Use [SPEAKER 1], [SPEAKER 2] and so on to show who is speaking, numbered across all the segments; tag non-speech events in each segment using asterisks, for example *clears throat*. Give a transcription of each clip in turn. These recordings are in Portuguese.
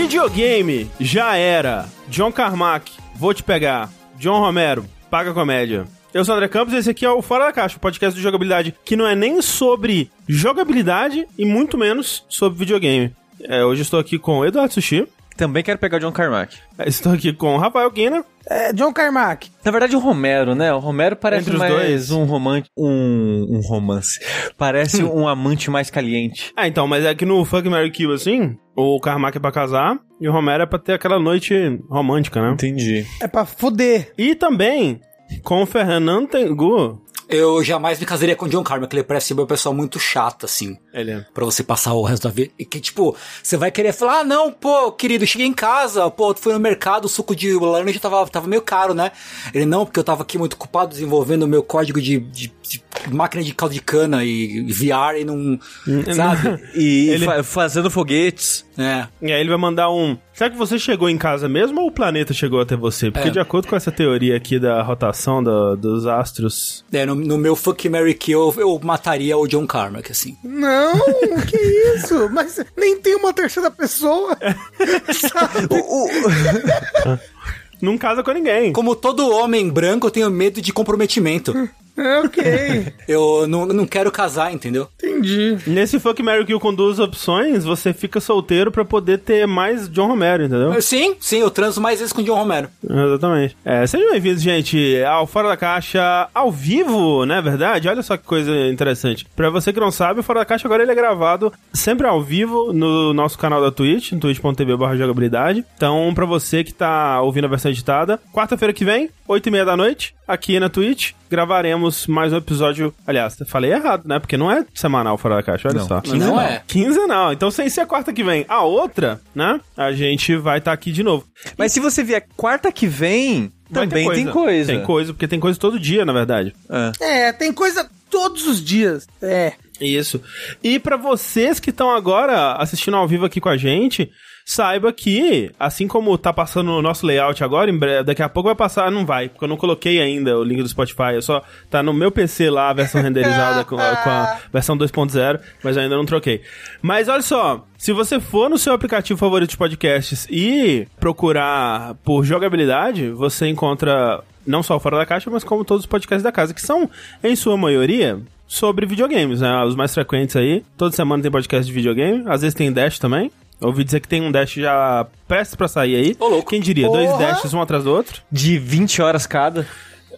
[SPEAKER 1] Videogame, já era. John Carmack, vou te pegar. John Romero, paga comédia. Eu sou o André Campos e esse aqui é o Fora da Caixa, o podcast de jogabilidade, que não é nem sobre jogabilidade e muito menos sobre videogame. É, hoje estou aqui com o Eduardo Sushi.
[SPEAKER 2] Também quero pegar o John Carmack.
[SPEAKER 1] É, Estou aqui com o Rafael Guina.
[SPEAKER 3] É, John Carmack.
[SPEAKER 2] Na verdade, o Romero, né? O Romero parece
[SPEAKER 1] Entre os
[SPEAKER 2] mais
[SPEAKER 1] dois.
[SPEAKER 2] um romance. Um, um romance. Parece um amante mais caliente.
[SPEAKER 1] Ah, então, mas é que no Fuck Mary Kill, assim, o Carmack é pra casar e o Romero é pra ter aquela noite romântica, né?
[SPEAKER 2] Entendi.
[SPEAKER 3] É pra fuder.
[SPEAKER 1] E também com o Fernando Tengu.
[SPEAKER 4] Eu jamais me casaria com o John Carmack, ele parece ser uma pessoa muito chata, assim.
[SPEAKER 1] Ele é.
[SPEAKER 4] Pra você passar o resto da vida. E que, tipo, você vai querer falar, ah, não, pô, querido, cheguei em casa, pô, tu foi no mercado, o suco de laranja tava, tava meio caro, né? Ele, não, porque eu tava aqui muito ocupado desenvolvendo o meu código de, de- de máquina de caldo de cana e VR e não, sabe?
[SPEAKER 2] E *laughs*
[SPEAKER 1] Ele-
[SPEAKER 2] fa- fazendo foguetes.
[SPEAKER 4] É.
[SPEAKER 1] E aí ele vai mandar um. Será que você chegou em casa mesmo ou o planeta chegou até você? Porque
[SPEAKER 4] É.
[SPEAKER 1] de acordo com essa teoria aqui da rotação da- dos astros.
[SPEAKER 4] É, no, no meu Fuck Mary Kill, eu, eu mataria o John Carmack, assim.
[SPEAKER 3] Não, que isso? Mas nem tem uma terceira pessoa. *laughs* Sabe?
[SPEAKER 1] Não casa com ninguém.
[SPEAKER 4] Como todo homem branco, eu tenho medo de comprometimento.
[SPEAKER 3] É, ok. *laughs*
[SPEAKER 4] Eu não, não quero casar, entendeu?
[SPEAKER 3] Entendi.
[SPEAKER 1] Nesse Fuck Mary Kill com duas opções, você fica solteiro pra poder ter mais John Romero, entendeu?
[SPEAKER 4] Sim, sim, eu transo mais vezes com o John Romero.
[SPEAKER 1] Exatamente. É, sejam bem-vindos, gente, ao Fora da Caixa ao vivo, não é verdade? Olha só que coisa interessante. Pra você que não sabe, o Fora da Caixa agora ele é gravado sempre ao vivo no nosso canal da Twitch, no twitch.tv barra jogabilidade. Então, pra você que tá ouvindo a versão editada, quarta-feira que vem, 8 e meia da noite, aqui na Twitch, gravaremos mais um episódio. Aliás, falei errado, né? Porque não é semanal Fora da Caixa, olha
[SPEAKER 2] Não,
[SPEAKER 1] só.
[SPEAKER 4] Não é.
[SPEAKER 1] Quinzenal. Então, sem ser a quarta que vem, a outra, né? A gente vai estar aqui de novo.
[SPEAKER 2] Mas se você vier quarta que vem,
[SPEAKER 1] Vai
[SPEAKER 2] também tem coisa.
[SPEAKER 1] Tem coisa, porque tem coisa todo dia, na verdade.
[SPEAKER 2] É.
[SPEAKER 3] É, tem coisa todos os dias. É.
[SPEAKER 1] Isso. E pra vocês que estão agora assistindo ao vivo aqui com a gente, saiba que, assim como tá passando o nosso layout agora, em breve, daqui a pouco vai passar, não vai, porque eu não coloquei ainda o link do Spotify, eu só tá no meu PC lá a versão renderizada com, a, com a *laughs* versão 2.0, mas eu ainda não troquei. Mas olha só, se você for no seu aplicativo favorito de podcasts e procurar por jogabilidade, você encontra não só o Fora da Caixa, mas como todos os podcasts da casa, que são, em sua maioria, sobre videogames, né? Os mais frequentes aí. Toda semana tem podcast de videogame. Às vezes tem Dash também. Eu ouvi dizer que tem um Dash já prestes pra sair aí.
[SPEAKER 4] Ô, louco.
[SPEAKER 1] Quem diria? Dois
[SPEAKER 3] Porra!
[SPEAKER 1] Dashes um atrás do outro.
[SPEAKER 2] De 20 horas cada.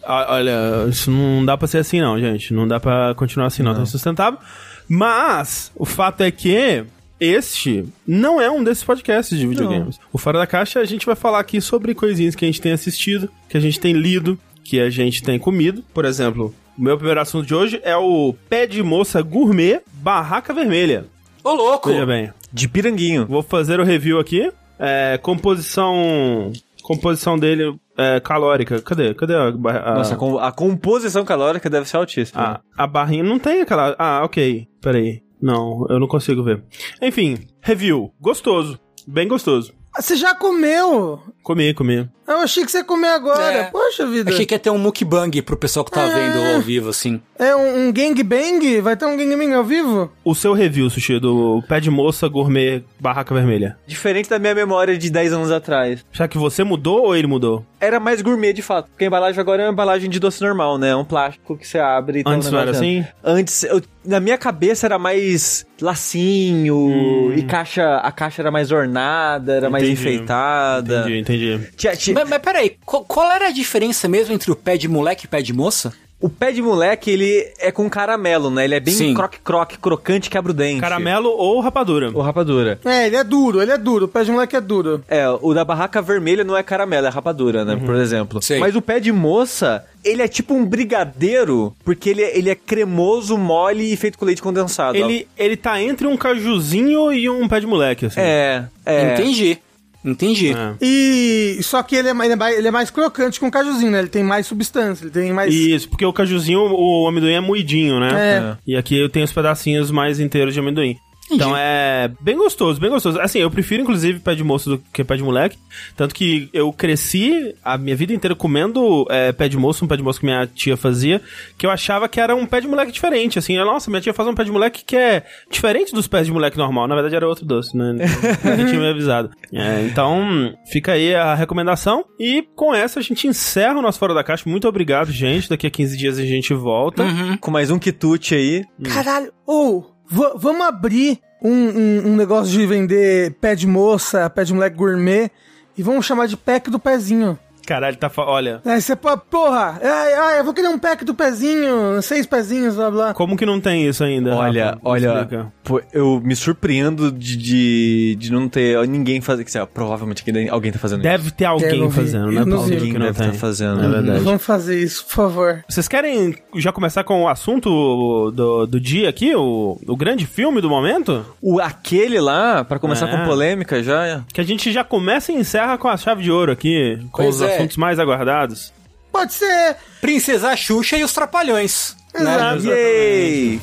[SPEAKER 1] Ah, Olha, isso não dá pra ser assim não, gente. Não dá pra continuar assim não, tá insustentável. Mas, o fato é que este não é um desses podcasts de videogames. O Fora da Caixa, a gente vai falar aqui sobre coisinhas que a gente tem assistido, que a gente tem lido, que a gente tem comido. Por exemplo, o meu primeiro assunto de hoje é o Pé de Moça Gourmet Barraca Vermelha.
[SPEAKER 4] Ô, louco!
[SPEAKER 1] Veja bem,
[SPEAKER 2] De piranguinho.
[SPEAKER 1] vou fazer o review aqui. É, composição... Composição dele é, calórica. Cadê? Cadê a, barra- a...
[SPEAKER 2] Nossa, a, com- a composição calórica deve ser altíssima.
[SPEAKER 1] A, a barrinha não tem aquela. Ah, ok. Peraí. Não, eu não consigo ver. Enfim, review. Gostoso. Bem gostoso.
[SPEAKER 3] Ah, Você já comeu?
[SPEAKER 1] Comi, comi.
[SPEAKER 3] Eu achei que você ia comer agora.
[SPEAKER 4] É.
[SPEAKER 3] Poxa vida.
[SPEAKER 4] Achei que ia ter um mukbang pro pessoal que tá vendo ao vivo, assim.
[SPEAKER 3] É um, um gangbang? Vai ter um gangbang ao vivo?
[SPEAKER 1] O seu review, Sushi, do pé de moça gourmet barraca vermelha.
[SPEAKER 2] Diferente da minha memória de 10 anos atrás.
[SPEAKER 1] Já que você mudou ou ele mudou?
[SPEAKER 2] Era mais gourmet de fato. Porque a embalagem agora é uma embalagem de doce normal, né? É um plástico que você abre e tá
[SPEAKER 1] Antes não era assim?
[SPEAKER 2] Antes, eu- na minha cabeça era mais lacinho e caixa, a caixa era mais ornada, era mais
[SPEAKER 1] Hum. Entendi.
[SPEAKER 2] enfeitada.
[SPEAKER 1] Entendi, entendi.
[SPEAKER 2] Tinha- tinha-
[SPEAKER 4] Mas, mas peraí, qual, qual era a diferença mesmo entre o pé de moleque e o pé de moça?
[SPEAKER 2] O pé de moleque, ele é com caramelo, né? Ele é bem
[SPEAKER 4] Sim.
[SPEAKER 2] croque-croque, crocante, quebra o dente.
[SPEAKER 1] Caramelo ou rapadura?
[SPEAKER 2] Ou rapadura.
[SPEAKER 3] É, ele é duro, ele é duro. O pé de moleque é duro.
[SPEAKER 2] É, o da barraca vermelha não é caramelo, é rapadura, né? Por exemplo.
[SPEAKER 4] Sei.
[SPEAKER 2] Mas o pé de moça, ele é tipo um brigadeiro, porque ele é, ele é cremoso, mole e feito com leite condensado.
[SPEAKER 1] Ele, ele tá entre um cajuzinho e um pé de moleque, assim.
[SPEAKER 2] É, é.
[SPEAKER 4] Entendi. Entendi.
[SPEAKER 1] É.
[SPEAKER 3] E só que ele é, mais- ele é mais, ele é mais crocante com o cajuzinho, né? Ele tem mais substância, ele tem mais...
[SPEAKER 1] Isso, porque o cajuzinho, o amendoim é moidinho, né?
[SPEAKER 3] É.
[SPEAKER 1] E aqui eu tenho os pedacinhos mais inteiros de amendoim. Então é bem gostoso, bem gostoso. Assim, eu prefiro inclusive pé de moço do que pé de moleque. Tanto que eu cresci a minha vida inteira comendo é, pé de moço, um pé de moço que minha tia fazia, que eu achava que era um pé de moleque diferente. Assim, eu, nossa, minha tia faz um pé de moleque que é diferente dos pés de moleque normal. Na verdade era outro doce, né? *laughs* Ninguém tinha me avisado. É, então, fica aí a recomendação. E com essa a gente encerra o nosso Fora da Caixa. Muito obrigado, gente. Daqui a 15 dias a gente volta.
[SPEAKER 2] Com mais um quitute aí.
[SPEAKER 3] Caralho, ou, va- vamos abrir um, um- um negócio de vender pé de moça, pé de moleque gourmet, e vamos chamar de pack do pezinho.
[SPEAKER 1] Caralho, tá. fa- Olha.
[SPEAKER 3] Aí você, pô, porra, ai, ai, eu vou querer um pack do pezinho, seis pezinhos, blá blá.
[SPEAKER 1] Como que não tem isso ainda?
[SPEAKER 2] Olha,
[SPEAKER 1] Rafa?
[SPEAKER 2] Olha, pô, eu me surpreendo de, de, de não ter ninguém sei lá, provavelmente alguém- tá fazendo
[SPEAKER 1] Deve ter
[SPEAKER 3] Eu
[SPEAKER 1] alguém fazendo, né? Paulo,
[SPEAKER 2] isso. Alguém
[SPEAKER 1] não
[SPEAKER 2] deve
[SPEAKER 1] tem.
[SPEAKER 2] estar fazendo.
[SPEAKER 1] É verdade.
[SPEAKER 3] Vamos fazer isso, por favor.
[SPEAKER 1] Vocês querem já começar com o assunto do, do dia aqui? O, o grande filme do momento?
[SPEAKER 2] O aquele lá, pra começar
[SPEAKER 1] É.
[SPEAKER 2] com polêmica já.
[SPEAKER 1] Que a gente já começa e encerra com a chave de ouro aqui, com
[SPEAKER 4] Pois
[SPEAKER 1] os
[SPEAKER 4] é.
[SPEAKER 1] Assuntos mais aguardados.
[SPEAKER 3] Pode ser.
[SPEAKER 4] Princesa Xuxa e os Trapalhões.
[SPEAKER 3] Exato.
[SPEAKER 4] Né?
[SPEAKER 2] Yay!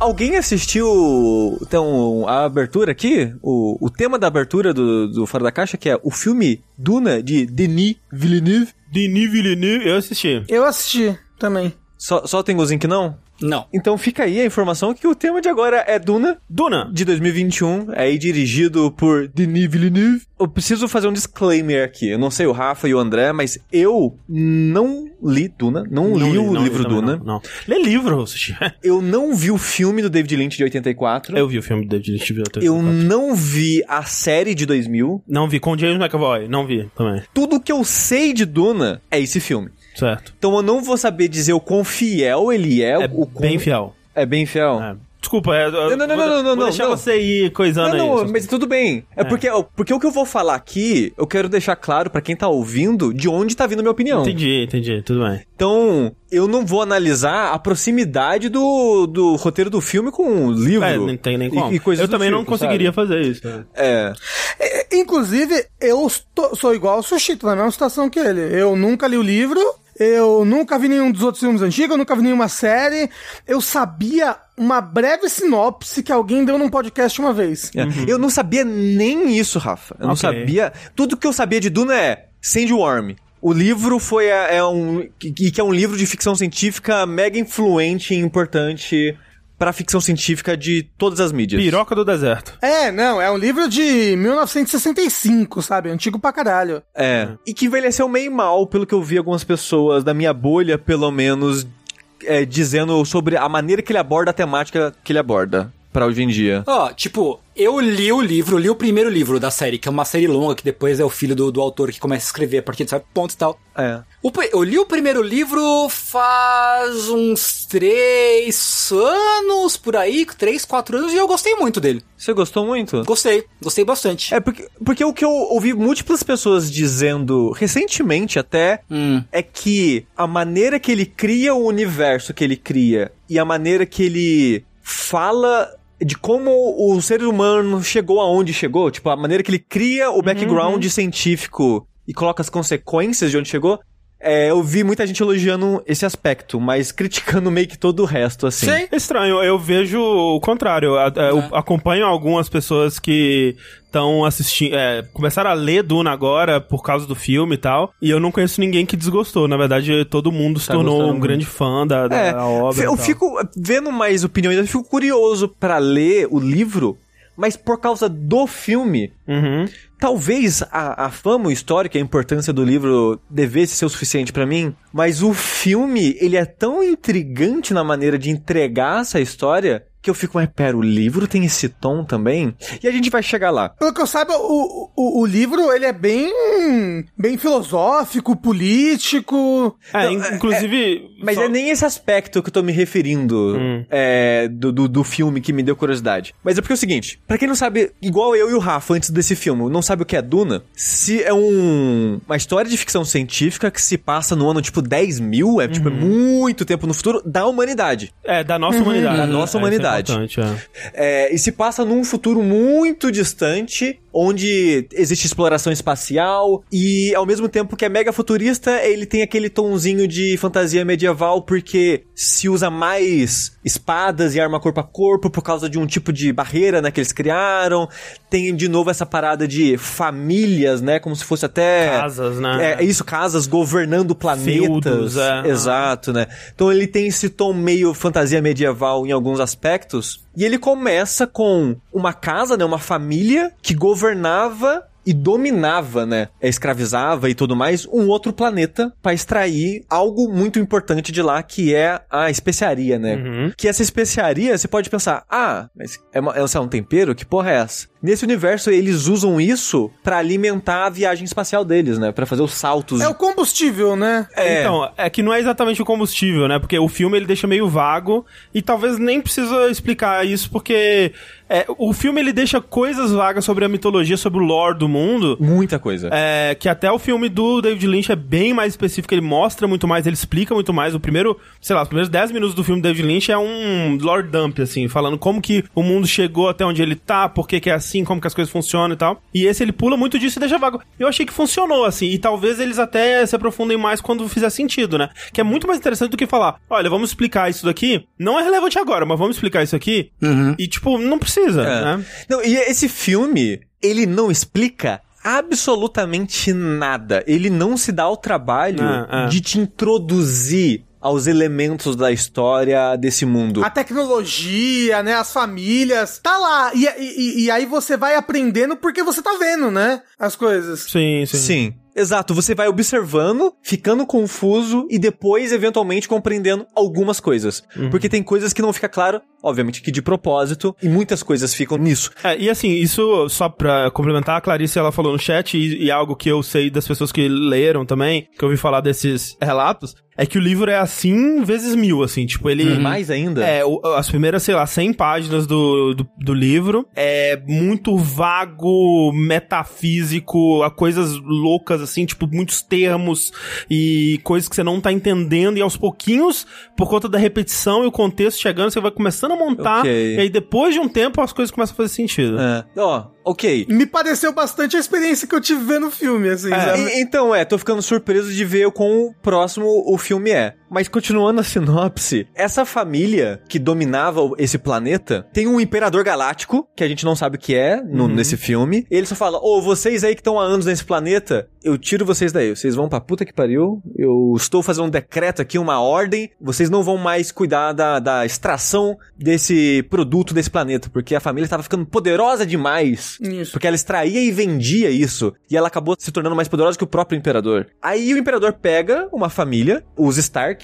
[SPEAKER 2] Alguém assistiu então a abertura aqui? O, o tema da abertura do, do Fora da Caixa, que é o filme Duna de Denis Villeneuve.
[SPEAKER 1] Denis Villeneuve, eu assisti.
[SPEAKER 3] Eu assisti também.
[SPEAKER 2] Só, só tem que não?
[SPEAKER 4] Não.
[SPEAKER 2] Então fica aí a informação que o tema de agora é Duna,
[SPEAKER 1] Duna.
[SPEAKER 2] de 2021, é aí dirigido por Denis Villeneuve. Eu preciso fazer um disclaimer aqui. Eu não sei o Rafa e o André, mas eu não li Duna, não, li o
[SPEAKER 1] não
[SPEAKER 2] livro
[SPEAKER 1] também
[SPEAKER 2] Duna.
[SPEAKER 1] Não, não. Lê livro, Sushi. *laughs*
[SPEAKER 2] Eu não vi o filme do David Lynch de 84.
[SPEAKER 1] Eu vi o filme do David Lynch. vi até
[SPEAKER 2] Eu
[SPEAKER 1] 84.
[SPEAKER 2] não vi a série de 2000.
[SPEAKER 1] Não vi, com James McAvoy. Não vi também.
[SPEAKER 2] Tudo que eu sei de Duna é esse filme.
[SPEAKER 1] Certo.
[SPEAKER 2] Então eu não vou saber dizer o quão fiel ele é.
[SPEAKER 1] É
[SPEAKER 2] o quão...
[SPEAKER 1] bem fiel.
[SPEAKER 2] É bem fiel.
[SPEAKER 1] É. Desculpa, é,
[SPEAKER 2] Não, não, não,
[SPEAKER 1] vou,
[SPEAKER 2] não, não,
[SPEAKER 1] vou
[SPEAKER 2] não,
[SPEAKER 1] deixar
[SPEAKER 2] não.
[SPEAKER 1] você ir coisando
[SPEAKER 2] Não,
[SPEAKER 1] aí.
[SPEAKER 2] não, mas tudo bem. É,
[SPEAKER 1] É.
[SPEAKER 2] Porque, porque o que eu vou falar aqui, eu quero deixar claro pra quem tá ouvindo de onde tá vindo a minha opinião.
[SPEAKER 1] Entendi, entendi, tudo bem.
[SPEAKER 2] Então, eu não vou analisar a proximidade do, do roteiro do filme com o livro.
[SPEAKER 1] É, não tem nem
[SPEAKER 2] e-
[SPEAKER 1] como.
[SPEAKER 2] E, coisas
[SPEAKER 1] eu
[SPEAKER 2] do
[SPEAKER 1] também não
[SPEAKER 2] tipo,
[SPEAKER 1] conseguiria
[SPEAKER 2] sabe?
[SPEAKER 1] fazer isso.
[SPEAKER 2] É.
[SPEAKER 3] É, Inclusive, eu estou- sou igual ao Sushi, tô na mesma situação que ele. Eu nunca li o livro, eu nunca vi nenhum dos outros filmes antigos, eu nunca vi nenhuma série. Eu sabia uma breve sinopse que alguém deu num podcast uma vez.
[SPEAKER 2] É. Eu não sabia nem isso, Rafa. Eu não
[SPEAKER 1] Uhum. Ok.
[SPEAKER 2] sabia. Tudo que eu sabia de Duna é Sandworm. O livro foi é, é um que, que é um livro de ficção científica mega influente e importante pra ficção científica de todas as mídias.
[SPEAKER 1] Piroca do deserto.
[SPEAKER 3] É, não, é um livro de 1965, sabe? Antigo pra caralho.
[SPEAKER 2] É. E que envelheceu meio mal, pelo que eu vi algumas pessoas da minha bolha, pelo menos, é, dizendo sobre a maneira que ele aborda a temática que ele aborda pra hoje em dia.
[SPEAKER 4] Ó, tipo, eu li o livro, li o primeiro livro da série, que é uma série longa, que depois é o filho do, do autor que começa a escrever a partir de certo ponto e tal.
[SPEAKER 2] É.
[SPEAKER 4] O eu li o primeiro livro faz uns três anos, por aí, três, quatro anos, e eu gostei muito dele.
[SPEAKER 2] Você gostou muito?
[SPEAKER 4] Gostei, gostei bastante.
[SPEAKER 2] É porque, porque o que eu ouvi múltiplas pessoas dizendo recentemente até
[SPEAKER 4] Hum.
[SPEAKER 2] é que a maneira que ele cria o universo que ele cria e a maneira que ele fala de como o ser humano chegou aonde chegou, tipo, a maneira que ele cria o background científico e coloca as consequências de onde chegou, é, eu vi muita gente elogiando esse aspecto, mas *laughs* criticando meio que todo o resto, assim.
[SPEAKER 4] Sei.
[SPEAKER 1] Estranho, eu vejo o contrário. A- Eu
[SPEAKER 4] É.
[SPEAKER 1] acompanho algumas pessoas que estão assistindo. é, começaram a ler Duna agora por causa do filme e tal. E eu não conheço ninguém que desgostou. Na verdade, todo mundo se
[SPEAKER 2] Tá
[SPEAKER 1] tornou um grande fã da, da
[SPEAKER 2] É,
[SPEAKER 1] obra. e
[SPEAKER 2] eu
[SPEAKER 1] tal.
[SPEAKER 2] fico vendo mais opiniões, eu fico curioso pra ler o livro, mas por causa do filme,
[SPEAKER 1] Uhum.
[SPEAKER 2] talvez a, a fama histórica, a importância do livro devesse ser o suficiente pra mim, mas o filme, ele é tão intrigante na maneira de entregar essa história que eu fico, mas pera, o livro tem esse tom também? E a gente vai chegar lá.
[SPEAKER 3] Pelo que eu saiba, o, o, o livro, ele é bem, bem filosófico, político.
[SPEAKER 1] É,
[SPEAKER 2] Não,
[SPEAKER 1] in-
[SPEAKER 2] é-
[SPEAKER 1] inclusive.
[SPEAKER 2] Mas
[SPEAKER 1] só-
[SPEAKER 2] é nem esse aspecto que eu tô me referindo
[SPEAKER 1] Hum.
[SPEAKER 2] é, do, do, do filme que me deu curiosidade. Mas é porque é o seguinte: pra quem não sabe, igual eu e o Rafa antes desse filme, não sabe o que é Duna, se é um, uma história de ficção científica que se passa no ano tipo 10 mil, é tipo é muito tempo no futuro, da humanidade.
[SPEAKER 1] É, da nossa humanidade.
[SPEAKER 2] Da nossa
[SPEAKER 1] É,
[SPEAKER 2] humanidade.
[SPEAKER 1] Importante, é.
[SPEAKER 2] É, e se passa num futuro muito distante, onde existe exploração espacial e ao mesmo tempo que é mega futurista, ele tem aquele tonzinho de fantasia medieval porque se usa mais espadas e arma corpo a corpo por causa de um tipo de barreira, né, que eles criaram. Tem de novo essa parada de famílias, né, como se fosse até
[SPEAKER 1] Casas, né?
[SPEAKER 2] é, é isso, casas governando planetas.
[SPEAKER 1] Feudos, é.
[SPEAKER 2] Exato, né? Então ele tem esse tom meio fantasia medieval em alguns aspectos. E ele começa com uma casa, né? Uma família que governava e dominava, né? Escravizava e tudo mais, um outro planeta para extrair algo muito importante de lá, que é a especiaria, né?
[SPEAKER 1] Uhum.
[SPEAKER 2] Que essa especiaria, você pode pensar, ah, mas é, uma, é um tempero? Que porra é essa? Nesse universo, eles usam isso pra alimentar a viagem espacial deles, né? Pra fazer os saltos.
[SPEAKER 3] É o combustível, né?
[SPEAKER 2] É.
[SPEAKER 1] Então, é que não é exatamente o combustível, né? Porque o filme ele deixa meio vago e talvez nem precisa explicar isso, porque é, o filme ele deixa coisas vagas sobre a mitologia, sobre o lore do mundo.
[SPEAKER 2] Muita coisa.
[SPEAKER 1] É, que até o filme do David Lynch é bem mais específico, ele mostra muito mais, ele explica muito mais. O primeiro, sei lá, os primeiros 10 minutos do filme do David Lynch é um lore dump, assim, falando como que o mundo chegou até onde ele tá, por que que é assim, como que as coisas funcionam e tal. E esse ele pula muito disso e deixa vago. Eu achei que funcionou, assim, e talvez eles até se aprofundem mais quando fizer sentido, né? Que é muito mais interessante do que falar, olha, vamos explicar isso daqui. Não é relevante agora, mas vamos explicar isso aqui. E, tipo, não precisa,
[SPEAKER 2] É.
[SPEAKER 1] né?
[SPEAKER 2] Não, e esse filme, ele não explica absolutamente nada. Ele não se dá ao trabalho
[SPEAKER 1] É, é.
[SPEAKER 2] de te introduzir aos elementos da história desse mundo.
[SPEAKER 3] A tecnologia, né? As famílias. Tá lá. E, e, e aí você vai aprendendo porque você tá vendo, né? As coisas.
[SPEAKER 1] Sim, sim.
[SPEAKER 2] Sim. Exato, você vai observando, ficando confuso e depois, eventualmente, compreendendo algumas coisas. Porque tem coisas que não fica claro, obviamente que de propósito, e muitas coisas ficam nisso.
[SPEAKER 1] É, e assim, isso só pra complementar, a Clarice ela falou no chat, e, e algo que eu sei das pessoas que leram também, que eu ouvi falar desses relatos, é que o livro é assim vezes mil, assim, tipo, ele...
[SPEAKER 2] Mais ainda?
[SPEAKER 1] É, o- as primeiras, sei lá, 100 páginas do, do, do livro é muito vago, metafísico, a coisas loucas, assim, tipo, muitos termos e coisas que você não tá entendendo, e aos pouquinhos, por conta da repetição e o contexto chegando, você vai começando a montar,
[SPEAKER 2] Ok.
[SPEAKER 1] e aí depois de um tempo as coisas começam a fazer sentido.
[SPEAKER 2] É. Ó, ok.
[SPEAKER 3] Me pareceu bastante a experiência que eu tive vendo o filme, assim.
[SPEAKER 1] É,
[SPEAKER 3] sabe?
[SPEAKER 2] E- então, é, tô ficando surpreso de ver o quão próximo o filme é. Mas continuando a sinopse, essa família que dominava esse planeta tem um imperador galáctico, que a gente não sabe o que é no- nesse filme. Ele só fala: Ô, vocês aí que estão há anos nesse planeta, eu tiro vocês daí. Vocês vão pra puta que pariu. Eu estou fazendo um decreto aqui, uma ordem. Vocês não vão mais cuidar da, da extração desse produto desse planeta, porque a família tava ficando poderosa demais.
[SPEAKER 3] Isso.
[SPEAKER 2] Porque ela extraía e vendia isso. E ela acabou se tornando mais poderosa que o próprio imperador. Aí o imperador pega uma família, os Stark,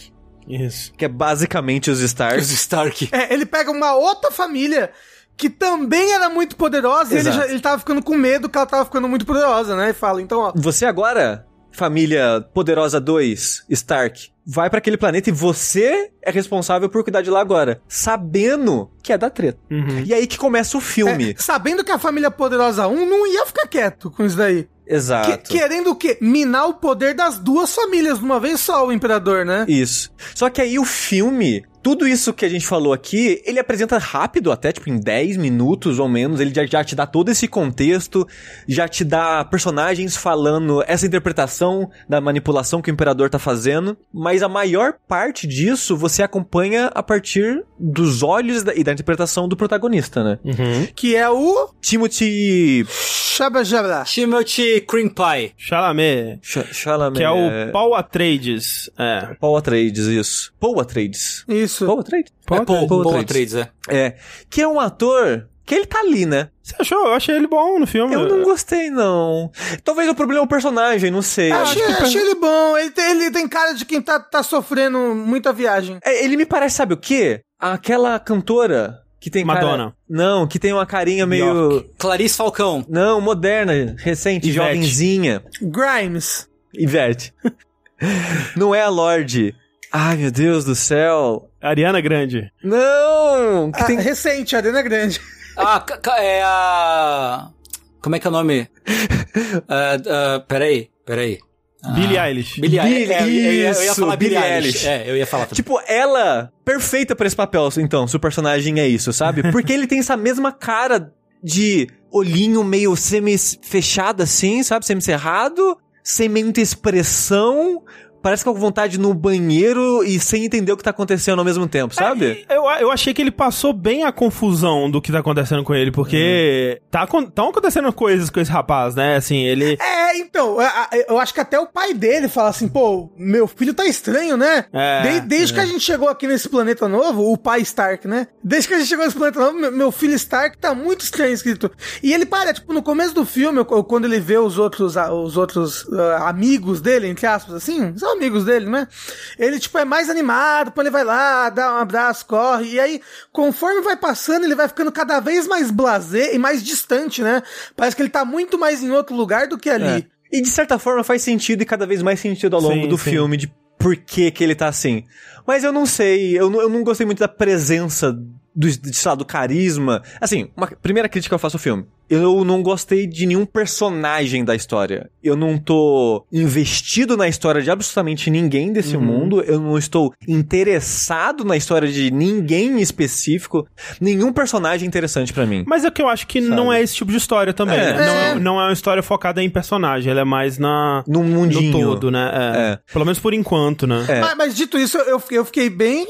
[SPEAKER 1] Isso.
[SPEAKER 2] que é basicamente os Stark.
[SPEAKER 4] Os Stark.
[SPEAKER 3] É, ele pega uma outra família que também era muito poderosa e ele,
[SPEAKER 2] Exato.
[SPEAKER 3] já, ele tava ficando com medo que ela tava ficando muito poderosa, né? E fala, então, ó.
[SPEAKER 2] Você agora, família poderosa 2, Stark, vai pra aquele planeta e você é responsável por cuidar de lá agora, sabendo que é da treta.
[SPEAKER 1] Uhum.
[SPEAKER 2] E aí que começa o filme.
[SPEAKER 3] é, sabendo que a família poderosa 1 não ia ficar quieto com isso daí. Que-
[SPEAKER 2] Exato.
[SPEAKER 3] querendo o quê? Minar o poder das duas famílias de uma vez só, o imperador, né?
[SPEAKER 2] Isso. Só que aí o filme, tudo isso que a gente falou aqui, ele apresenta rápido, até tipo em 10 minutos ou menos, ele já, já te dá todo esse contexto, já te dá personagens falando essa interpretação da manipulação que o imperador tá fazendo, mas a maior parte disso você acompanha a partir dos olhos da- e da interpretação do protagonista, né?
[SPEAKER 1] Uhum.
[SPEAKER 3] Que é o
[SPEAKER 2] Timothy
[SPEAKER 3] Shabba Jabba.
[SPEAKER 4] Timothy Cream Pie.
[SPEAKER 1] Chalamet,
[SPEAKER 2] Ch Chalamet,
[SPEAKER 1] que é o Paul Atreides. É.
[SPEAKER 2] Paul Atreides, isso. Paul Atreides.
[SPEAKER 3] Isso.
[SPEAKER 2] Paul Atreides?
[SPEAKER 4] É Paul,
[SPEAKER 2] Paul
[SPEAKER 4] Paul
[SPEAKER 2] Atreides.
[SPEAKER 4] Atreides, é.
[SPEAKER 2] É. Que é um ator que ele tá ali, né?
[SPEAKER 1] Você achou? Eu achei ele bom no filme.
[SPEAKER 2] Eu não gostei, não. Talvez o problema é o personagem, não sei.
[SPEAKER 3] Eu achei, achei ele bom. Ele tem, ele tem cara de quem tá, tá sofrendo muita viagem.
[SPEAKER 2] É, ele me parece, sabe o quê? Aquela cantora que tem cara-
[SPEAKER 1] Madonna.
[SPEAKER 2] Não, que tem uma carinha meio...
[SPEAKER 4] Clarice Falcão.
[SPEAKER 2] Não, moderna, recente,
[SPEAKER 1] Ivete.
[SPEAKER 2] jovenzinha.
[SPEAKER 3] Grimes.
[SPEAKER 2] Ivete. *laughs* não é a Lorde. Ai, meu Deus do céu.
[SPEAKER 1] Ariana Grande.
[SPEAKER 2] Não! Que
[SPEAKER 3] Ah,
[SPEAKER 2] tem...
[SPEAKER 3] Recente, a Arena Grande.
[SPEAKER 4] Ah, é a... Como é que é o nome? Ah, ah, peraí, peraí.
[SPEAKER 1] Billie Eilish.
[SPEAKER 4] Billie Eilish. É, eu, ia- eu ia falar Billie
[SPEAKER 2] Billie
[SPEAKER 4] Eilish.
[SPEAKER 2] Eilish.
[SPEAKER 4] É, eu ia falar também.
[SPEAKER 2] Tipo, ela, perfeita pra esse papel, então, se o personagem é isso, sabe? *laughs* Porque ele tem essa mesma cara de olhinho meio semi-fechado assim, sabe? Semi-cerrado, sem muita expressão, parece que com vontade no banheiro e sem entender o que tá acontecendo ao mesmo tempo, sabe?
[SPEAKER 1] Eu, eu achei que ele passou bem a confusão do que tá acontecendo com ele, porque tá, acon- tão acontecendo coisas com esse rapaz, né? Assim, ele.
[SPEAKER 3] É, então, eu acho que até o pai dele fala assim, pô, meu filho tá estranho, né?
[SPEAKER 1] É,
[SPEAKER 3] De- desde que a gente chegou aqui nesse planeta novo, o pai Stark, né? Desde que a gente chegou nesse planeta novo, meu, filho Stark tá muito estranho escrito. E ele para, tipo, no começo do filme, quando ele vê os outros, os outros ah, amigos dele, entre aspas, assim, são amigos dele, né? Ele, tipo, é mais animado, pô, ele vai lá, dá um abraço, corre, e aí, conforme vai passando, ele vai ficando cada vez mais blasé e mais distante, né? Parece que ele tá muito mais em outro lugar do que ali.
[SPEAKER 2] É. E de certa forma faz sentido e cada vez mais sentido ao longo
[SPEAKER 1] Sim,
[SPEAKER 2] do
[SPEAKER 1] sim.
[SPEAKER 2] filme de por que que ele tá assim. Mas eu não sei, eu não, eu não gostei muito da presença do, de, sei lá, do carisma. Assim, uma primeira crítica que eu faço ao filme. Eu não gostei de nenhum personagem da história. Eu não tô investido na história de absolutamente ninguém desse
[SPEAKER 1] Uhum.
[SPEAKER 2] mundo. Eu não estou interessado na história de ninguém em específico. Nenhum personagem interessante pra mim.
[SPEAKER 1] Mas é que eu acho que não é esse tipo de história também.
[SPEAKER 2] É.
[SPEAKER 1] Não, é,
[SPEAKER 3] É.
[SPEAKER 1] não é uma história focada em personagem, ela é mais na.
[SPEAKER 2] No mundinho.
[SPEAKER 1] No todo, né? É.
[SPEAKER 2] É.
[SPEAKER 1] Pelo menos por enquanto, né?
[SPEAKER 2] É.
[SPEAKER 3] Mas, mas dito isso, eu, fiquei- eu fiquei bem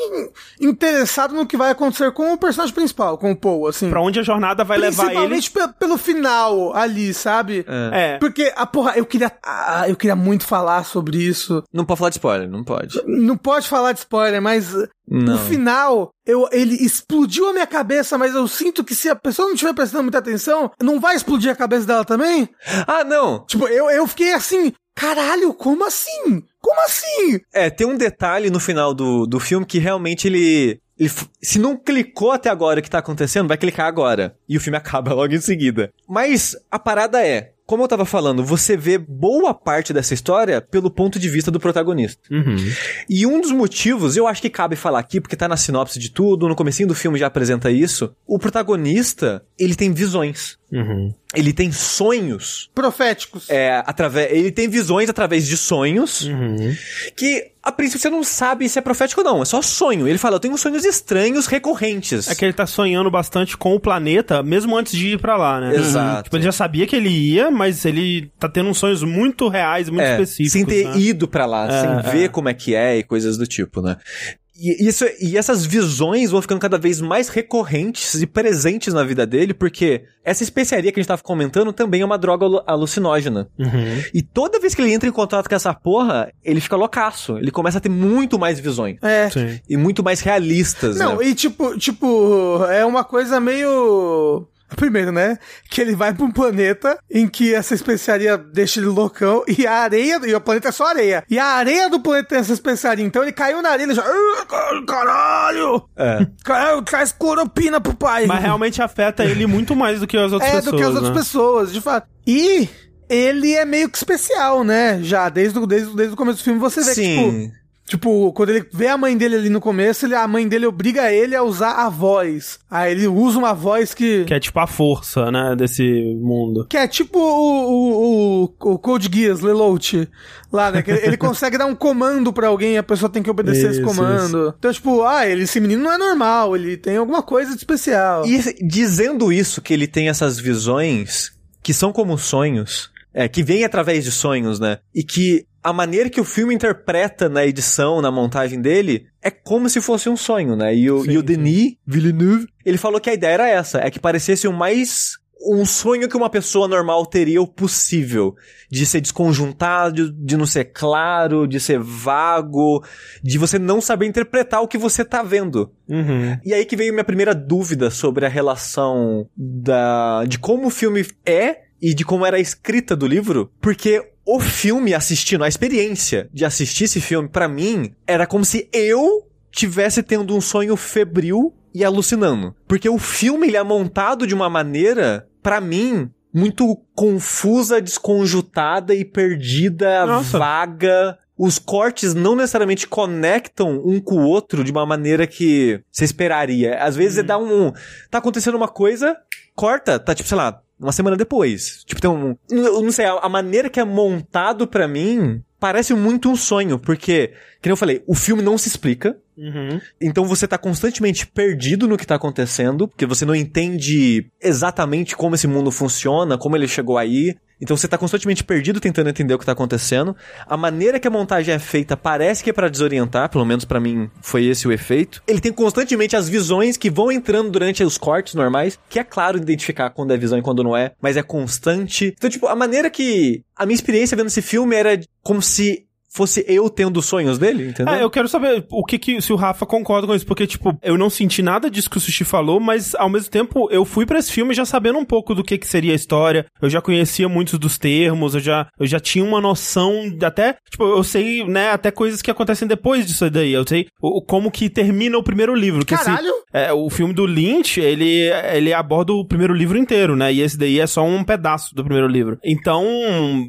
[SPEAKER 3] interessado no que vai acontecer com o personagem principal, com o Paul, assim.
[SPEAKER 1] Pra onde a jornada vai levar ele.
[SPEAKER 3] Principalmente pelo final ali, sabe?
[SPEAKER 1] É.
[SPEAKER 3] Porque, a porra, eu queria. Ah, eu queria muito falar sobre isso.
[SPEAKER 2] Não pode falar de spoiler, não pode.
[SPEAKER 3] Não pode falar de spoiler, mas
[SPEAKER 2] Não.
[SPEAKER 3] no final, eu, ele explodiu a minha cabeça, mas eu sinto que se a pessoa não estiver prestando muita atenção, não vai explodir a cabeça dela também?
[SPEAKER 2] Ah, não!
[SPEAKER 3] Tipo, eu, eu fiquei assim, caralho, como assim? Como assim?
[SPEAKER 2] É, tem um detalhe no final do, do filme que realmente ele. Ele se não clicou até agora o que tá acontecendo, vai clicar agora. E o filme *laughs* acaba logo em seguida. Mas a parada é. Como eu tava falando, você vê boa parte dessa história pelo ponto de vista do protagonista.
[SPEAKER 1] Uhum.
[SPEAKER 2] E um dos motivos, eu acho que cabe falar aqui, porque tá na sinopse de tudo, no comecinho do filme já apresenta isso. O protagonista, ele tem visões.
[SPEAKER 1] Uhum.
[SPEAKER 2] Ele tem sonhos.
[SPEAKER 3] Proféticos.
[SPEAKER 2] É, através, ele tem visões através de sonhos
[SPEAKER 1] Uhum.
[SPEAKER 2] que a princípio você não sabe se é profético ou não, é só sonho. Ele fala, eu tenho sonhos estranhos recorrentes.
[SPEAKER 1] É que ele tá sonhando bastante com o planeta, mesmo antes de ir pra lá, né?
[SPEAKER 2] Exato.
[SPEAKER 1] Tipo, ele já sabia que ele ia, mas ele tá tendo uns sonhos muito reais, muito
[SPEAKER 2] É,
[SPEAKER 1] específicos.
[SPEAKER 2] sem ter
[SPEAKER 1] né?
[SPEAKER 2] ido pra lá,
[SPEAKER 1] É,
[SPEAKER 2] sem
[SPEAKER 1] é.
[SPEAKER 2] ver como é que é e coisas do tipo, né? E, isso, e essas visões vão ficando cada vez mais recorrentes e presentes na vida dele, porque essa especiaria que a gente tava comentando também é uma droga alu- alucinógena.
[SPEAKER 1] Uhum.
[SPEAKER 2] E toda vez que ele entra em contato com essa porra, ele fica loucaço. Ele começa a ter muito mais visões.
[SPEAKER 3] É.
[SPEAKER 1] Sim.
[SPEAKER 2] E muito mais realistas,
[SPEAKER 3] Não,
[SPEAKER 2] né?
[SPEAKER 3] e tipo, tipo, é uma coisa meio. Primeiro, né? Que ele vai pra um planeta em que essa especiaria deixa ele loucão e a areia. E o planeta é só areia. E a areia do planeta tem essa especiaria. Então ele caiu na areia e ele já. "Ah, Caralho!
[SPEAKER 2] É.
[SPEAKER 3] Caralho, traz cloropina pro pai.
[SPEAKER 1] Mas realmente afeta ele muito mais do que as outras
[SPEAKER 3] é
[SPEAKER 1] pessoas.
[SPEAKER 3] do que as outras
[SPEAKER 1] né?
[SPEAKER 3] pessoas, de fato. E ele é meio que especial, né? Já, desde, o- desde, desde o começo do filme você vê que, tipo. Tipo, quando ele vê a mãe dele ali no começo, ele, a mãe dele obriga ele a usar a voz. Aí ele usa uma voz que.
[SPEAKER 1] Que é tipo a força, né, desse mundo.
[SPEAKER 3] Que é tipo o, o, o, o Code Geass, Lelouch, lá, né? Que ele, *laughs* consegue dar um comando pra alguém e a pessoa tem que obedecer esse
[SPEAKER 1] Isso,
[SPEAKER 3] comando. Então, tipo, ah, ele, esse menino não é normal, ele tem alguma coisa de especial.
[SPEAKER 2] E dizendo isso, que ele tem essas visões que são como sonhos, é, que vêm através de sonhos, né? E que a maneira que o filme interpreta na edição, na montagem dele, é como se fosse um sonho, né? E o,
[SPEAKER 1] Sim,
[SPEAKER 2] e o. Denis Villeneuve, ele falou que a ideia era essa, é que parecesse o mais um sonho que uma pessoa normal teria o possível. De ser desconjuntado, de não ser claro, de ser vago, de você não saber interpretar o que você tá vendo.
[SPEAKER 1] Uhum.
[SPEAKER 2] E aí que veio minha primeira dúvida sobre a relação da de como o filme é e de como era a escrita do livro, porque o filme assistindo, a experiência de assistir esse filme pra mim era como se eu tivesse tendo um sonho febril e alucinando, porque o filme ele é montado de uma maneira pra mim muito confusa, desconjutada e perdida,
[SPEAKER 1] Nossa.
[SPEAKER 2] vaga. Os cortes não necessariamente conectam um com o outro de uma maneira que você esperaria. Às vezes dá um. Tá acontecendo uma coisa, corta, tá tipo, sei lá, uma semana depois. Tipo, tem um. Eu não sei, a, maneira que é montado pra mim parece muito um sonho, porque, que nem eu falei, o filme não se explica.
[SPEAKER 1] Uhum.
[SPEAKER 2] Então você tá constantemente perdido no que tá acontecendo, porque você não entende exatamente como esse mundo funciona, como ele chegou aí. Então você tá constantemente perdido tentando entender o que tá acontecendo. A maneira que a montagem é feita parece que é para desorientar, pelo menos para mim foi esse o efeito. Ele tem constantemente as visões que vão entrando durante os cortes normais, que é claro identificar quando é visão e quando não é, mas é constante. Então, tipo, a maneira que a minha experiência vendo esse filme era como se fosse eu tendo sonhos dele, entendeu?
[SPEAKER 1] É, eu quero saber o que, que se o Rafa concorda com isso, porque, tipo, eu não senti nada disso que o Sushi falou, mas ao mesmo tempo eu fui pra esse filme já sabendo um pouco do que, que seria a história. Eu já conhecia muitos dos termos, eu já, eu já tinha uma noção, de até, tipo, eu sei, né, até coisas que acontecem depois disso daí. Eu sei o, como que termina o primeiro livro. Que
[SPEAKER 3] Caralho!
[SPEAKER 1] Esse, é, o filme do Lynch, ele, ele aborda o primeiro livro inteiro, né? E esse daí é só um pedaço do primeiro livro. Então,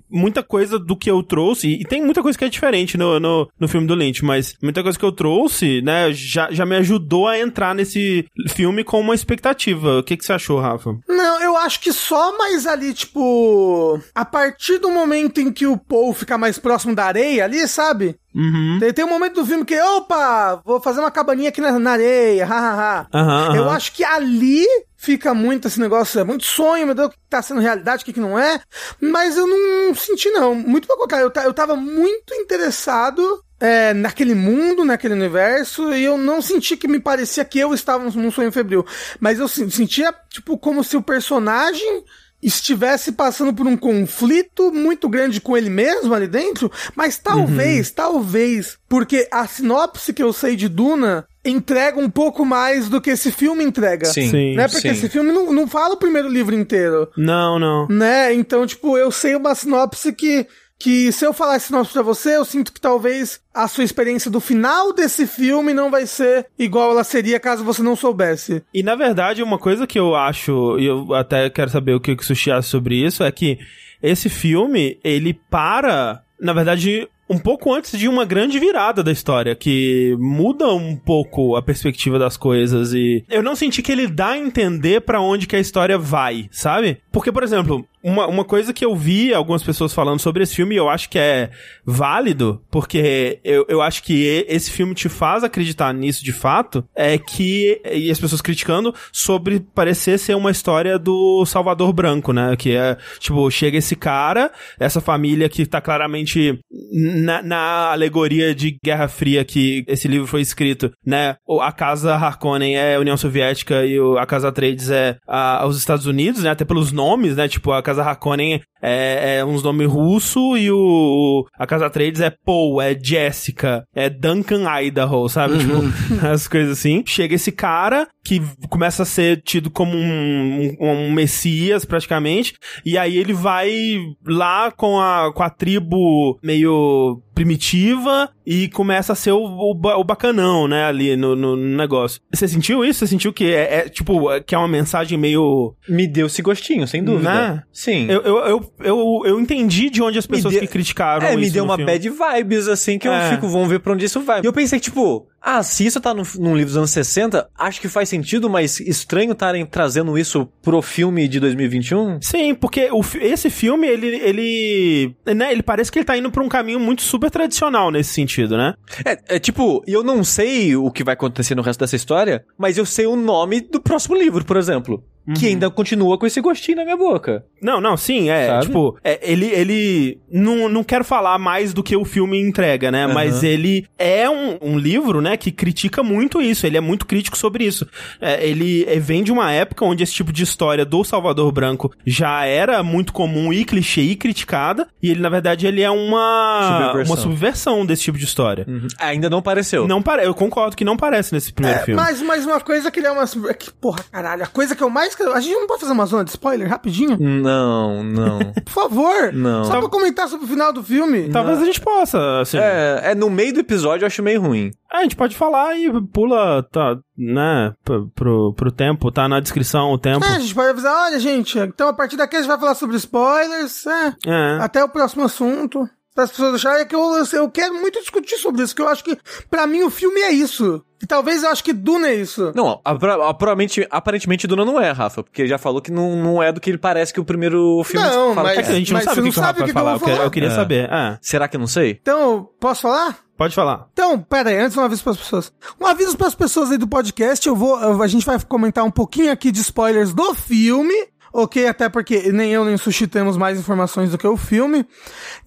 [SPEAKER 1] muita coisa do que eu trouxe, e tem muita coisa que é diferente no, no, no filme do Lynch, mas muita coisa que eu trouxe, né, já, já me ajudou a entrar nesse filme com uma expectativa. O que, que você achou, Rafa?
[SPEAKER 3] Não, eu acho que só mais ali, tipo. A partir do momento em que o Paul fica mais próximo da areia ali, sabe?
[SPEAKER 1] Uhum.
[SPEAKER 3] Tem, tem um momento do filme que, opa, vou fazer uma cabaninha aqui na, na areia, *laughs* hahaha.
[SPEAKER 1] Aham,
[SPEAKER 3] Eu
[SPEAKER 1] aham.
[SPEAKER 3] acho que ali fica muito esse negócio, é muito sonho, meu Deus, o que tá sendo realidade, o que, que não é. Mas eu não senti, não. Muito pelo contrário, eu, eu tava muito interessado é, naquele mundo, naquele universo, e eu não senti que me parecia que eu estava num- sonho febril. Mas eu sen- sentia, tipo, como se o personagem estivesse passando por um conflito muito grande com ele mesmo ali dentro, mas talvez, talvez, porque a sinopse que eu sei de Duna entrega um pouco mais do que esse filme entrega.
[SPEAKER 2] Sim.
[SPEAKER 1] Sim.
[SPEAKER 3] Né? Porque
[SPEAKER 2] sim.
[SPEAKER 3] esse filme não, não fala o primeiro livro inteiro,
[SPEAKER 1] Não, não.
[SPEAKER 3] né? Então, tipo, eu sei uma sinopse que que se eu falar essa sinopse pra você, eu sinto que talvez a sua experiência do final desse filme não vai ser igual ela seria caso você não soubesse.
[SPEAKER 1] E na verdade, uma coisa que eu acho, e eu até quero saber o que o Sushi acha sobre isso, é que esse filme, ele para, na verdade, um pouco antes de uma grande virada da história, que muda um pouco a perspectiva das coisas e eu não senti que ele dá a entender pra onde que a história vai, sabe? Porque, por exemplo, uma, uma coisa que eu vi algumas pessoas falando sobre esse filme, e eu acho que é válido, porque eu, eu acho que esse filme te faz acreditar nisso de fato, é que, e as pessoas criticando, sobre parecer ser uma história do Salvador Branco, né? Que é, tipo, chega esse cara, essa família que tá claramente na, na alegoria de Guerra Fria que esse livro foi escrito, né? A casa Harkonnen é a União Soviética e a casa Atreides é a- os Estados Unidos, né? Até pelos nomes, né? Tipo, a casa Harkonnen é, é uns nomes russo e o a casa Atreides é Paul, é Jessica, é Duncan Idaho, sabe? Tipo, *laughs* as coisas assim. Chega esse cara que começa a ser tido como um, um, um messias praticamente, e aí ele vai lá com a, com a tribo meio primitiva e começa a ser o, o, o bacanão, né, ali no, no negócio. Você sentiu isso? Você sentiu que é, é, tipo, que é uma mensagem meio
[SPEAKER 2] Me deu esse gostinho, sem dúvida.
[SPEAKER 1] Né?
[SPEAKER 2] Sim.
[SPEAKER 1] eu, eu, eu, eu, eu entendi de onde as pessoas
[SPEAKER 2] deu-
[SPEAKER 1] que criticaram
[SPEAKER 2] É, me deu uma
[SPEAKER 1] filme.
[SPEAKER 2] bad vibes, assim, que eu
[SPEAKER 1] É.
[SPEAKER 2] fico, vamos ver pra onde isso vai. E eu pensei, tipo, ah, se isso tá no, num livro dos anos 60, acho que faz sentido, mas estranho estarem trazendo isso pro filme de 2021?
[SPEAKER 1] Sim, porque o, esse filme, ele, ele, né, ele parece que ele tá indo pra um caminho muito super tradicional nesse sentido, né?
[SPEAKER 2] É, é tipo, eu não sei o que vai acontecer no resto dessa história, mas eu sei o nome do próximo livro, por exemplo. Que ainda continua com esse gostinho na minha boca.
[SPEAKER 1] Não, não, sim, é,
[SPEAKER 2] Sabe?
[SPEAKER 1] tipo, é, ele, ele, não, não quero falar mais do que o filme entrega, né,
[SPEAKER 2] Aham.
[SPEAKER 1] mas ele é um, um livro, né, que critica muito isso, ele é muito crítico sobre isso. É, ele é, vem de uma época onde esse tipo de história do Salvador Branco já era muito comum e clichê e criticada, e ele, na verdade, ele é uma,
[SPEAKER 2] Subversão.
[SPEAKER 1] uma subversão desse tipo de história.
[SPEAKER 2] Ainda não pareceu.
[SPEAKER 1] Não pare... Eu concordo que não parece nesse primeiro
[SPEAKER 3] É,
[SPEAKER 1] filme.
[SPEAKER 3] mas, mas uma coisa que ele é uma. é que, porra, caralho. A coisa que eu mais. quero- A gente não pode fazer uma zona de spoiler rapidinho?
[SPEAKER 2] Não, não. *laughs*
[SPEAKER 3] Por favor.
[SPEAKER 2] Não.
[SPEAKER 3] Só pra comentar sobre o final do filme.
[SPEAKER 1] Talvez a gente possa, assim.
[SPEAKER 2] é, é, no meio do episódio eu acho meio ruim.
[SPEAKER 1] É, a gente pode falar e pula, tá, né, pro, pro, tempo, tá na descrição o tempo.
[SPEAKER 3] É, a gente pode avisar, olha, gente, então a partir daqui a gente vai falar sobre spoilers, é,
[SPEAKER 1] É.
[SPEAKER 3] até o próximo assunto. as pessoas acharem que eu, eu quero muito discutir sobre isso, que eu acho que, pra mim, o filme é isso. E talvez eu acho que Duna é isso.
[SPEAKER 2] Não, a- a- provavelmente, aparentemente Duna não é, Rafa, porque ele já falou que não, não é do que ele parece que o primeiro filme
[SPEAKER 3] Não,
[SPEAKER 2] fala
[SPEAKER 3] mas-
[SPEAKER 2] que
[SPEAKER 1] É que a
[SPEAKER 2] é.
[SPEAKER 1] gente não
[SPEAKER 3] Mas
[SPEAKER 1] sabe o que,
[SPEAKER 3] não
[SPEAKER 1] que o Rafa vai
[SPEAKER 3] que que eu
[SPEAKER 1] falar.
[SPEAKER 3] vou
[SPEAKER 1] Eu, eu queria
[SPEAKER 2] É.
[SPEAKER 1] saber. Ah,
[SPEAKER 2] Será que eu não sei?
[SPEAKER 3] Então, posso falar?
[SPEAKER 1] pode falar.
[SPEAKER 3] Então, pera aí, antes um aviso para as pessoas. Um aviso para as pessoas aí do podcast, eu vou, eu- a gente vai comentar um pouquinho aqui de spoilers do filme, ok? Até porque nem eu nem o Sushi temos mais informações do que o filme.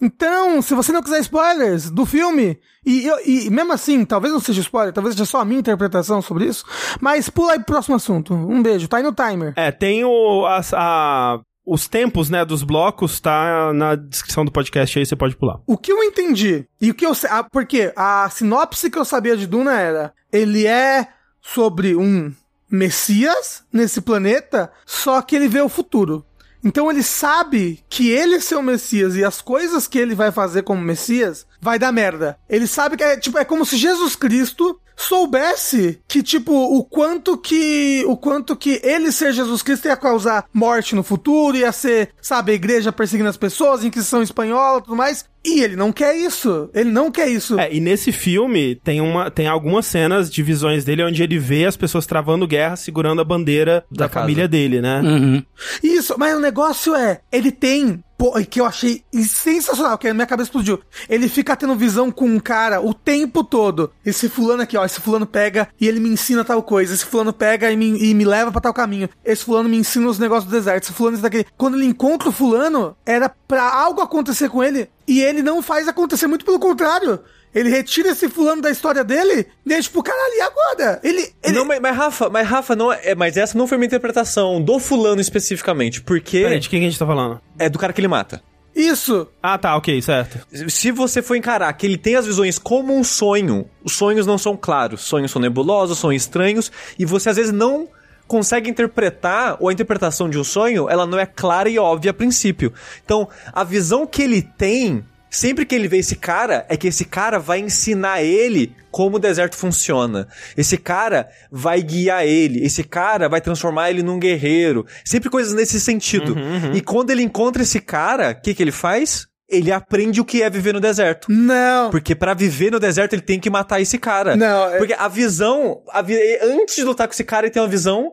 [SPEAKER 3] Então, se você não quiser spoilers do filme, e, eu- e mesmo assim, talvez não seja spoiler, talvez seja só a minha interpretação sobre isso, mas pula aí pro próximo assunto. Um beijo, tá aí no timer.
[SPEAKER 1] É, tem o, as- a- os tempos, né, dos blocos, tá na descrição do podcast aí, você pode pular.
[SPEAKER 3] O que eu entendi, e o que eu sei, porque a sinopse que eu sabia de Duna era, ele é sobre um Messias nesse planeta, só que ele vê o futuro. Então ele sabe que ele ser o Messias e as coisas que ele vai fazer como Messias vai dar merda. Ele sabe que é tipo é como se Jesus Cristo soubesse que tipo o quanto que o quanto que ele ser Jesus Cristo ia causar morte no futuro, ia ser, sabe, a igreja perseguindo as pessoas, Inquisição espanhola, tudo mais. E ele não quer isso. Ele não quer isso.
[SPEAKER 1] É, e nesse filme tem, uma, tem algumas cenas de visões dele onde ele vê as pessoas travando guerra segurando a bandeira da,
[SPEAKER 2] Da
[SPEAKER 1] família dele, né?
[SPEAKER 4] Uhum.
[SPEAKER 3] Isso, mas o negócio é, ele tem, que eu achei sensacional, que minha cabeça explodiu. Ele fica tendo visão com um cara o tempo todo. Esse fulano aqui, ó, esse fulano pega e ele me ensina tal coisa. Esse fulano pega e me, e me leva pra tal caminho. Esse fulano me ensina os negócios do deserto. Esse fulano isso daqui. Quando ele encontra o fulano, era pra algo acontecer com ele e ele não faz acontecer, muito pelo contrário. Ele retira esse fulano da história dele e é tipo, caralho, e agora? Ele. ele...
[SPEAKER 2] Não, mas, mas Rafa, mas Rafa, não é, mas essa não foi uma interpretação do fulano especificamente, porque
[SPEAKER 1] Peraí, de quem que a gente tá falando?
[SPEAKER 2] é do cara que ele mata.
[SPEAKER 3] Isso.
[SPEAKER 1] Ah, tá, ok, certo.
[SPEAKER 2] Se você for encarar que ele tem as visões como um sonho, os sonhos não são claros, sonhos são nebulosos, são estranhos, e você às vezes não consegue interpretar, ou a interpretação de um sonho, ela não é clara e óbvia a princípio. Então, a visão que ele tem, sempre que ele vê esse cara, é que esse cara vai ensinar ele como o deserto funciona. Esse cara vai guiar ele, esse cara vai transformar ele num guerreiro. Sempre coisas nesse sentido. E quando ele encontra esse cara, o que, que ele faz? Ele aprende o que é viver no deserto.
[SPEAKER 3] Não.
[SPEAKER 2] Porque pra viver no deserto ele tem que matar esse cara.
[SPEAKER 3] Não, é-
[SPEAKER 2] Porque a visão, a vi- antes de lutar com esse cara, ele tem uma visão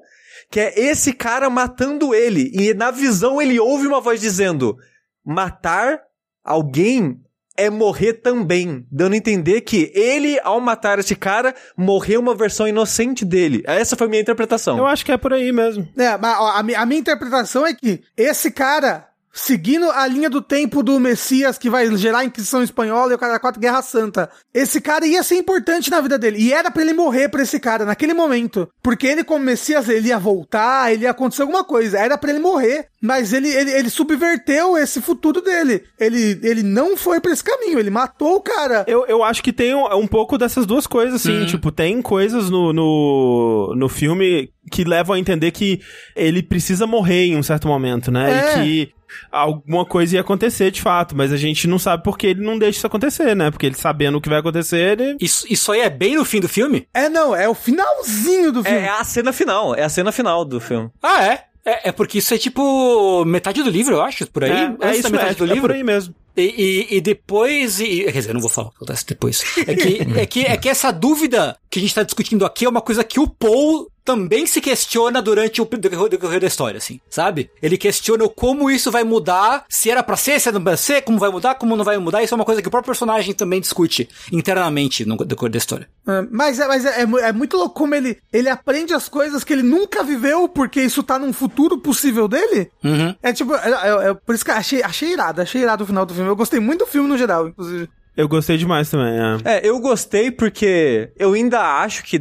[SPEAKER 2] que é esse cara matando ele. E na visão ele ouve uma voz dizendo: matar alguém é morrer também, dando a entender que ele, ao matar esse cara, morreu uma versão inocente dele. Essa foi a minha interpretação.
[SPEAKER 1] Eu acho que é por aí mesmo.
[SPEAKER 3] É, mas, a, a minha interpretação é que esse cara, seguindo a linha do tempo do Messias que vai gerar a Inquisição Espanhola e o cara da Quatro Guerra Santa, esse cara ia ser importante na vida dele. E era pra ele morrer pra esse cara naquele momento. Porque ele, como Messias, ele ia voltar, ele ia acontecer alguma coisa. Era pra ele morrer. Mas ele, ele, ele subverteu esse futuro dele. Ele, ele não foi pra esse caminho, ele matou o cara.
[SPEAKER 1] Eu, eu acho que tem um, um pouco dessas duas coisas, assim. Tipo, tem coisas no, no, no filme que levam a entender que ele precisa morrer em um certo momento, né?
[SPEAKER 3] É.
[SPEAKER 1] E que alguma coisa ia acontecer de fato, mas a gente não sabe porque ele não deixa isso acontecer, né? Porque ele sabendo o que vai acontecer, ele.
[SPEAKER 4] Isso, isso aí é bem no fim do filme?
[SPEAKER 3] É, não, é o finalzinho do
[SPEAKER 2] É,
[SPEAKER 3] filme.
[SPEAKER 2] é a cena final, é a cena final do filme.
[SPEAKER 4] Ah, é? É, é porque isso é tipo metade do livro, eu acho, por aí.
[SPEAKER 1] é, é isso,
[SPEAKER 4] metade
[SPEAKER 1] é,
[SPEAKER 4] do
[SPEAKER 1] é
[SPEAKER 4] livro.
[SPEAKER 1] por aí mesmo.
[SPEAKER 4] E, e, e depois. E, quer dizer, eu não vou falar o que acontece depois. É que, *laughs* é, que, é que essa dúvida que a gente tá discutindo aqui é uma coisa que o Paul também se questiona durante o decorrer da história, assim, sabe? Ele questiona como isso vai mudar, se era pra ser, se era pra ser, como vai mudar, como não vai mudar. Isso é uma coisa que o próprio personagem também discute internamente no decorrer da história.
[SPEAKER 3] É, Mas, é, mas é, é é muito louco como ele, ele aprende as coisas que ele nunca viveu, porque isso tá num futuro possível dele.
[SPEAKER 4] Uhum.
[SPEAKER 3] É tipo, é, é- é por isso que eu achei, achei irado, achei irado o final do filme. Eu gostei muito do filme no geral, inclusive.
[SPEAKER 1] Eu gostei demais também, é.
[SPEAKER 2] É, eu gostei porque eu ainda acho que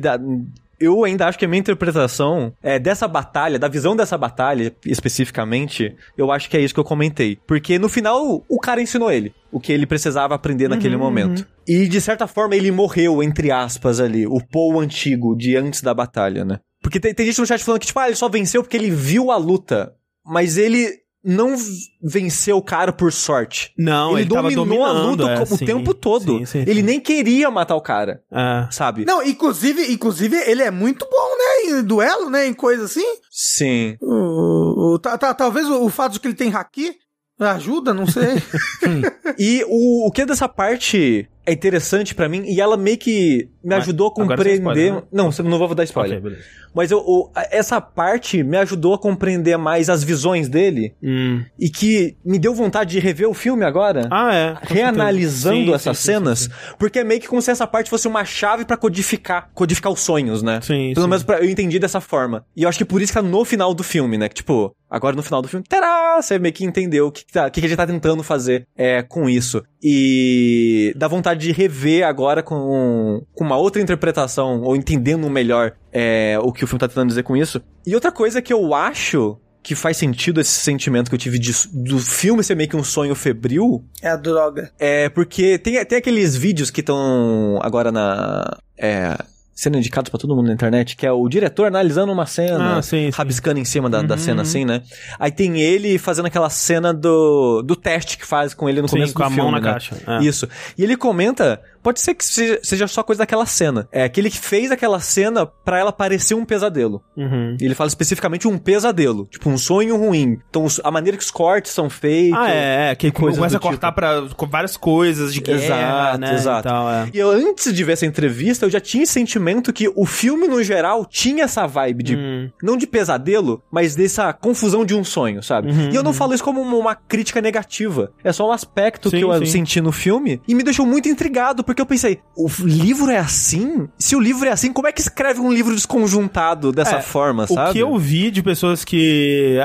[SPEAKER 2] eu ainda acho que a minha interpretação é dessa batalha, da visão dessa batalha especificamente, eu acho que é isso que eu comentei. Porque no final o cara ensinou ele o que ele precisava aprender naquele momento. E de certa forma ele morreu, entre aspas, ali, o Paul antigo de antes da batalha, né? Porque tem, tem gente no chat falando que, tipo, ah, ele só venceu porque ele viu a luta. Mas ele não venceu o cara por sorte.
[SPEAKER 1] Não, ele, tava
[SPEAKER 2] dominou a
[SPEAKER 1] dominando,
[SPEAKER 2] luta
[SPEAKER 1] é,
[SPEAKER 2] o
[SPEAKER 1] sim.
[SPEAKER 2] tempo todo.
[SPEAKER 1] Sim, sim,
[SPEAKER 2] ele
[SPEAKER 1] sim.
[SPEAKER 2] nem queria matar o cara,
[SPEAKER 1] É.
[SPEAKER 2] sabe?
[SPEAKER 3] Não, inclusive, inclusive, ele é muito bom, né? Em duelo, né? Em coisa assim.
[SPEAKER 2] Sim.
[SPEAKER 3] O, o- ta- ta- talvez o, o fato de que ele tem haki Ajuda? Não sei. *laughs*
[SPEAKER 2] E o, o que dessa parte é interessante pra mim, e ela meio que me
[SPEAKER 1] Mas
[SPEAKER 2] ajudou a compreender.
[SPEAKER 1] spoiler, né?
[SPEAKER 2] Não, você- não vou dar spoiler.
[SPEAKER 1] Ok, beleza.
[SPEAKER 2] Mas eu, o- a- essa parte me ajudou a compreender mais as visões dele
[SPEAKER 1] Hum.
[SPEAKER 2] e que me deu vontade de rever o filme agora.
[SPEAKER 1] Ah, é.
[SPEAKER 2] Reanalisando
[SPEAKER 1] Sim,
[SPEAKER 2] essas
[SPEAKER 1] sim, sim,
[SPEAKER 2] cenas,
[SPEAKER 1] sim,
[SPEAKER 2] porque é meio que como se essa parte fosse uma chave pra codificar, codificar os sonhos, né?
[SPEAKER 1] Sim,
[SPEAKER 2] Pelo
[SPEAKER 1] sim.
[SPEAKER 2] menos pra, eu entendi dessa forma. E eu acho que por isso que tá no final do filme, né? Que, tipo, agora no final do filme, tará, você meio que entendeu o que, tá, que a gente tá tentando fazer é, com isso. E dá vontade de rever agora com, com uma outra interpretação, ou entendendo melhor é, o que o filme tá tentando dizer com isso. E outra coisa que eu acho que faz sentido esse sentimento que eu tive de- do filme ser meio que um sonho febril
[SPEAKER 3] É a droga.
[SPEAKER 2] é porque tem, tem aqueles vídeos que estão agora na. É, sendo indicados pra todo mundo na internet, que é o diretor analisando uma cena,
[SPEAKER 1] Ah, sim, sim.
[SPEAKER 2] rabiscando em cima da, da
[SPEAKER 1] Uhum,
[SPEAKER 2] cena
[SPEAKER 1] uhum.
[SPEAKER 2] assim, né? Aí tem ele fazendo aquela cena do, do teste que faz com ele no
[SPEAKER 1] Sim,
[SPEAKER 2] começo
[SPEAKER 1] com
[SPEAKER 2] do
[SPEAKER 1] a
[SPEAKER 2] filme,
[SPEAKER 1] mão na
[SPEAKER 2] né?
[SPEAKER 1] caixa. É.
[SPEAKER 2] Isso. E ele comenta, pode ser que seja, só coisa daquela cena. É que ele fez aquela cena pra ela parecer um pesadelo.
[SPEAKER 1] Uhum.
[SPEAKER 2] E ele fala especificamente um pesadelo, tipo um sonho ruim. Então a maneira que os cortes são feitos.
[SPEAKER 1] Ah, é, é, que
[SPEAKER 2] coisas
[SPEAKER 1] começa a
[SPEAKER 2] tipo.
[SPEAKER 1] cortar pra com várias coisas de guerra,
[SPEAKER 2] Exato,
[SPEAKER 1] né?
[SPEAKER 2] exato.
[SPEAKER 1] E tal, é.
[SPEAKER 2] E eu, antes de ver essa entrevista, eu já tinha esse sentimento que o filme, no geral, tinha essa vibe de.
[SPEAKER 1] Hum.
[SPEAKER 2] Não de pesadelo, mas dessa confusão de um sonho, sabe?
[SPEAKER 1] Uhum,
[SPEAKER 2] e eu não
[SPEAKER 1] uhum.
[SPEAKER 2] falo isso como uma, uma crítica negativa. É só um aspecto
[SPEAKER 1] Sim,
[SPEAKER 2] que eu
[SPEAKER 1] sim.
[SPEAKER 2] senti no filme e me deixou muito intrigado, porque eu pensei, o livro é assim? Se o livro é assim, como é que escreve um livro desconjuntado dessa
[SPEAKER 1] É,
[SPEAKER 2] forma, sabe?
[SPEAKER 1] O que eu vi de pessoas que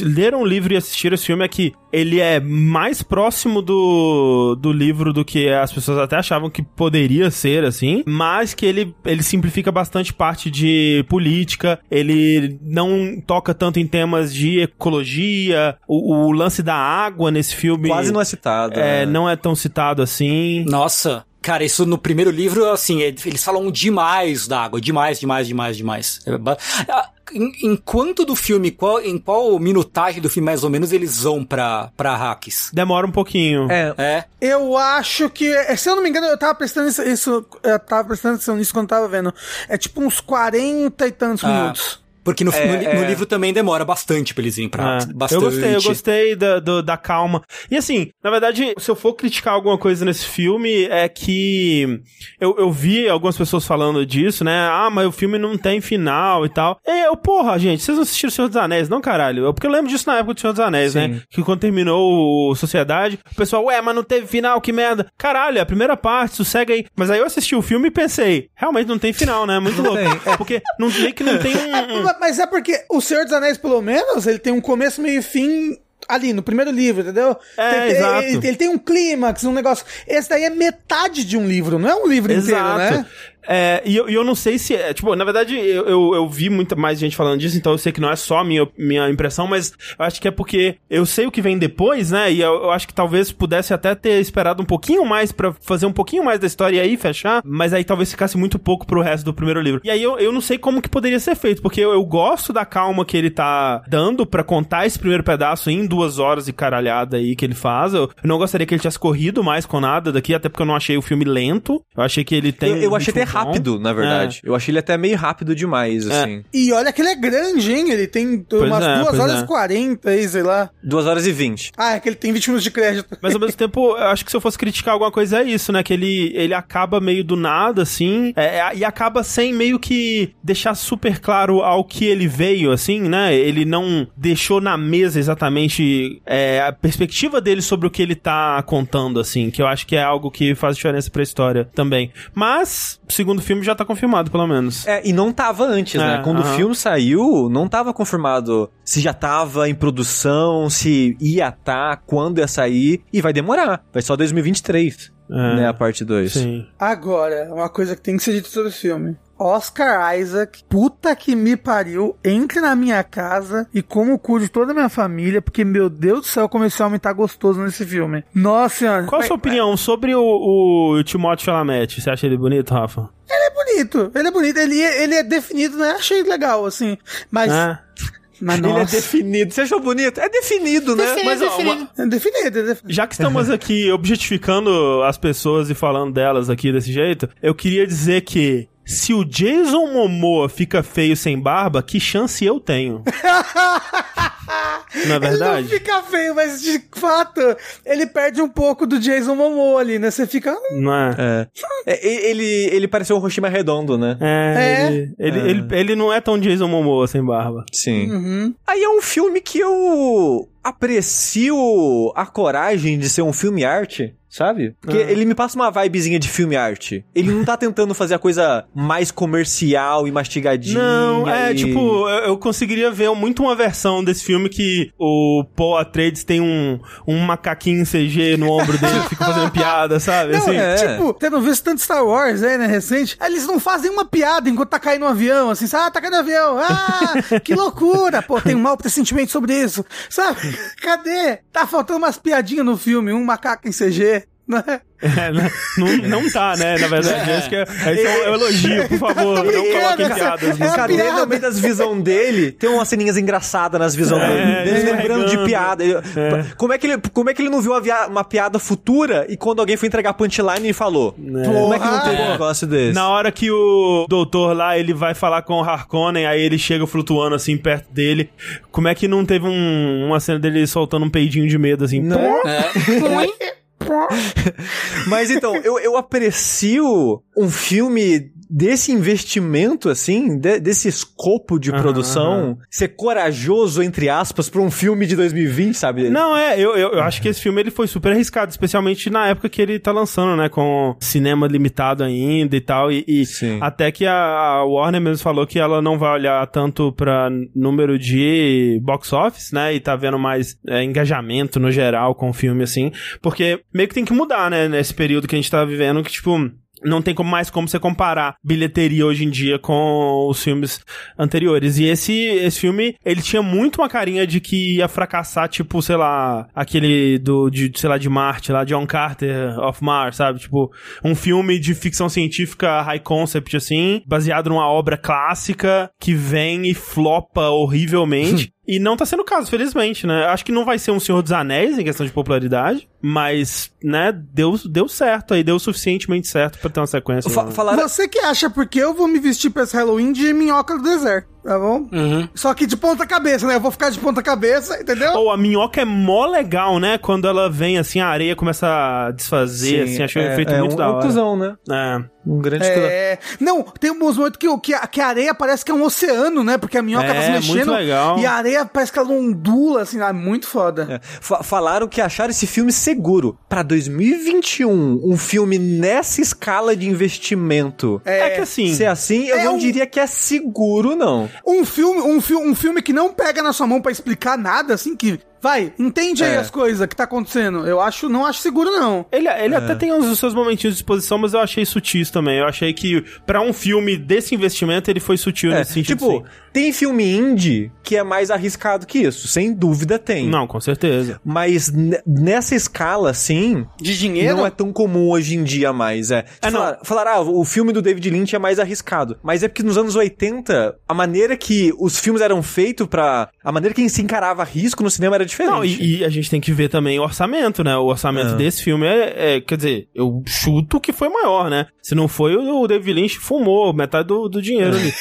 [SPEAKER 1] leram o livro e assistiram esse filme é que ele é mais próximo do, do livro do que as pessoas até achavam que poderia ser, assim, mas que ele, ele simplifica bastante parte de política, ele não toca tanto em temas de ecologia, o, o lance da água nesse filme
[SPEAKER 2] Quase não é citado.
[SPEAKER 1] é,
[SPEAKER 2] né?
[SPEAKER 1] não é tão citado assim.
[SPEAKER 4] Nossa. Cara, isso no primeiro livro, assim, é- eles falam demais da água, demais, demais, demais, demais. É ba- Ah, Em, em quanto do filme, qual, em qual minutagem do filme mais ou menos eles vão pra, pra hacks?
[SPEAKER 1] Demora um pouquinho.
[SPEAKER 2] É,
[SPEAKER 4] É?
[SPEAKER 3] Eu acho que, é, se eu não me engano, eu tava prestando isso, isso- eu tava prestando atenção nisso quando tava vendo. É tipo uns 40 e tantos
[SPEAKER 4] Ah.
[SPEAKER 3] minutos.
[SPEAKER 4] Porque no,
[SPEAKER 2] É,
[SPEAKER 4] no, li- no
[SPEAKER 2] é.
[SPEAKER 4] livro também demora bastante pra eles irem pra
[SPEAKER 1] É.
[SPEAKER 4] Bastante.
[SPEAKER 1] Eu gostei, eu gostei da, do- da calma. E assim, na verdade, se eu for criticar alguma coisa nesse filme, é que eu, eu vi algumas pessoas falando disso, né? Ah, mas o filme não tem final e tal. E eu, porra, gente, vocês não assistiram O Senhor dos Anéis, não, caralho? Eu- Porque eu lembro disso na época do Senhor dos Anéis,
[SPEAKER 2] Sim.
[SPEAKER 1] né? Que quando terminou o Sociedade, o pessoal, ué, mas não teve final, que merda. Caralho, é a primeira parte, sossega aí. Mas aí eu assisti o filme e pensei, realmente não tem final, né? Muito louco. Porque não, meio que não tem um- *laughs*
[SPEAKER 3] Ma- Mas é porque o Senhor dos Anéis, pelo menos, ele tem um começo, meio e fim ali no primeiro livro, entendeu?
[SPEAKER 1] É,
[SPEAKER 3] Tem-
[SPEAKER 1] exato.
[SPEAKER 3] Ele, ele tem um clímax, um negócio. Esse daí é metade de um livro, não é um livro inteiro, né?
[SPEAKER 1] É, e eu, e eu não sei se. É, tipo, na verdade, eu, eu, eu vi muita mais gente falando disso, então eu sei que não é só a minha, minha impressão, mas eu acho que é porque eu sei o que vem depois, né? E eu, eu acho que talvez pudesse até ter esperado um pouquinho mais pra fazer um pouquinho mais da história e aí fechar, mas aí talvez ficasse muito pouco pro resto do primeiro livro. E aí eu, eu não sei como que poderia ser feito, porque eu, eu gosto da calma que ele tá dando pra contar esse primeiro pedaço em duas horas e caralhada aí que ele faz. Eu, não gostaria que ele tivesse corrido mais com nada daqui, até porque eu não achei o filme lento. Eu achei que ele tem.
[SPEAKER 2] eu, eu achei até. Rápido, na verdade. Eu achei ele até meio rápido demais, assim.
[SPEAKER 3] E olha que ele é grande, hein? Ele tem umas
[SPEAKER 1] é,
[SPEAKER 3] duas
[SPEAKER 1] pois
[SPEAKER 3] horas
[SPEAKER 1] é.
[SPEAKER 3] e 40 aí, sei lá.
[SPEAKER 2] 2 horas e 20.
[SPEAKER 3] Ah, é que ele tem 20 minutos de crédito.
[SPEAKER 1] Mas ao mesmo *laughs* tempo, eu acho que se eu fosse criticar alguma coisa é isso, né? Que ele, ele acaba meio do nada, assim, é, é, e acaba sem meio que deixar super claro ao que ele veio, assim, né? Ele não deixou na mesa exatamente é, a perspectiva dele sobre o que ele tá contando, assim, que eu acho que é algo que faz diferença pra história também. Mas, o segundo filme já tá confirmado, pelo menos.
[SPEAKER 2] É, e não tava antes,
[SPEAKER 1] É,
[SPEAKER 2] né? Quando
[SPEAKER 1] aham.
[SPEAKER 2] o filme saiu, não tava confirmado se já tava em produção, se ia tá, quando ia sair. E vai demorar. Vai só 2023,
[SPEAKER 1] É,
[SPEAKER 2] né? A parte 2.
[SPEAKER 1] Sim.
[SPEAKER 3] Agora, uma coisa que tem que ser dita sobre o filme. Oscar Isaac, puta que me pariu, entre na minha casa e como o cu de toda a minha família, porque, meu Deus do céu, como esse homem tá gostoso nesse filme. Nossa senhora.
[SPEAKER 1] Qual a sua opinião sobre o, o Timothée Chalamet? Você acha ele bonito, Rafa?
[SPEAKER 3] Ele é bonito, ele é bonito, ele, é- ele é definido, né? Achei legal, assim. Mas.
[SPEAKER 1] É.
[SPEAKER 3] Mas
[SPEAKER 2] Ele é
[SPEAKER 3] nossa.
[SPEAKER 2] definido. Você achou bonito? É definido, né?
[SPEAKER 3] Definido,
[SPEAKER 1] Mas, ó,
[SPEAKER 3] definido. É definido, é definido.
[SPEAKER 1] Já que estamos aqui objetificando as pessoas e falando delas aqui desse jeito, eu queria dizer que se o Jason Momoa fica feio sem barba, que chance eu tenho? *laughs* Não é
[SPEAKER 3] Ele não
[SPEAKER 1] verdade?
[SPEAKER 3] fica feio, mas de fato, ele perde um pouco do Jason Momoa ali, né? Você fica. "Hum,
[SPEAKER 1] Não é?
[SPEAKER 2] É. É, ele, ele pareceu um Hiroshima redondo, né?
[SPEAKER 1] É,
[SPEAKER 3] É.
[SPEAKER 1] Ele, ele, ele, ele não é tão Jason Momoa sem barba.
[SPEAKER 2] Sim.
[SPEAKER 3] Uhum.
[SPEAKER 2] Aí é um filme que eu aprecio a coragem de ser um filme arte, sabe? Porque
[SPEAKER 1] Ah.
[SPEAKER 2] ele me passa uma vibezinha de filme arte. Ele não tá *laughs* tentando fazer a coisa mais comercial e mastigadinha.
[SPEAKER 1] Não, é
[SPEAKER 2] e-
[SPEAKER 1] tipo, eu, conseguiria ver muito uma versão desse filme que o Paul Atreides tem um, um macaquinho em CG no ombro dele, *laughs* fica fazendo piada, sabe?
[SPEAKER 3] Não,
[SPEAKER 1] Assim,
[SPEAKER 2] é.
[SPEAKER 3] tipo, tendo visto tanto Star Wars aí, né, recente, aí eles não fazem uma piada enquanto tá caindo um avião, assim, sabe? ah, tá caindo um avião, ah, *laughs* que loucura, pô, tem um mau pressentimento sobre isso, sabe? Cadê? Tá faltando umas piadinhas no filme, um macaco em CG, né?
[SPEAKER 1] É, né? não, não tá, né? Na verdade, esse, que é, esse é um elogio, por favor, não coloquem piadas.
[SPEAKER 3] É a
[SPEAKER 2] Cadê
[SPEAKER 3] piada.
[SPEAKER 2] no meio das visões dele? Tem umas ceninhas engraçadas nas visões
[SPEAKER 1] É,
[SPEAKER 2] dele.
[SPEAKER 1] Ele
[SPEAKER 2] lembrando de piada. Eu- Como, é que ele, como é que ele não viu uma, via- uma piada futura e quando alguém foi entregar punchline ele falou? Como é que não teve um negócio desse?
[SPEAKER 1] Na hora que o doutor lá, ele vai falar com o Harkonnen, aí ele chega flutuando assim perto dele. Como é que não teve um- uma cena dele soltando um peidinho de medo assim?
[SPEAKER 2] Não.
[SPEAKER 1] Pô,
[SPEAKER 4] É.
[SPEAKER 2] Mas então, eu, eu aprecio um filme desse investimento, assim, de- desse escopo de produção,
[SPEAKER 1] aham.
[SPEAKER 2] ser corajoso, entre aspas, pra um filme de 2020, sabe?
[SPEAKER 1] Não, é, eu, eu, eu acho que esse filme ele foi super arriscado, especialmente na época que ele tá lançando, né? Com cinema limitado ainda e tal. E, e até que a, a Warner mesmo falou que ela não vai olhar tanto pra número de box office, né? E tá vendo mais é, engajamento no geral com o filme, assim. Porque meio que tem que mudar, né? Nesse período que a gente tá vivendo, que, tipo. Não tem como- mais como você comparar bilheteria hoje em dia com os filmes anteriores. E esse, esse filme, ele tinha muito uma carinha de que ia fracassar, tipo, sei lá, aquele do, de, sei lá, de Marte, lá, John Carter of Mars, sabe? Tipo, um filme de ficção científica high concept, assim, baseado numa obra clássica que vem e flopa horrivelmente. *laughs* E não tá sendo o caso, felizmente, né? Acho que não vai ser um Senhor dos Anéis em questão de popularidade, mas, né, deu, deu certo aí, deu suficientemente certo pra ter uma sequência.
[SPEAKER 2] Fa-
[SPEAKER 1] né?
[SPEAKER 2] falaram-
[SPEAKER 3] Você que acha porque eu vou me vestir pra esse Halloween de minhoca do deserto, tá bom?
[SPEAKER 4] Uhum.
[SPEAKER 3] Só que de ponta cabeça, né? Eu vou ficar de ponta cabeça, entendeu?
[SPEAKER 1] Ou a minhoca é mó legal, né? Quando ela vem assim, a areia começa a desfazer, assim, achei um
[SPEAKER 2] é,
[SPEAKER 1] efeito
[SPEAKER 2] é
[SPEAKER 1] muito
[SPEAKER 2] um,
[SPEAKER 1] da
[SPEAKER 2] é um
[SPEAKER 1] hora.
[SPEAKER 2] cuzão, né?
[SPEAKER 1] É.
[SPEAKER 2] Um grande.
[SPEAKER 3] É. Não, tem uns momentos que, o- que, a, que a areia parece que é um oceano, né? Porque a minhoca
[SPEAKER 1] É,
[SPEAKER 3] tá se mexendo.
[SPEAKER 1] muito legal.
[SPEAKER 3] E a areia parece que ela ondula, assim, ah, muito foda.
[SPEAKER 2] É. Fa- falaram que acharam esse filme seguro. Pra 2021, um filme nessa escala de investimento.
[SPEAKER 1] É, que assim.
[SPEAKER 2] Se é assim, eu
[SPEAKER 3] É
[SPEAKER 2] não
[SPEAKER 3] um-
[SPEAKER 2] diria que é seguro, não.
[SPEAKER 3] Um filme, um, fi um filme que não pega na sua mão pra explicar nada, assim, que. Vai, entende aí
[SPEAKER 2] É.
[SPEAKER 3] as coisas que tá acontecendo. Eu acho, não acho seguro, não.
[SPEAKER 1] Ele, ele até tem os seus momentinhos de exposição, mas eu achei sutis também. Eu achei que, pra um filme desse investimento, ele foi sutil
[SPEAKER 2] É,
[SPEAKER 1] nesse sentido.
[SPEAKER 2] tipo,
[SPEAKER 1] sim.
[SPEAKER 2] tem filme indie que é mais arriscado que isso. Sem dúvida tem.
[SPEAKER 1] Não, com certeza.
[SPEAKER 2] Mas ne- nessa escala, assim,
[SPEAKER 3] De dinheiro?
[SPEAKER 2] não é tão comum hoje em dia mais, é.
[SPEAKER 1] É, não.
[SPEAKER 2] falar, falar, ah, o filme do David Lynch é mais arriscado. Mas é porque nos anos 80, a maneira que os filmes eram feitos pra... A maneira que se encarava risco no cinema era diferente.
[SPEAKER 1] Não, e, e a gente tem que ver também o orçamento, né? O orçamento
[SPEAKER 2] É.
[SPEAKER 1] desse filme é, é- Quer dizer, eu chuto que foi maior, né? Se não foi, o David Lynch fumou metade do, do dinheiro ali.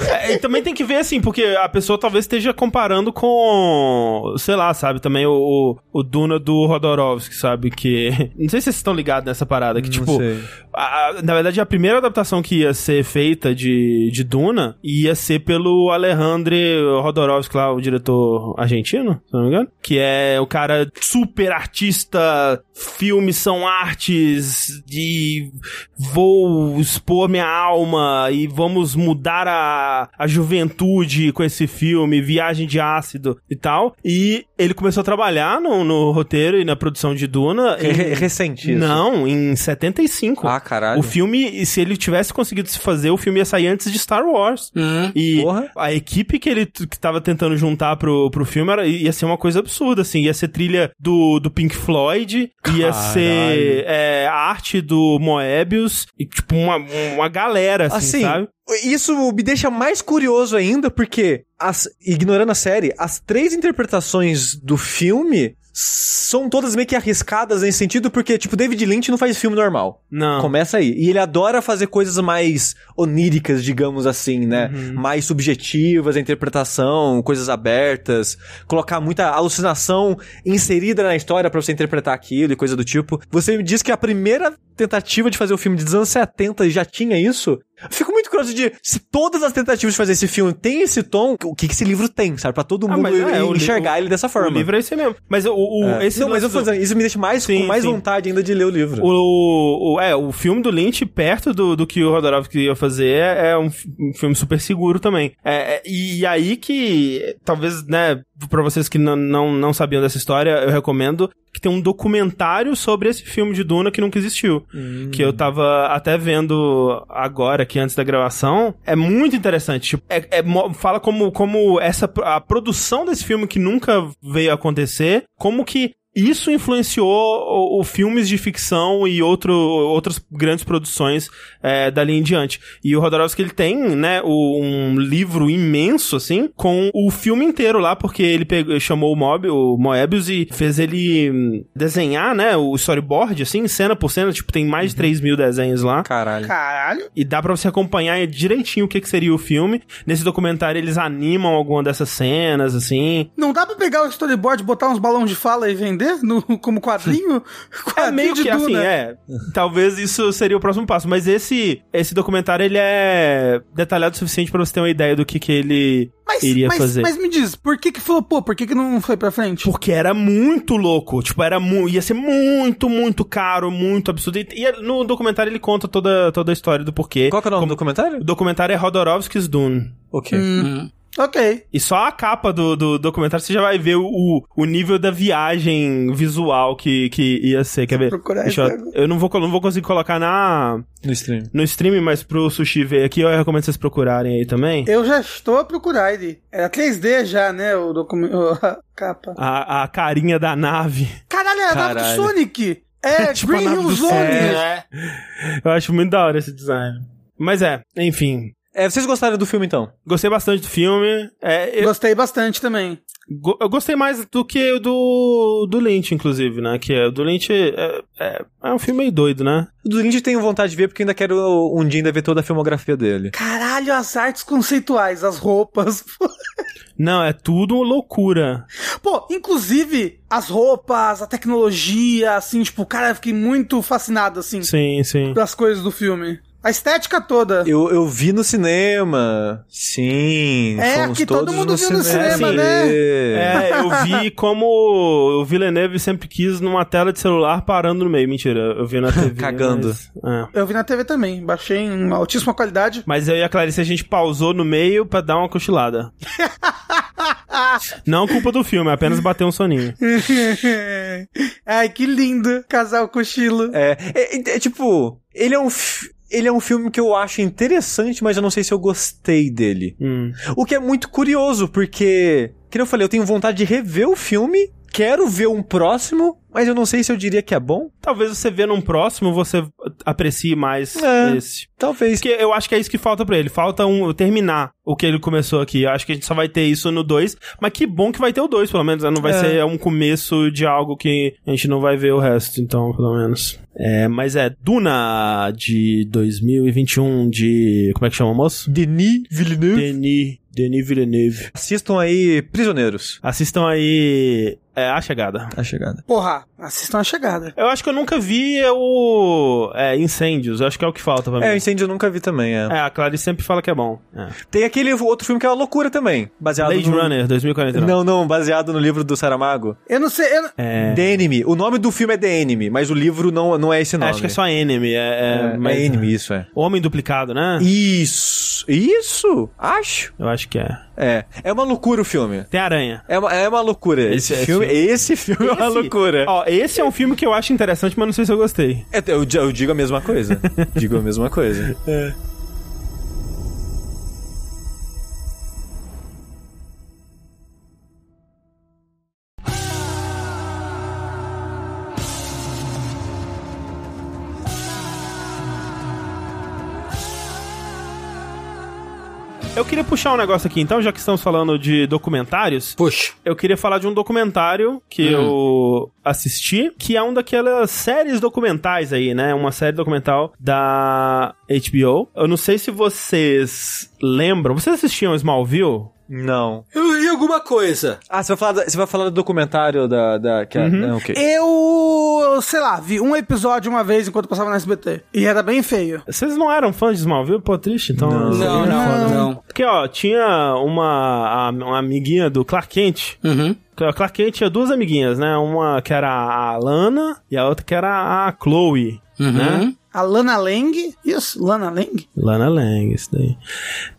[SPEAKER 1] É, e também tem que ver assim, porque a pessoa talvez esteja comparando com, sei lá, sabe, também o, o, o Duna do Rodorovsky, sabe, que... *laughs* Não sei se vocês estão ligados nessa parada, que
[SPEAKER 2] Não
[SPEAKER 1] tipo...
[SPEAKER 2] sei.
[SPEAKER 1] A- na verdade, a primeira adaptação que ia ser feita de, de Duna ia ser pelo Alejandro Rodorovsky lá, o diretor argentino, se não me engano, que é o cara super artista, filmes são artes de vou expor minha alma e vamos mudar a, a juventude com esse filme, viagem de ácido e tal. E ele começou a trabalhar no, no roteiro e na produção de Duna.
[SPEAKER 2] É re- recente isso.
[SPEAKER 1] Não, em 75.
[SPEAKER 2] Ah, caralho.
[SPEAKER 1] O filme, se ele tivesse conseguido se fazer, o filme ia sair antes de Star Wars.
[SPEAKER 4] Uhum.
[SPEAKER 1] E
[SPEAKER 2] Porra.
[SPEAKER 1] a equipe que ele que tava tentando juntar pro, pro filme era, ia ser uma coisa absurda, assim. Ia ser trilha do, do Pink Floyd, ia
[SPEAKER 2] Caralho.
[SPEAKER 1] ser é, arte do Moebius, e tipo, uma, uma galera, assim,
[SPEAKER 2] Assim,
[SPEAKER 1] sabe?
[SPEAKER 2] Isso me deixa mais curioso ainda, porque, as- ignorando a série, as três interpretações do filme são todas meio que arriscadas nesse sentido, porque, tipo, David Lynch não faz filme normal.
[SPEAKER 1] Não.
[SPEAKER 2] Começa aí. E ele adora fazer coisas mais oníricas, digamos assim, né? Mais subjetivas, a interpretação, coisas abertas, colocar muita alucinação inserida na história pra você interpretar aquilo e coisa do tipo. Você me diz que a primeira tentativa de fazer o filme dos anos 70 já tinha isso? Fico muito curioso de se todas as tentativas de fazer esse filme têm esse tom, o que, que esse livro tem, sabe? Pra todo
[SPEAKER 1] Ah,
[SPEAKER 2] mundo
[SPEAKER 1] mas é,
[SPEAKER 2] enxergar
[SPEAKER 1] o-
[SPEAKER 2] ele dessa forma.
[SPEAKER 1] O livro é esse mesmo. Mas o, o-
[SPEAKER 2] É.
[SPEAKER 1] esse
[SPEAKER 2] não, mas eu tô
[SPEAKER 1] do-
[SPEAKER 2] dizendo, isso me deixa mais,
[SPEAKER 1] Sim,
[SPEAKER 2] com mais
[SPEAKER 1] sim.
[SPEAKER 2] vontade ainda de ler o livro.
[SPEAKER 1] O, o- é, o filme do Lynch, perto do, do que o Rodorovsky ia fazer, é um, um filme super seguro também. É, é, e aí que, talvez, né, pra vocês que não, não, não sabiam dessa história, eu recomendo que tem um documentário sobre esse filme de Duna que nunca existiu. Que eu tava até vendo agora, aqui antes da gravação. É muito interessante. Tipo, é, é fala como, como essa, a produção desse filme que nunca veio a acontecer, como que isso influenciou o, o filmes de ficção e outro, outras grandes produções é, dali em diante. E o Rodorovsky, ele tem, né, o- um livro imenso, assim, com o filme inteiro lá, porque ele pegou, chamou o, Mob, o Moebius e fez ele hum, desenhar, né, o storyboard, assim, cena por cena, tipo, tem mais de 3 mil desenhos lá.
[SPEAKER 2] Caralho.
[SPEAKER 3] Caralho.
[SPEAKER 1] E dá pra você acompanhar direitinho o que, que seria o filme. Nesse documentário eles animam alguma dessas cenas, assim.
[SPEAKER 3] Não dá pra pegar o storyboard, botar uns balões de fala e vender no, como quadrinho? *laughs*
[SPEAKER 1] É
[SPEAKER 3] quadrinho
[SPEAKER 1] meio
[SPEAKER 3] de
[SPEAKER 1] que assim,
[SPEAKER 3] Duna.
[SPEAKER 1] é. Talvez isso seria o próximo passo. Mas esse, esse documentário, ele é detalhado o suficiente pra você ter uma ideia do que, que ele
[SPEAKER 3] Mas,
[SPEAKER 1] iria
[SPEAKER 3] mas,
[SPEAKER 1] fazer.
[SPEAKER 3] mas me diz, por que que flopou? Por que que não foi pra frente?
[SPEAKER 1] Porque era muito louco. Tipo, era mu ia ser muito, muito caro, muito absurdo. E, e no documentário ele conta toda, toda a história do porquê.
[SPEAKER 2] Qual que é o nome do documentário?
[SPEAKER 1] O documentário é Rodorovsky's Dune.
[SPEAKER 2] Ok.
[SPEAKER 3] Hum, ok.
[SPEAKER 1] E só a capa do, do documentário você já vai ver o, o nível da viagem visual que, que ia ser. Quer ver?
[SPEAKER 3] procurar
[SPEAKER 1] Deixa eu, eu não vou, não vou conseguir colocar na,
[SPEAKER 2] No stream.
[SPEAKER 1] no stream, mas pro Sushi ver aqui, eu recomendo vocês procurarem aí também.
[SPEAKER 3] Eu já estou a procurar ele. Era 3D já, né? O documento. *laughs* A capa.
[SPEAKER 1] A, a carinha da nave.
[SPEAKER 3] Caralho, é a nave do
[SPEAKER 2] Caralho.
[SPEAKER 3] Sonic! É, *laughs*
[SPEAKER 1] Tipo a
[SPEAKER 3] Green Hill Zone!
[SPEAKER 4] É.
[SPEAKER 1] Eu acho muito da hora esse design. Mas é, enfim.
[SPEAKER 2] É, vocês gostaram do filme então?
[SPEAKER 1] Gostei bastante do filme. É, eu,
[SPEAKER 3] Gostei bastante também.
[SPEAKER 1] go- eu gostei mais do que o do, do Lynch, inclusive, né? Que é, o do Lynch é, é, é um filme meio doido, né?
[SPEAKER 2] O do Lynch tenho vontade de ver porque ainda quero um dia ainda ver toda a filmografia dele.
[SPEAKER 3] Caralho, as artes conceituais, as roupas. *laughs*
[SPEAKER 1] Não, é tudo loucura.
[SPEAKER 3] Pô, inclusive, as roupas, a tecnologia, assim, tipo, cara, eu fiquei muito fascinado, assim,
[SPEAKER 1] Sim, sim.
[SPEAKER 3] das coisas do filme. A estética toda.
[SPEAKER 2] Eu, eu vi no cinema. Sim.
[SPEAKER 3] É,
[SPEAKER 2] fomos
[SPEAKER 3] que todo mundo viu no cinema,
[SPEAKER 1] Sim.
[SPEAKER 3] né?
[SPEAKER 1] É, eu vi *laughs* como o Villeneuve sempre quis numa tela de celular parando no meio. Mentira, eu vi na *laughs* TV.
[SPEAKER 2] Cagando.
[SPEAKER 1] Mas, é.
[SPEAKER 3] Eu vi na TV também, baixei em altíssima qualidade.
[SPEAKER 1] Mas eu e a Clarice a gente pausou no meio pra dar uma cochilada. *laughs* Não culpa do filme, é apenas bater um soninho.
[SPEAKER 3] Ai, que lindo, casal cochilo.
[SPEAKER 2] É, é, é, é tipo, ele é um. Ele é um filme que eu acho interessante, mas eu não sei se eu gostei dele.
[SPEAKER 1] Hum.
[SPEAKER 2] O que é muito curioso, porque, como eu falei, eu tenho vontade de rever o filme, quero ver um próximo, mas eu não sei se eu diria que é bom.
[SPEAKER 1] Talvez você vê num próximo, você aprecie mais
[SPEAKER 2] É.
[SPEAKER 1] esse.
[SPEAKER 2] Talvez.
[SPEAKER 1] Porque eu acho que é isso que falta pra ele. Falta um terminar o que ele começou aqui. Eu acho que a gente só vai ter isso no 2. Mas que bom que vai ter o 2, pelo menos. né? Não vai
[SPEAKER 2] É.
[SPEAKER 1] ser um começo de algo que a gente não vai ver o resto, então, pelo menos. É, mas é Duna de 2021 de. Como é que chama, moço?
[SPEAKER 2] Denis Villeneuve.
[SPEAKER 1] Denis. Denis Villeneuve.
[SPEAKER 2] Assistam aí Prisioneiros.
[SPEAKER 1] Assistam aí. É, A Chegada.
[SPEAKER 2] A chegada.
[SPEAKER 3] Porra, assistam a chegada.
[SPEAKER 1] Eu acho que eu nunca vi o. É, Incêndios. Eu acho que é o que falta pra mim.
[SPEAKER 2] É, Incêndio eu nunca vi também, é.
[SPEAKER 1] É, a Clarice sempre fala que é bom. É.
[SPEAKER 2] Tem aquele outro filme que é uma loucura também. Baseado
[SPEAKER 1] Blade
[SPEAKER 2] no...
[SPEAKER 1] Runner 2049.
[SPEAKER 2] Não, não, baseado no livro do Saramago.
[SPEAKER 3] Eu não sei, eu não-
[SPEAKER 1] É.
[SPEAKER 2] The Enemy. O nome do filme é The Enemy, mas o livro não, não é esse nome.
[SPEAKER 1] Acho que é só Enemy. É, é,
[SPEAKER 2] É,
[SPEAKER 1] mas-
[SPEAKER 2] é Enemy, isso é.
[SPEAKER 1] Homem duplicado, né?
[SPEAKER 2] Isso. Isso. Acho.
[SPEAKER 1] Eu acho que é.
[SPEAKER 2] É. É uma loucura o filme.
[SPEAKER 1] Tem aranha.
[SPEAKER 2] É uma, é uma loucura. Esse,
[SPEAKER 1] Esse-
[SPEAKER 2] filme,
[SPEAKER 1] esse-
[SPEAKER 2] esse filme é uma
[SPEAKER 1] Esse-
[SPEAKER 2] loucura.
[SPEAKER 1] Ó, esse é um filme que eu acho interessante, mas não sei se eu gostei.
[SPEAKER 2] É, eu, eu digo a mesma coisa. *laughs* digo a mesma coisa.
[SPEAKER 1] Eu queria puxar um negócio aqui, então, já que estamos falando de documentários.
[SPEAKER 4] Puxa.
[SPEAKER 1] Eu queria falar de um documentário que eu assisti, que é um daquelas séries documentais aí, né? Uma série documental da HBO. Eu não sei se vocês lembram. Vocês assistiam Smallville?
[SPEAKER 2] Não.
[SPEAKER 4] Eu vi alguma coisa.
[SPEAKER 2] Ah, você vai falar, da- você vai falar do documentário da... da que é- é, ok.
[SPEAKER 3] Eu, sei lá, vi um episódio uma vez enquanto passava na SBT. E era bem feio.
[SPEAKER 1] Vocês não eram fãs de Smallville? Pô, triste, então.
[SPEAKER 2] Não.
[SPEAKER 4] Não, não, não.
[SPEAKER 1] Porque, ó, tinha uma, uma amiguinha do Clark Kent.
[SPEAKER 4] Uhum.
[SPEAKER 1] O Clark Kent tinha duas amiguinhas, né? Uma que era a Lana e a outra que era a Chloe,
[SPEAKER 4] Uhum.
[SPEAKER 1] né?
[SPEAKER 3] A Lana Lang. Isso, Lana Lang.
[SPEAKER 1] Lana Lang, isso daí.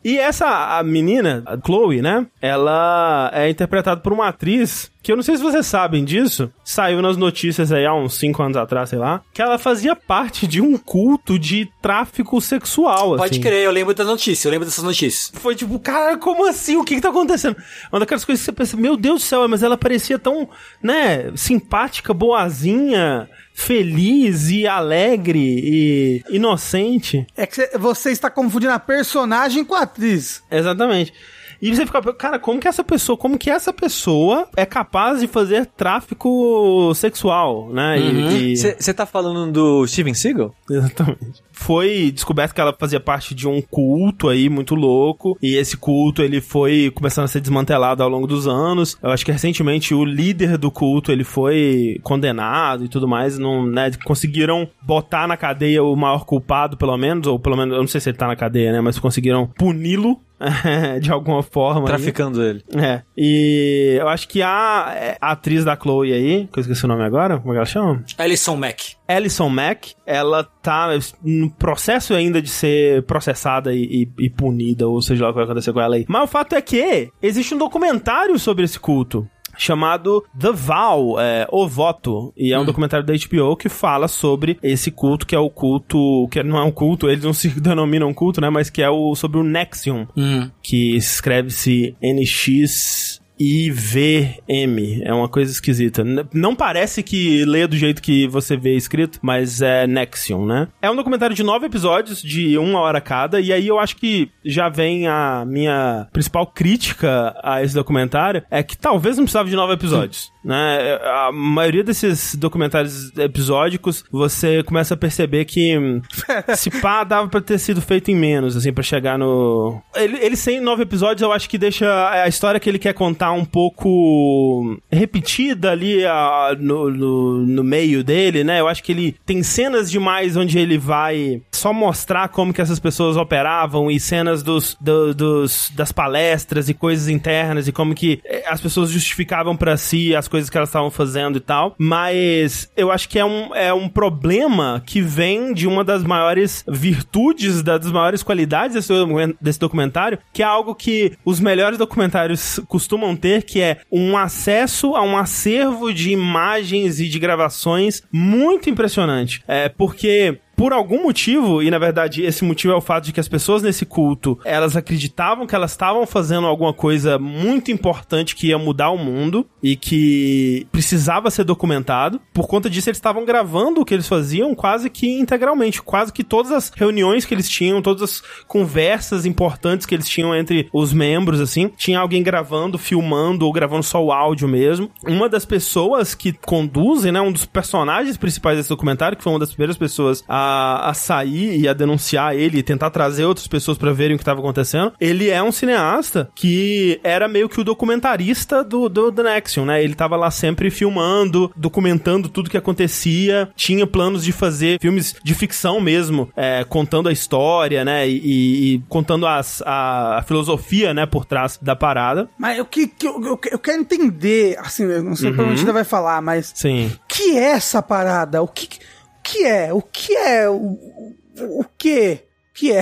[SPEAKER 1] E essa a menina, a Chloe, né? Ela é interpretada por uma atriz que eu não sei se vocês sabem disso. Saiu nas notícias aí há uns 5 anos atrás, sei lá. Que ela fazia parte de um culto de tráfico sexual,
[SPEAKER 4] Pode
[SPEAKER 1] assim.
[SPEAKER 4] crer, eu lembro da notícia, eu lembro dessas notícias.
[SPEAKER 1] Foi tipo, cara, como assim? O que que tá acontecendo? Uma daquelas coisas que você pensa, meu Deus do céu, mas ela parecia tão, né, simpática, boazinha, feliz e alegre e inocente.
[SPEAKER 3] É que cê- você está confundindo a personagem com a atriz.
[SPEAKER 1] Exatamente. E você fica, cara, como que essa pessoa, como que essa pessoa é capaz de fazer tráfico sexual, né? E- e-
[SPEAKER 2] Você tá falando do Steven Seagal?
[SPEAKER 1] Exatamente. Foi descoberto que ela fazia parte de um culto aí muito louco, e esse culto ele foi começando a ser desmantelado ao longo dos anos. Eu acho que recentemente o líder do culto ele foi condenado e tudo mais, não, né, conseguiram botar na cadeia o maior culpado pelo menos, ou pelo menos, eu não sei se ele tá na cadeia, né, mas conseguiram puni-lo *laughs* de alguma forma. aí.
[SPEAKER 2] Traficando ele.
[SPEAKER 1] É. E eu acho que a, é, a atriz da Chloe aí, que eu esqueci o nome agora, como é que ela chama?
[SPEAKER 4] Alison Mack.
[SPEAKER 1] Alison Mack, ela tá no processo ainda de ser processada e, e- e punida, ou seja lá o que vai acontecer com ela aí. Mas o fato é que existe um documentário sobre esse culto. Chamado The Vow, é, O Voto. E é um documentário da HBO que fala sobre esse culto, que é o culto. Que não é um culto, eles não se *laughs* denominam culto, né? Mas que é o sobre o Nexium
[SPEAKER 4] Hum.
[SPEAKER 1] que escreve-se NX. IVM, é uma coisa esquisita. Não parece que lê do jeito que você vê escrito, mas é Nexion, né? É um documentário de nove episódios, de uma hora cada, e aí eu acho que já vem a minha principal crítica a esse documentário, é que talvez não precisava de nove episódios, né? A maioria desses documentários episódicos, você começa a perceber que hum, *laughs* se pá, dava pra ter sido feito em menos, assim, pra chegar no... Ele, ele sem nove episódios, eu acho que deixa a história que ele quer contar um pouco repetida ali a- no, no, no meio dele, né? Eu acho que ele tem cenas demais onde ele vai só mostrar como que essas pessoas operavam e cenas dos, do- dos das palestras e coisas internas e como que eh, as pessoas justificavam pra si as coisas que elas estavam fazendo e tal. Mas eu acho que é um, é um problema que vem de uma das maiores virtudes, das maiores qualidades desse, desse documentário, que é algo que os melhores documentários costumam ter, que é um acesso a um acervo de imagens e de gravações muito impressionante. É porque por algum motivo, e na verdade esse motivo é o fato de que as pessoas nesse culto, elas acreditavam que elas estavam fazendo alguma coisa muito importante que ia mudar o mundo e que precisava ser documentado. Por conta disso, eles estavam gravando o que eles faziam quase que integralmente, quase que todas as reuniões que eles tinham, todas as conversas importantes que eles tinham entre os membros, assim, tinha alguém gravando, filmando ou gravando só o áudio mesmo. Uma das pessoas que conduzem, né, um dos personagens principais desse documentário, que foi uma das primeiras pessoas a, a sair e a denunciar ele e tentar trazer outras pessoas pra verem o que estava acontecendo, ele é um cineasta que era meio que o documentarista do, do The Nexion, né? Ele tava lá sempre filmando, documentando tudo que acontecia, tinha planos de fazer filmes de ficção mesmo, é, contando a história, né? E, e contando as, a, a filosofia, né, por trás da parada.
[SPEAKER 3] Mas o que, que eu, eu, eu quero entender, assim, eu não sei provavelmente ainda vai falar, mas
[SPEAKER 1] Sim.
[SPEAKER 3] o que é essa parada? O que, o que é? O que é? O, o, o que? *laughs* O que é?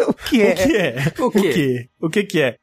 [SPEAKER 3] O que é?
[SPEAKER 1] O que é?
[SPEAKER 4] O
[SPEAKER 1] O
[SPEAKER 4] quê?
[SPEAKER 1] que? O que que é?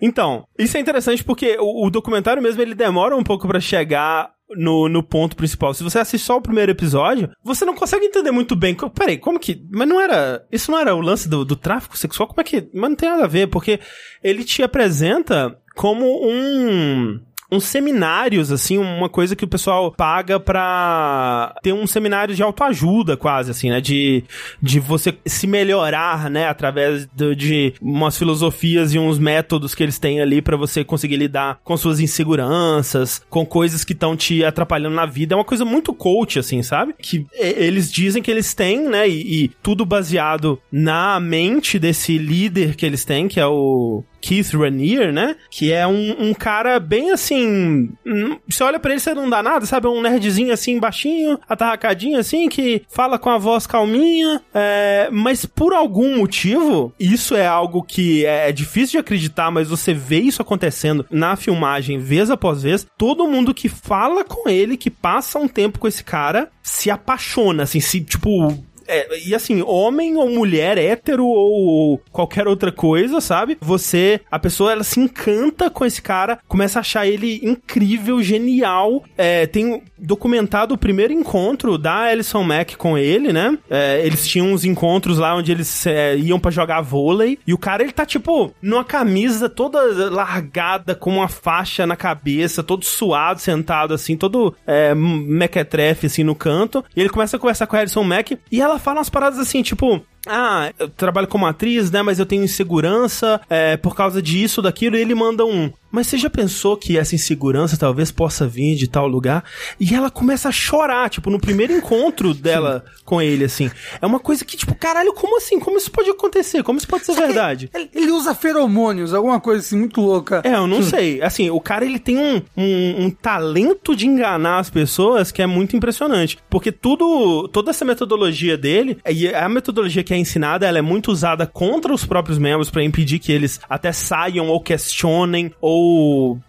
[SPEAKER 1] Então, isso é interessante porque o, o documentário mesmo, ele demora um pouco pra chegar no, no ponto principal. Se você assiste só o primeiro episódio, você não consegue entender muito bem. Peraí, como que... Mas não era... Isso não era o lance do, do tráfico sexual? Como é que... Mas não tem nada a ver, porque ele te apresenta como um uns seminários, assim, uma coisa que o pessoal paga pra ter um seminário de autoajuda, quase, assim, né? De, de você se melhorar, né? Através de, de umas filosofias e uns métodos que eles têm ali para você conseguir lidar com suas inseguranças, com coisas que estão te atrapalhando na vida. É uma coisa muito coach, assim, sabe? Que eles dizem que eles têm, né? E, e tudo baseado na mente desse líder que eles têm, que é o Keith Raniere, né? Que é um, um cara bem assim. hum, Você olha pra ele, você não dá nada, sabe? Um nerdzinho assim, baixinho, atarracadinho assim, que fala com a voz calminha. é, mas por algum motivo, isso é algo que é difícil de acreditar, mas você vê isso acontecendo na filmagem vez após vez. Todo mundo que fala com ele, que passa um tempo com esse cara, se apaixona, assim, se, tipo, é, e assim, homem ou mulher, hétero ou qualquer outra coisa, sabe? Você, a pessoa, ela se encanta com esse cara, começa a achar ele incrível, genial. É, tem documentado o primeiro encontro da Alison Mack com ele, né? É, eles tinham uns encontros lá onde eles é, iam pra jogar vôlei. E o cara, ele tá tipo numa camisa toda largada, com uma faixa na cabeça, todo suado, sentado assim, todo é, mequetrefe assim no canto. E ele começa a conversar com a Alison Mack e ela fala umas paradas assim, tipo. Ah, eu trabalho como atriz, né? Mas eu tenho insegurança é, por causa disso, daquilo. E ele manda um. Mas você já pensou que essa insegurança talvez possa vir de tal lugar? E ela começa a chorar, tipo, no primeiro encontro *laughs* dela com ele, assim. É uma coisa que, tipo, caralho, como assim? Como isso pode acontecer? Como isso pode ser verdade?
[SPEAKER 3] Ele, ele usa feromônios, alguma coisa assim muito louca.
[SPEAKER 1] É, eu não sei. Assim, o cara ele tem um, um, um talento de enganar as pessoas que é muito impressionante. Porque tudo, toda essa metodologia dele, e a metodologia que é ensinada, ela é muito usada contra os próprios membros pra impedir que eles até saiam ou questionem ou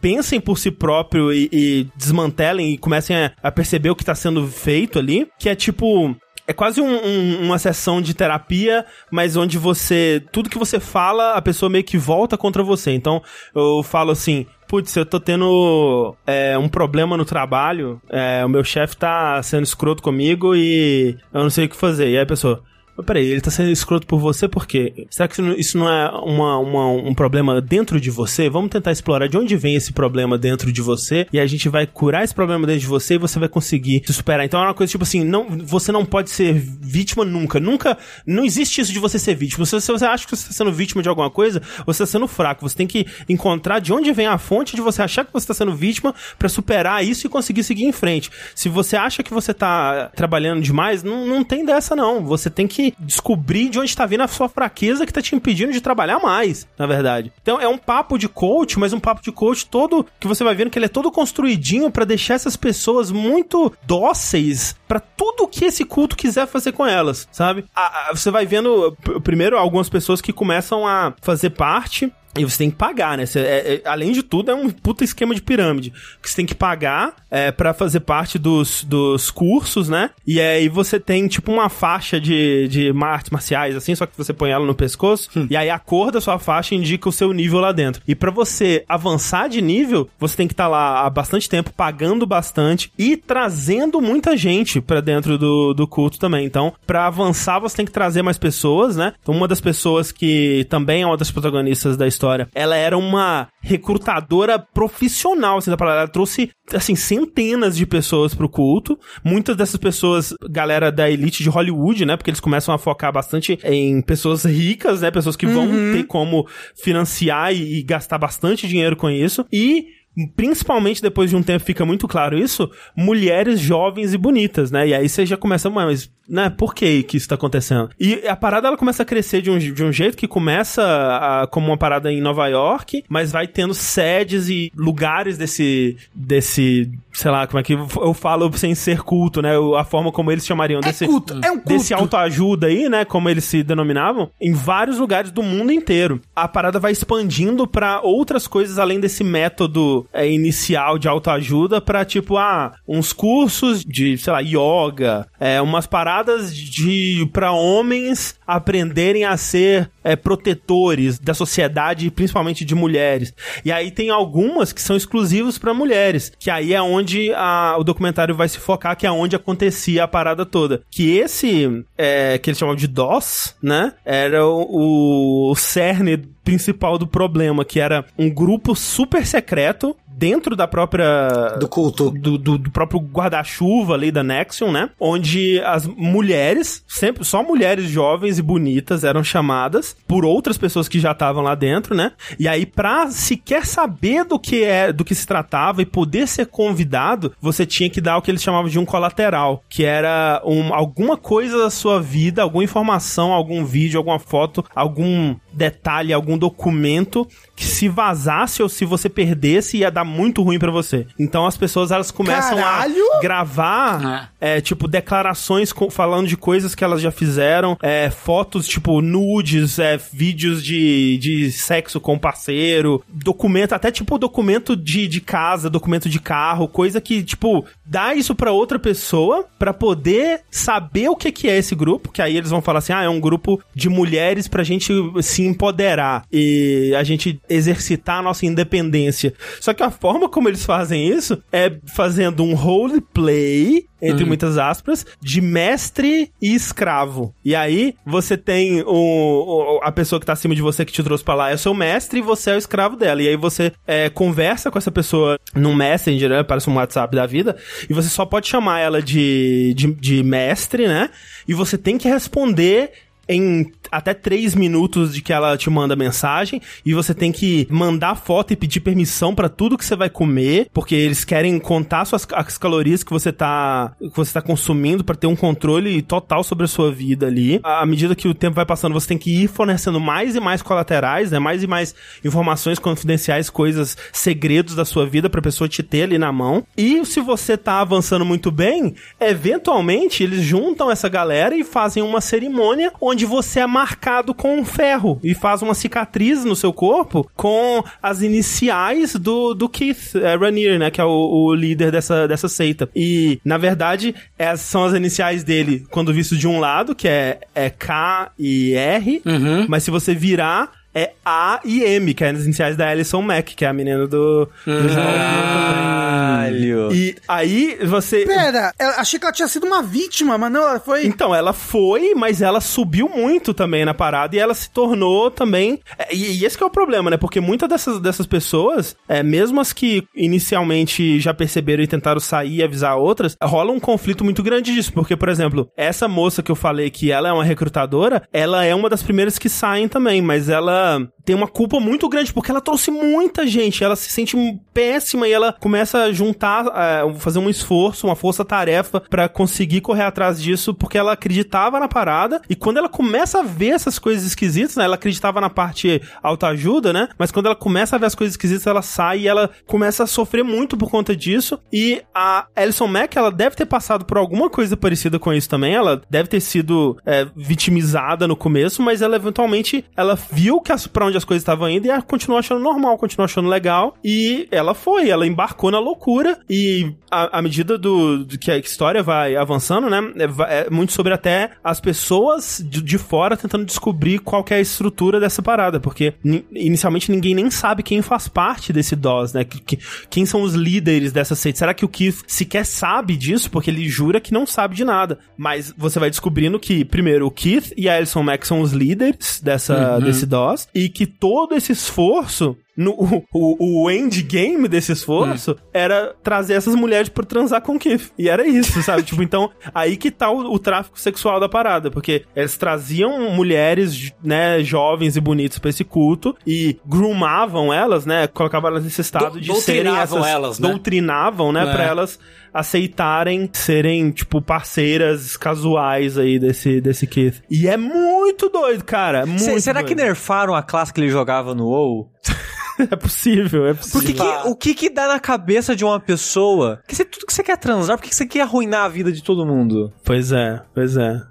[SPEAKER 1] pensem por si próprio e, e desmantelem e comecem a, a perceber o que tá sendo feito ali. Que é tipo, é quase um- um- uma sessão de terapia, mas onde você. Tudo que você fala, a pessoa meio que volta contra você. Então, eu falo assim. Putz, eu tô tendo é, um problema no trabalho, é, o meu chefe tá sendo escroto comigo e eu não sei o que fazer. E aí a pessoa, mas peraí, ele tá sendo escroto por você por quê? Será que isso não- é uma, uma- um problema dentro de você? Vamos tentar explorar de onde vem esse problema dentro de você e a gente vai curar esse problema dentro de você e você vai conseguir se superar. Então é uma coisa tipo assim, não, você não pode ser vítima nunca. Nunca, não existe isso de você ser vítima. Se você, acha que você está sendo vítima de alguma coisa, você está sendo fraco. Você tem que encontrar de onde vem a fonte de você achar que você está sendo vítima pra superar isso e conseguir seguir em frente. Se você acha que você tá trabalhando demais, não, não tem dessa não. Você tem que descobrir de onde tá vindo a sua fraqueza que tá te impedindo de trabalhar mais, na verdade. Então é um papo de coach, mas um papo de coach todo que você vai vendo que ele é todo construidinho pra deixar essas pessoas muito dóceis pra tudo que esse culto quiser fazer com elas, sabe? A- a- você vai vendo primeiro algumas pessoas que começam a fazer parte e você tem que pagar, né? Você- é- é- além de tudo, é um puta esquema de pirâmide. Que você tem que pagar é, para fazer parte dos, dos cursos, né? E aí você tem, tipo, uma faixa de, de artes marciais, assim, só que você põe ela no pescoço. E aí a cor da sua faixa indica o seu nível lá dentro. E pra você avançar de nível, você tem que estar lá há bastante tempo, pagando bastante e trazendo muita gente pra dentro do, do culto também. Então, pra avançar, você tem que trazer mais pessoas, né? Então, uma das pessoas que também é uma das protagonistas da história, ela era uma recrutadora profissional, assim, da palavra. Ela trouxe, assim, centenas de pessoas pro culto. Muitas dessas pessoas, galera da elite de Hollywood, né? Porque eles começam a focar bastante em pessoas ricas, né? Pessoas que vão ter como financiar e, e gastar bastante dinheiro com isso. E principalmente depois de um tempo fica muito claro isso, mulheres jovens e bonitas, né? E aí você já começa, mas, né, por que que isso tá acontecendo? E a parada ela começa a crescer de um, de um jeito que começa a- como uma parada em Nova York, mas vai tendo sedes e lugares desse, desse, sei lá, como é que eu falo sem ser culto, né? A forma como eles chamariam
[SPEAKER 3] É
[SPEAKER 1] desse
[SPEAKER 3] culto, é um culto.
[SPEAKER 1] desse autoajuda aí, né, como eles se denominavam, em vários lugares do mundo inteiro. A parada vai expandindo pra outras coisas além desse método é, inicial de autoajuda pra tipo, ah, uns cursos de, sei lá, yoga, é, umas paradas de para homens aprenderem a ser é, protetores da sociedade, principalmente de mulheres. E aí tem algumas que são exclusivos pra mulheres, que aí é onde a- o documentário vai se focar, que é onde acontecia a parada toda. Que esse, é, que eles chamam de DOS, né, era o, o cerne principal do problema, que era um grupo super secreto dentro da própria.
[SPEAKER 4] Do culto.
[SPEAKER 1] Do, do, do próprio guarda-chuva ali da Nexion, né? Onde as mulheres, sempre só mulheres jovens e bonitas eram chamadas por outras pessoas que já estavam lá dentro, né? E aí, pra sequer saber do que é, do que se tratava e poder ser convidado, você tinha que dar o que eles chamavam de um colateral, que era um, alguma coisa da sua vida, alguma informação, algum vídeo, alguma foto, algum detalhe, algum documento que se vazasse ou se você perdesse ia dar muito ruim pra você. Então as pessoas elas começam
[SPEAKER 3] Caralho!
[SPEAKER 1] a gravar é, tipo declarações co- falando de coisas que elas já fizeram, é, fotos tipo nudes, é, vídeos de, de sexo com parceiro, documento, até tipo documento de, de casa, documento de carro, coisa que tipo dá isso pra outra pessoa pra poder saber o que que é esse grupo, que aí eles vão falar assim: "Ah, é um grupo de mulheres pra gente se empoderar e a gente exercitar a nossa independência". Só que a forma como eles fazem isso é fazendo um roleplay entre muitas aspas, de mestre e escravo. E aí, você tem o, o- a pessoa que tá acima de você que te trouxe pra lá é o seu mestre e você é o escravo dela. E aí você é, conversa com essa pessoa num messenger, né? Parece um WhatsApp da vida. E você só pode chamar ela de, de, de mestre, né? E você tem que responder em até três minutos de que ela te manda mensagem e você tem que mandar foto e pedir permissão pra tudo que você vai comer, porque eles querem contar suas, as calorias que você tá que você tá consumindo pra ter um controle total sobre a sua vida ali. À medida que o tempo vai passando, você tem que ir fornecendo mais e mais colaterais, né? Mais e mais informações confidenciais, coisas, segredos da sua vida pra pessoa te ter ali na mão. E se você tá avançando muito bem, eventualmente eles juntam essa galera e fazem uma cerimônia onde você é marcado com um ferro e faz uma cicatriz no seu corpo com as iniciais do, do Keith é, né? Que é o, o líder dessa, dessa seita. E, na verdade, essas são as iniciais dele quando visto de um lado, que é, é K e R. Mas se você virar, é A e M, que é as iniciais da Alison Mack, que é a menina do, do
[SPEAKER 2] Caralho.
[SPEAKER 1] E aí você.
[SPEAKER 3] Pera, eu achei que ela tinha sido uma vítima, mas não, ela foi.
[SPEAKER 1] Então, ela foi, mas ela subiu muito também na parada e ela se tornou também. é, E, e esse que é o problema, né? Porque muitas dessas, dessas pessoas, é, mesmo as que inicialmente já perceberam e tentaram sair e avisar outras, rola um conflito muito grande disso. Porque, por exemplo, essa moça que eu falei que ela é uma recrutadora, ela é uma das primeiras que saem também, mas ela tem uma culpa muito grande porque ela trouxe muita gente. Ela se sente péssima e ela começa a juntar, é, fazer um esforço, uma força-tarefa pra conseguir correr atrás disso porque ela acreditava na parada e quando ela começa a ver essas coisas esquisitas, né? Ela acreditava na parte autoajuda, né? Mas quando ela começa a ver as coisas esquisitas, ela sai e ela começa a sofrer muito por conta disso. E a Alison Mack, ela deve ter passado por alguma coisa parecida com isso também. Ela deve ter sido é, vitimizada no começo, mas ela eventualmente ela viu que pra onde as coisas estavam indo e ela continuou achando normal, continuou achando legal. E ela foi, ela embarcou na loucura. E à medida do, do que a história vai avançando, né? É, é muito sobre até as pessoas de, de fora tentando descobrir qual é a estrutura dessa parada. Porque ni- inicialmente ninguém nem sabe quem faz parte desse DOS, né? Que- que- quem são os líderes dessa seita? Será que o Keith sequer sabe disso? Porque ele jura que não sabe de nada. Mas você vai descobrindo que, primeiro, o Keith e a Alison Mack são os líderes dessa, desse DOS. E que todo esse esforço no, o, o, endgame desse esforço era trazer essas mulheres pra transar com o Keith. E era isso, sabe? *laughs* tipo, então, aí que tá o, o tráfico sexual da parada. Porque eles traziam mulheres, né, jovens e bonitas pra esse culto e groomavam elas, né? Colocavam elas nesse estado
[SPEAKER 4] Do-
[SPEAKER 1] de serem
[SPEAKER 4] doutrinavam
[SPEAKER 1] essas...
[SPEAKER 4] elas, né?
[SPEAKER 1] Doutrinavam, né?
[SPEAKER 4] É.
[SPEAKER 1] Pra elas aceitarem serem, tipo, parceiras casuais aí desse, desse Keith. E é muito doido, cara. é Muito
[SPEAKER 2] Se- será
[SPEAKER 1] doido.
[SPEAKER 2] que nerfaram a classe que ele jogava no WoW? *laughs* *laughs*
[SPEAKER 1] É possível, é possível.
[SPEAKER 2] Porque que- o que que dá na cabeça de uma pessoa? Que você, tudo que você quer transar, por que que você quer arruinar a vida de todo mundo?
[SPEAKER 1] Pois é, pois é.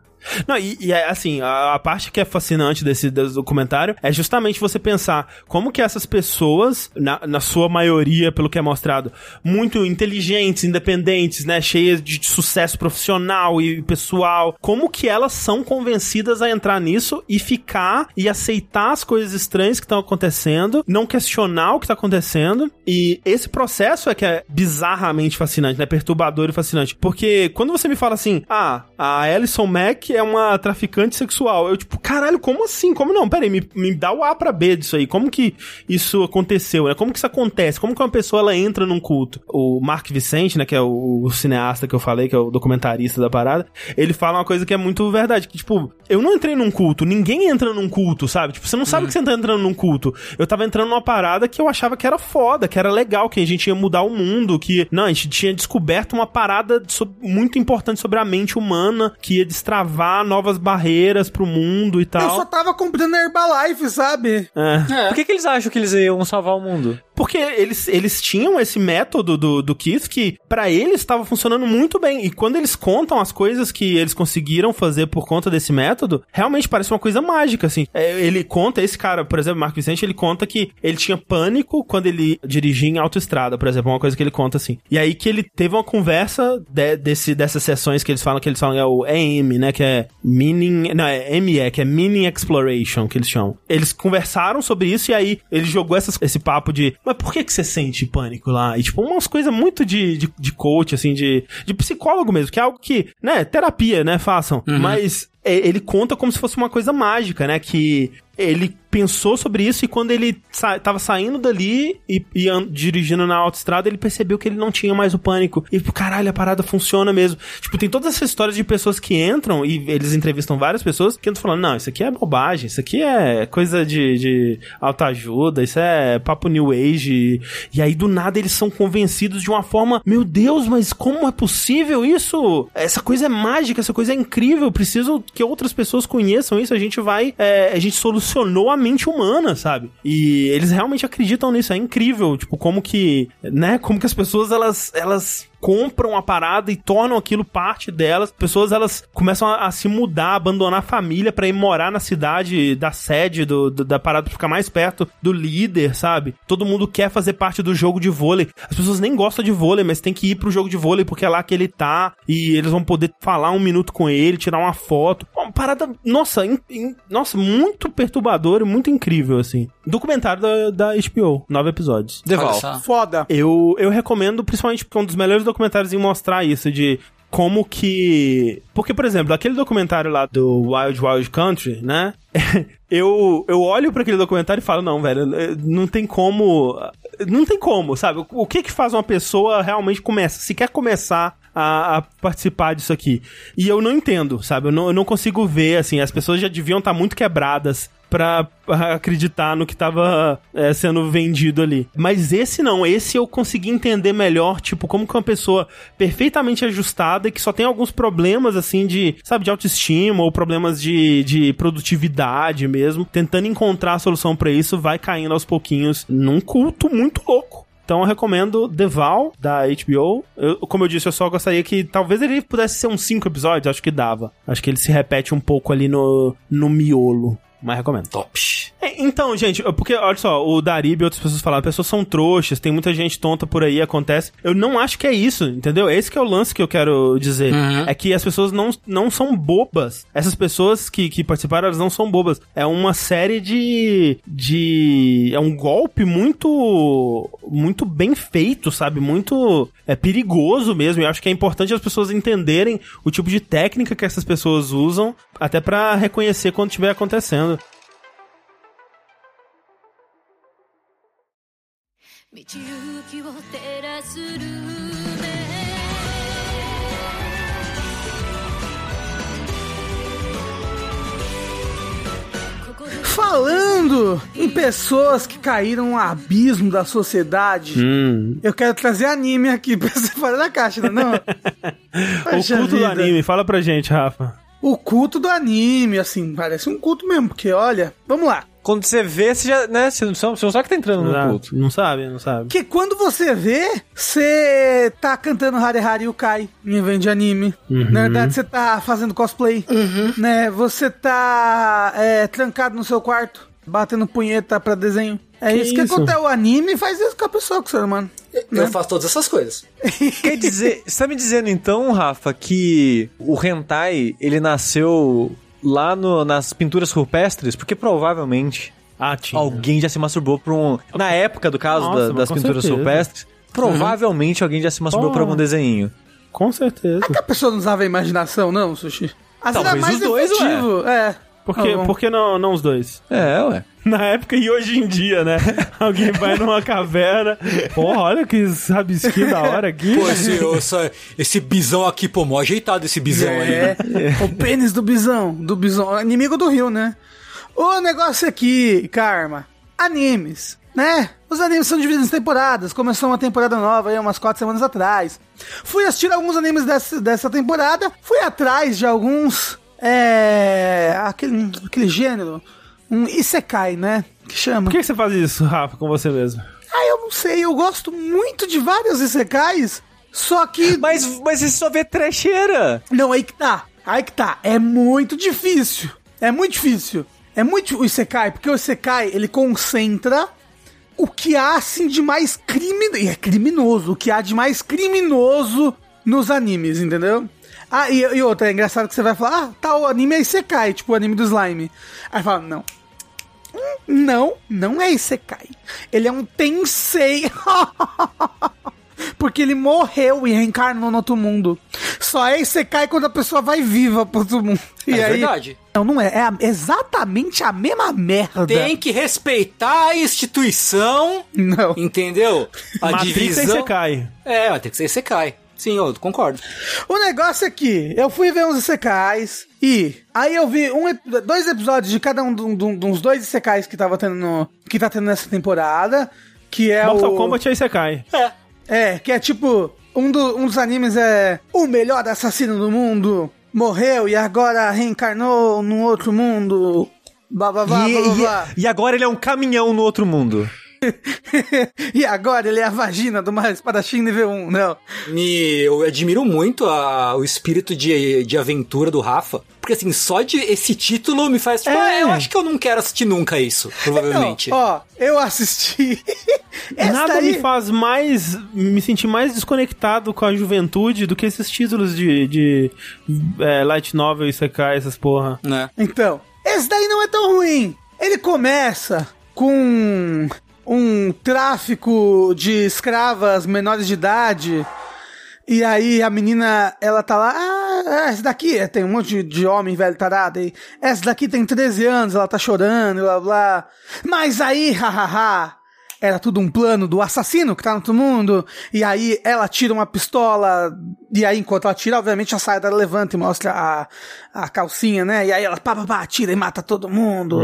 [SPEAKER 1] Não, e, e é assim, a, a parte que é fascinante desse, desse documentário é justamente você pensar como que essas pessoas, na, na sua maioria, pelo que é mostrado, muito inteligentes, independentes, né, cheias de sucesso profissional e pessoal, como que elas são convencidas a entrar nisso e ficar e aceitar as coisas estranhas que estão acontecendo, não questionar o que está acontecendo. E esse processo é que é bizarramente fascinante, né, perturbador e fascinante, porque quando você me fala assim, ah, a Alison Mack é uma traficante sexual. Eu, tipo, caralho, como assim? Como não? Pera aí, me, me dá o A pra B disso aí. Como que isso aconteceu, né? Como que isso acontece? Como que uma pessoa, ela entra num culto? O Mark Vicente, né, que é o, o cineasta que eu falei, que é o documentarista da parada, ele fala uma coisa que é muito verdade, que, tipo, eu não entrei num culto, ninguém entra num culto, sabe? Tipo, você não sabe que você tá entrando num culto. Eu tava entrando numa parada que eu achava que era foda, que era legal, que a gente ia mudar o mundo, que, não, a gente tinha descoberto uma parada muito importante sobre a mente humana, que ia destravar novas barreiras pro mundo e tal.
[SPEAKER 3] Eu só tava comprando Herbalife, sabe?
[SPEAKER 1] É.
[SPEAKER 2] Por que, que eles acham que eles iam salvar o mundo?
[SPEAKER 1] Porque eles, eles tinham esse método do, do Keith que, pra eles, estava funcionando muito bem. E quando eles contam as coisas que eles conseguiram fazer por conta desse método, realmente parece uma coisa mágica, assim. É, ele conta, esse cara, por exemplo, Marco Vicente, ele conta que ele tinha pânico quando ele dirigia em autoestrada, por exemplo, uma coisa que ele conta assim. E aí que ele teve uma conversa de- desse, dessas sessões que eles falam, que eles falam é o EM, né, que é Meaning... Não, é ME, que é Meaning Exploration, que eles chamam. Eles conversaram sobre isso e aí ele jogou essas- esse papo de mas por que que você sente pânico lá? E tipo, umas coisas muito de, de, de coach, assim, de, de psicólogo mesmo, que é algo que, né, terapia, né, façam. Mas é, ele conta como se fosse uma coisa mágica, né, que ele pensou sobre isso e quando ele sa tava saindo dali e, e dirigindo na autoestrada, ele percebeu que ele não tinha mais o pânico. E, caralho, a parada funciona mesmo. Tipo, tem todas essas histórias de pessoas que entram e eles entrevistam várias pessoas que entram falando, não, isso aqui é bobagem, isso aqui é coisa de, de autoajuda, isso é papo new age. E aí, do nada, eles são convencidos de uma forma, meu Deus, mas como é possível isso? Essa coisa é mágica, essa coisa é incrível, preciso que outras pessoas conheçam isso, a gente vai, é, a gente solucionou a mente humana, sabe? E eles realmente acreditam nisso, é incrível, tipo, como que, né, como que as pessoas, elas, elas compram a parada e tornam aquilo parte delas. Pessoas elas começam a, a se mudar, abandonar a família pra ir morar na cidade da sede do, do- da parada pra ficar mais perto do líder, sabe? Todo mundo quer fazer parte do jogo de vôlei. As pessoas nem gostam de vôlei, mas tem que ir pro jogo de vôlei porque é lá que ele tá e eles vão poder falar um minuto com ele, tirar uma foto. Uma parada, nossa, in- in- nossa, muito perturbador e muito incrível assim. Documentário da, da HBO, nove episódios.
[SPEAKER 2] Deval.
[SPEAKER 3] Foda.
[SPEAKER 1] Eu, eu recomendo, principalmente porque é um dos melhores documentários em mostrar isso, de como que. Porque, por exemplo, aquele documentário lá do Wild Wild Country, né? *laughs* eu, eu olho pra aquele documentário e falo, não, velho, não tem como. Não tem como, sabe? O que que faz uma pessoa realmente começa? Se quer começar a, a participar disso aqui. E eu não entendo, sabe? Eu não, eu não consigo ver, assim, as pessoas já deviam estar muito quebradas pra acreditar no que tava é, sendo vendido ali. Mas esse não, esse eu consegui entender melhor, tipo, como que uma pessoa perfeitamente ajustada e que só tem alguns problemas, assim, de, sabe, de autoestima ou problemas de, de produtividade mesmo, tentando encontrar a solução pra isso, vai caindo aos pouquinhos num culto muito louco. Então eu recomendo The Val, da HBO. Eu- como eu disse, eu só gostaria que talvez ele pudesse ser uns 5 episódios, acho que dava. Acho que ele se repete um pouco ali no, no miolo. Mas recomendo.
[SPEAKER 4] Top.
[SPEAKER 1] É, Então, gente, porque, olha só, o Darib e outras pessoas falaram, pessoas são trouxas, tem muita gente tonta por aí, acontece. Eu não acho que é isso, entendeu? Esse que é o lance que eu quero dizer.
[SPEAKER 4] Uhum.
[SPEAKER 1] É que as pessoas não, não são bobas. Essas pessoas que, que participaram, elas não são bobas. É uma série de. de. É um golpe muito. muito bem feito, sabe? Muito. É perigoso mesmo. E eu acho que é importante as pessoas entenderem o tipo de técnica que essas pessoas usam, até pra reconhecer quando estiver acontecendo.
[SPEAKER 5] 道行きを照らすルーメ
[SPEAKER 3] Falando em pessoas que caíram no abismo da sociedade,
[SPEAKER 1] Hum.
[SPEAKER 3] eu quero trazer anime aqui pra você *laughs* fora da caixa, não? é não?
[SPEAKER 1] O *laughs*
[SPEAKER 3] Poxa
[SPEAKER 1] culto do
[SPEAKER 3] vida.
[SPEAKER 1] anime, fala pra gente, Rafa.
[SPEAKER 3] O culto do anime, assim, parece um culto mesmo, porque olha, vamos lá.
[SPEAKER 2] Quando você vê, você já, né, você não, sabe- você não sabe que tá entrando no culto.
[SPEAKER 1] não sabe, não sabe.
[SPEAKER 3] Porque quando você vê, você tá cantando Hare Hare Yukai em evento de anime. Na verdade, você tá fazendo cosplay. Né? Você tá é, trancado no seu quarto, batendo punheta pra desenho. É
[SPEAKER 1] Que
[SPEAKER 3] isso que
[SPEAKER 1] isso?
[SPEAKER 3] acontece. O anime faz isso com a pessoa, com o ser humano.
[SPEAKER 4] Eu faço todas essas coisas. *laughs* *laughs*
[SPEAKER 2] Quer dizer, você tá me dizendo então, Rafa, que o hentai, ele nasceu lá no- nas pinturas rupestres? Porque provavelmente
[SPEAKER 1] Ah, tinha.
[SPEAKER 2] alguém já se masturbou por um... Na época, do caso
[SPEAKER 1] Nossa,
[SPEAKER 2] da- das pinturas
[SPEAKER 1] certeza.
[SPEAKER 2] rupestres, provavelmente alguém já se masturbou
[SPEAKER 1] Oh.
[SPEAKER 2] por algum desenho.
[SPEAKER 1] Com certeza.
[SPEAKER 3] A pessoa não usava a imaginação, não, Sushi? Era
[SPEAKER 2] Talvez
[SPEAKER 3] mais
[SPEAKER 2] os dois,
[SPEAKER 3] efetivo. É.
[SPEAKER 1] Por que,
[SPEAKER 3] bom.
[SPEAKER 1] por que não, não os dois?
[SPEAKER 2] É, ué. *laughs*
[SPEAKER 1] Na época e hoje em dia, né? *laughs* Alguém vai numa caverna. Porra, olha que rabisquinho da hora aqui.
[SPEAKER 4] Pô, esse, essa- esse bisão aqui, pô, mó ajeitado esse bisão aí.
[SPEAKER 3] É,
[SPEAKER 4] né?
[SPEAKER 3] o pênis do bisão, do bisão, inimigo do rio, né? O negócio aqui, Karma, animes, né? Os animes são divididos em temporadas, começou uma temporada nova aí umas quatro semanas atrás. Fui assistir alguns animes dessa, dessa temporada, fui atrás de alguns, é, aquele, aquele gênero, um isekai, né? Que chama.
[SPEAKER 1] Por que você faz isso, Rafa, com você mesmo?
[SPEAKER 3] Ah, eu não sei, eu gosto muito de vários isekais, só que...
[SPEAKER 2] Mas, mas você só vê trecheira.
[SPEAKER 3] Não, aí que tá. Aí que tá. É muito difícil. É muito difícil. É muito o Isekai, porque o Isekai, ele concentra o que há, assim, de mais criminoso. E é criminoso. O que há de mais criminoso nos animes, entendeu? Ah, e, e outra, é engraçado que você vai falar, ah, tá, o anime é Isekai, tipo o anime do Slime. Aí fala, não. Não, não é Isekai. Ele é um Tensei. *laughs* Porque ele morreu e reencarnou no outro mundo. Só é Isekai quando a pessoa vai viva pro outro mundo. E
[SPEAKER 4] É
[SPEAKER 3] aí,
[SPEAKER 4] verdade.
[SPEAKER 3] Não, não é. É a- exatamente a mesma merda.
[SPEAKER 4] Tem que respeitar a instituição,
[SPEAKER 3] Não.
[SPEAKER 4] entendeu? A
[SPEAKER 1] Matrix aí
[SPEAKER 4] divisão.
[SPEAKER 1] cai.
[SPEAKER 4] É, vai ter que ser cai. Sim, eu concordo.
[SPEAKER 3] O negócio é que eu fui ver uns Isekais e aí eu vi um, dois episódios de cada um do- do- dos dois Isekais que tava tendo no, que tá tendo nessa temporada, que é
[SPEAKER 1] Mortal
[SPEAKER 3] o
[SPEAKER 1] Kombat aí você cai.
[SPEAKER 4] É.
[SPEAKER 3] É, que é tipo um, do- um dos animes é o melhor assassino do mundo morreu e agora reencarnou num outro mundo. Blá blá blá
[SPEAKER 2] e,
[SPEAKER 3] blá blá. blá.
[SPEAKER 2] e, e agora ele é um caminhão no outro mundo. *laughs*
[SPEAKER 3] e agora ele é a vagina do mais espadachim nível 1, não.
[SPEAKER 4] Me, eu admiro muito a- o espírito de, de aventura do Rafa. Porque assim, só de esse título me faz. Tipo,
[SPEAKER 3] É.
[SPEAKER 4] ah, eu acho que eu não quero assistir nunca isso, provavelmente.
[SPEAKER 3] Não, ó, eu assisti. *laughs*
[SPEAKER 1] Nada
[SPEAKER 3] daí-
[SPEAKER 1] me faz mais. me sentir mais desconectado com a juventude do que esses títulos de, de é, Light Novel e Sekai, essas porra.
[SPEAKER 4] Né?
[SPEAKER 3] Então, esse daí não é tão ruim. Ele começa com um tráfico de escravas menores de idade. E aí a menina, ela tá lá, ah, essa daqui, é, tem um monte de, homem velho tarado aí. Essa daqui tem 13 anos, ela tá chorando, blá blá. Mas aí, *laughs* hahaha, era tudo um plano do assassino que tá no outro mundo. E aí ela tira uma pistola. E aí, enquanto ela tira, obviamente a saia dela levanta e mostra a, a calcinha, né? E aí ela pá, pá, pá, tira e mata todo mundo.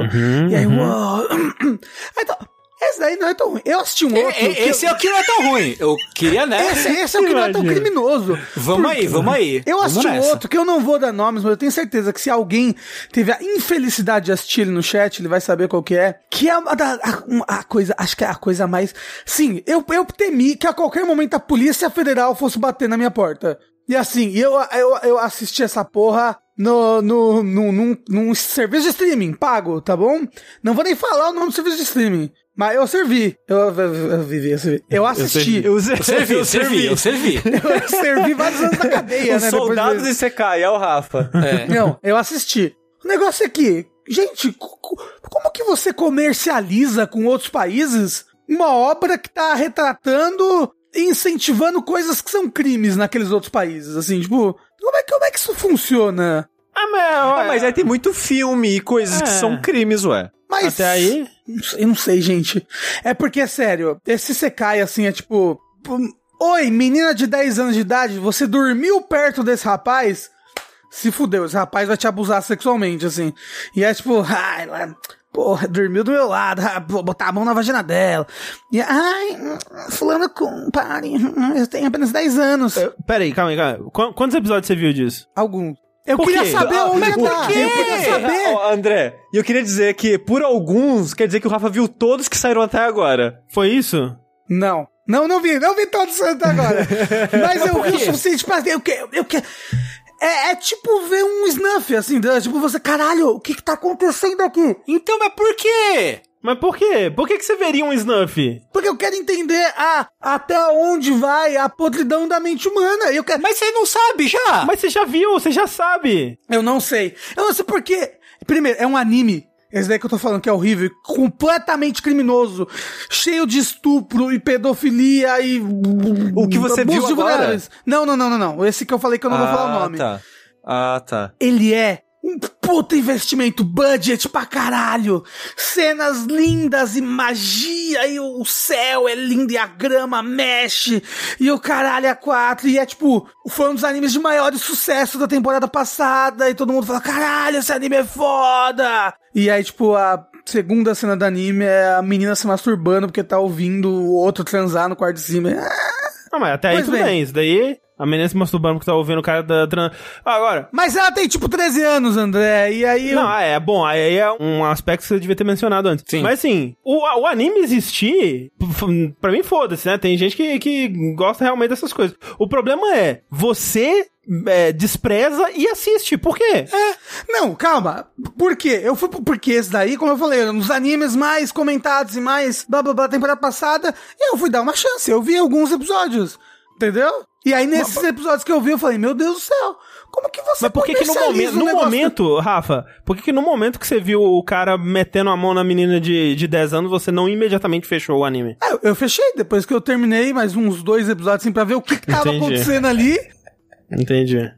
[SPEAKER 3] e aí, uou. *clears throat* Aí, então, esse daí não é tão ruim. Eu assisti um outro. que
[SPEAKER 4] esse
[SPEAKER 3] eu-
[SPEAKER 4] é o que não é tão ruim. Eu queria, né?
[SPEAKER 3] esse, esse é o que não é tão criminoso.
[SPEAKER 4] Vamos aí, vamos aí.
[SPEAKER 3] Eu assisti um outro que eu não vou dar nomes, mas eu tenho certeza que se alguém teve a infelicidade de assistir ele no chat, ele vai saber qual que é. Que é a, a- a coisa, acho que é a coisa mais. Sim, eu, eu temi que a qualquer momento a Polícia Federal fosse bater na minha porta. E assim, eu, eu, eu assisti essa porra no, no, no, num, num serviço de streaming, pago, tá bom? Não vou nem falar o nome do serviço de streaming. Mas eu servi. Eu, eu, eu, vivi, eu, servi. eu assisti.
[SPEAKER 2] Eu,
[SPEAKER 4] Eu servi, eu servi, eu servi. *laughs*
[SPEAKER 3] Eu servi vários anos na cadeia,
[SPEAKER 2] O
[SPEAKER 3] né? depois
[SPEAKER 2] soldado
[SPEAKER 3] disso.
[SPEAKER 2] de Sekai é o Rafa.
[SPEAKER 4] É.
[SPEAKER 3] Não, eu assisti. O negócio é que, gente, co- co- como que você comercializa com outros países uma obra que tá retratando e incentivando coisas que são crimes naqueles outros países? Assim, tipo, como é, que- como é que isso funciona?
[SPEAKER 1] Ah, mas,
[SPEAKER 2] Ah, mas aí tem muito filme e coisas que
[SPEAKER 1] É.
[SPEAKER 2] são crimes, ué.
[SPEAKER 3] Mas.
[SPEAKER 1] Até aí.
[SPEAKER 3] Não sei- Eu não sei, gente. É porque, sério, esse Sekai, assim, é tipo. Oi, menina de 10 anos de idade, você dormiu perto desse rapaz? Se fudeu, esse rapaz vai te abusar sexualmente, assim. E é tipo, *laughs* ai, ela, porra, dormiu do meu lado, ah, vou botar a mão na vagina dela. E, ai, fulano com, pare, eu tenho apenas 10 anos.
[SPEAKER 1] Pera aí, calma aí, calma Quantos episódios você viu disso?
[SPEAKER 3] Algum. Eu
[SPEAKER 1] Por
[SPEAKER 3] queria
[SPEAKER 1] quê?
[SPEAKER 3] saber
[SPEAKER 2] Ah,
[SPEAKER 3] onde
[SPEAKER 2] por
[SPEAKER 3] tá.
[SPEAKER 2] quê?
[SPEAKER 3] Eu queria saber.
[SPEAKER 2] Ó, André, e eu queria dizer que por alguns, quer dizer que o Rafa viu todos que saíram até agora.
[SPEAKER 1] Foi isso?
[SPEAKER 3] Não. Não, não vi, não vi todos até agora. *laughs* Mas eu vi o suficiente pra. Eu quero. Eu quero. É, é tipo ver um snuff, assim, né? tipo você, caralho, o que que tá acontecendo aqui?
[SPEAKER 4] Então, mas por quê?
[SPEAKER 1] Mas por quê? Por que, que você veria um Snuff?
[SPEAKER 3] Porque eu quero entender a, até onde vai a podridão da mente humana. Eu quero.
[SPEAKER 4] Mas você não sabe já?
[SPEAKER 1] Mas você já viu, você já sabe.
[SPEAKER 3] Eu não sei. Eu não sei porque. Primeiro, é um anime. Esse daí que eu tô falando que é horrível, completamente criminoso, cheio de estupro e pedofilia e.
[SPEAKER 2] O que você viu agora?
[SPEAKER 3] vulneráveis. Não, não, não, não, não. Esse que eu falei que eu não vou falar o nome.
[SPEAKER 2] Tá. Ah, tá.
[SPEAKER 3] ele é um puta investimento, budget pra caralho, cenas lindas e magia, e o céu é lindo, e a grama mexe, e o caralho é quatro, e é tipo, foi um dos animes de maior sucesso da temporada passada, e todo mundo fala, caralho, esse anime é foda! E aí, tipo, a segunda cena do anime é a menina se masturbando porque tá ouvindo o outro transar no quarto de cima.
[SPEAKER 1] Não, mas até aí
[SPEAKER 3] Pois
[SPEAKER 1] tudo
[SPEAKER 3] bem.
[SPEAKER 1] bem. Isso daí, a menina se masturbando porque tá ouvindo o cara da tran... Ah, Agora,
[SPEAKER 3] Mas ela tem, tipo, 13 anos, André, e aí...
[SPEAKER 1] Não, é bom, aí é um aspecto que você devia ter mencionado antes.
[SPEAKER 4] Sim.
[SPEAKER 1] Mas assim, o, o anime existir, pra mim foda-se, né? Tem gente que, que gosta realmente dessas coisas. O problema é, você é, despreza e assiste. Por quê?
[SPEAKER 3] Não, calma. Por quê? Eu fui pro- porque esse daí, como eu falei, um dos animes mais comentados e mais blá blá blá da temporada passada, e eu fui dar uma chance. Eu vi alguns episódios, entendeu? E aí, nesses episódios que eu vi, eu falei, meu Deus do céu, como que você
[SPEAKER 1] Mas por que que no momento, no momento, Rafa, por que que no momento que você viu o cara metendo a mão na menina de, de 10 anos, você não imediatamente fechou o anime?
[SPEAKER 3] Ah, eu- eu fechei depois que eu terminei mais uns dois episódios assim pra ver o que, que tava
[SPEAKER 1] Entendi.
[SPEAKER 3] acontecendo ali.
[SPEAKER 1] Entendi.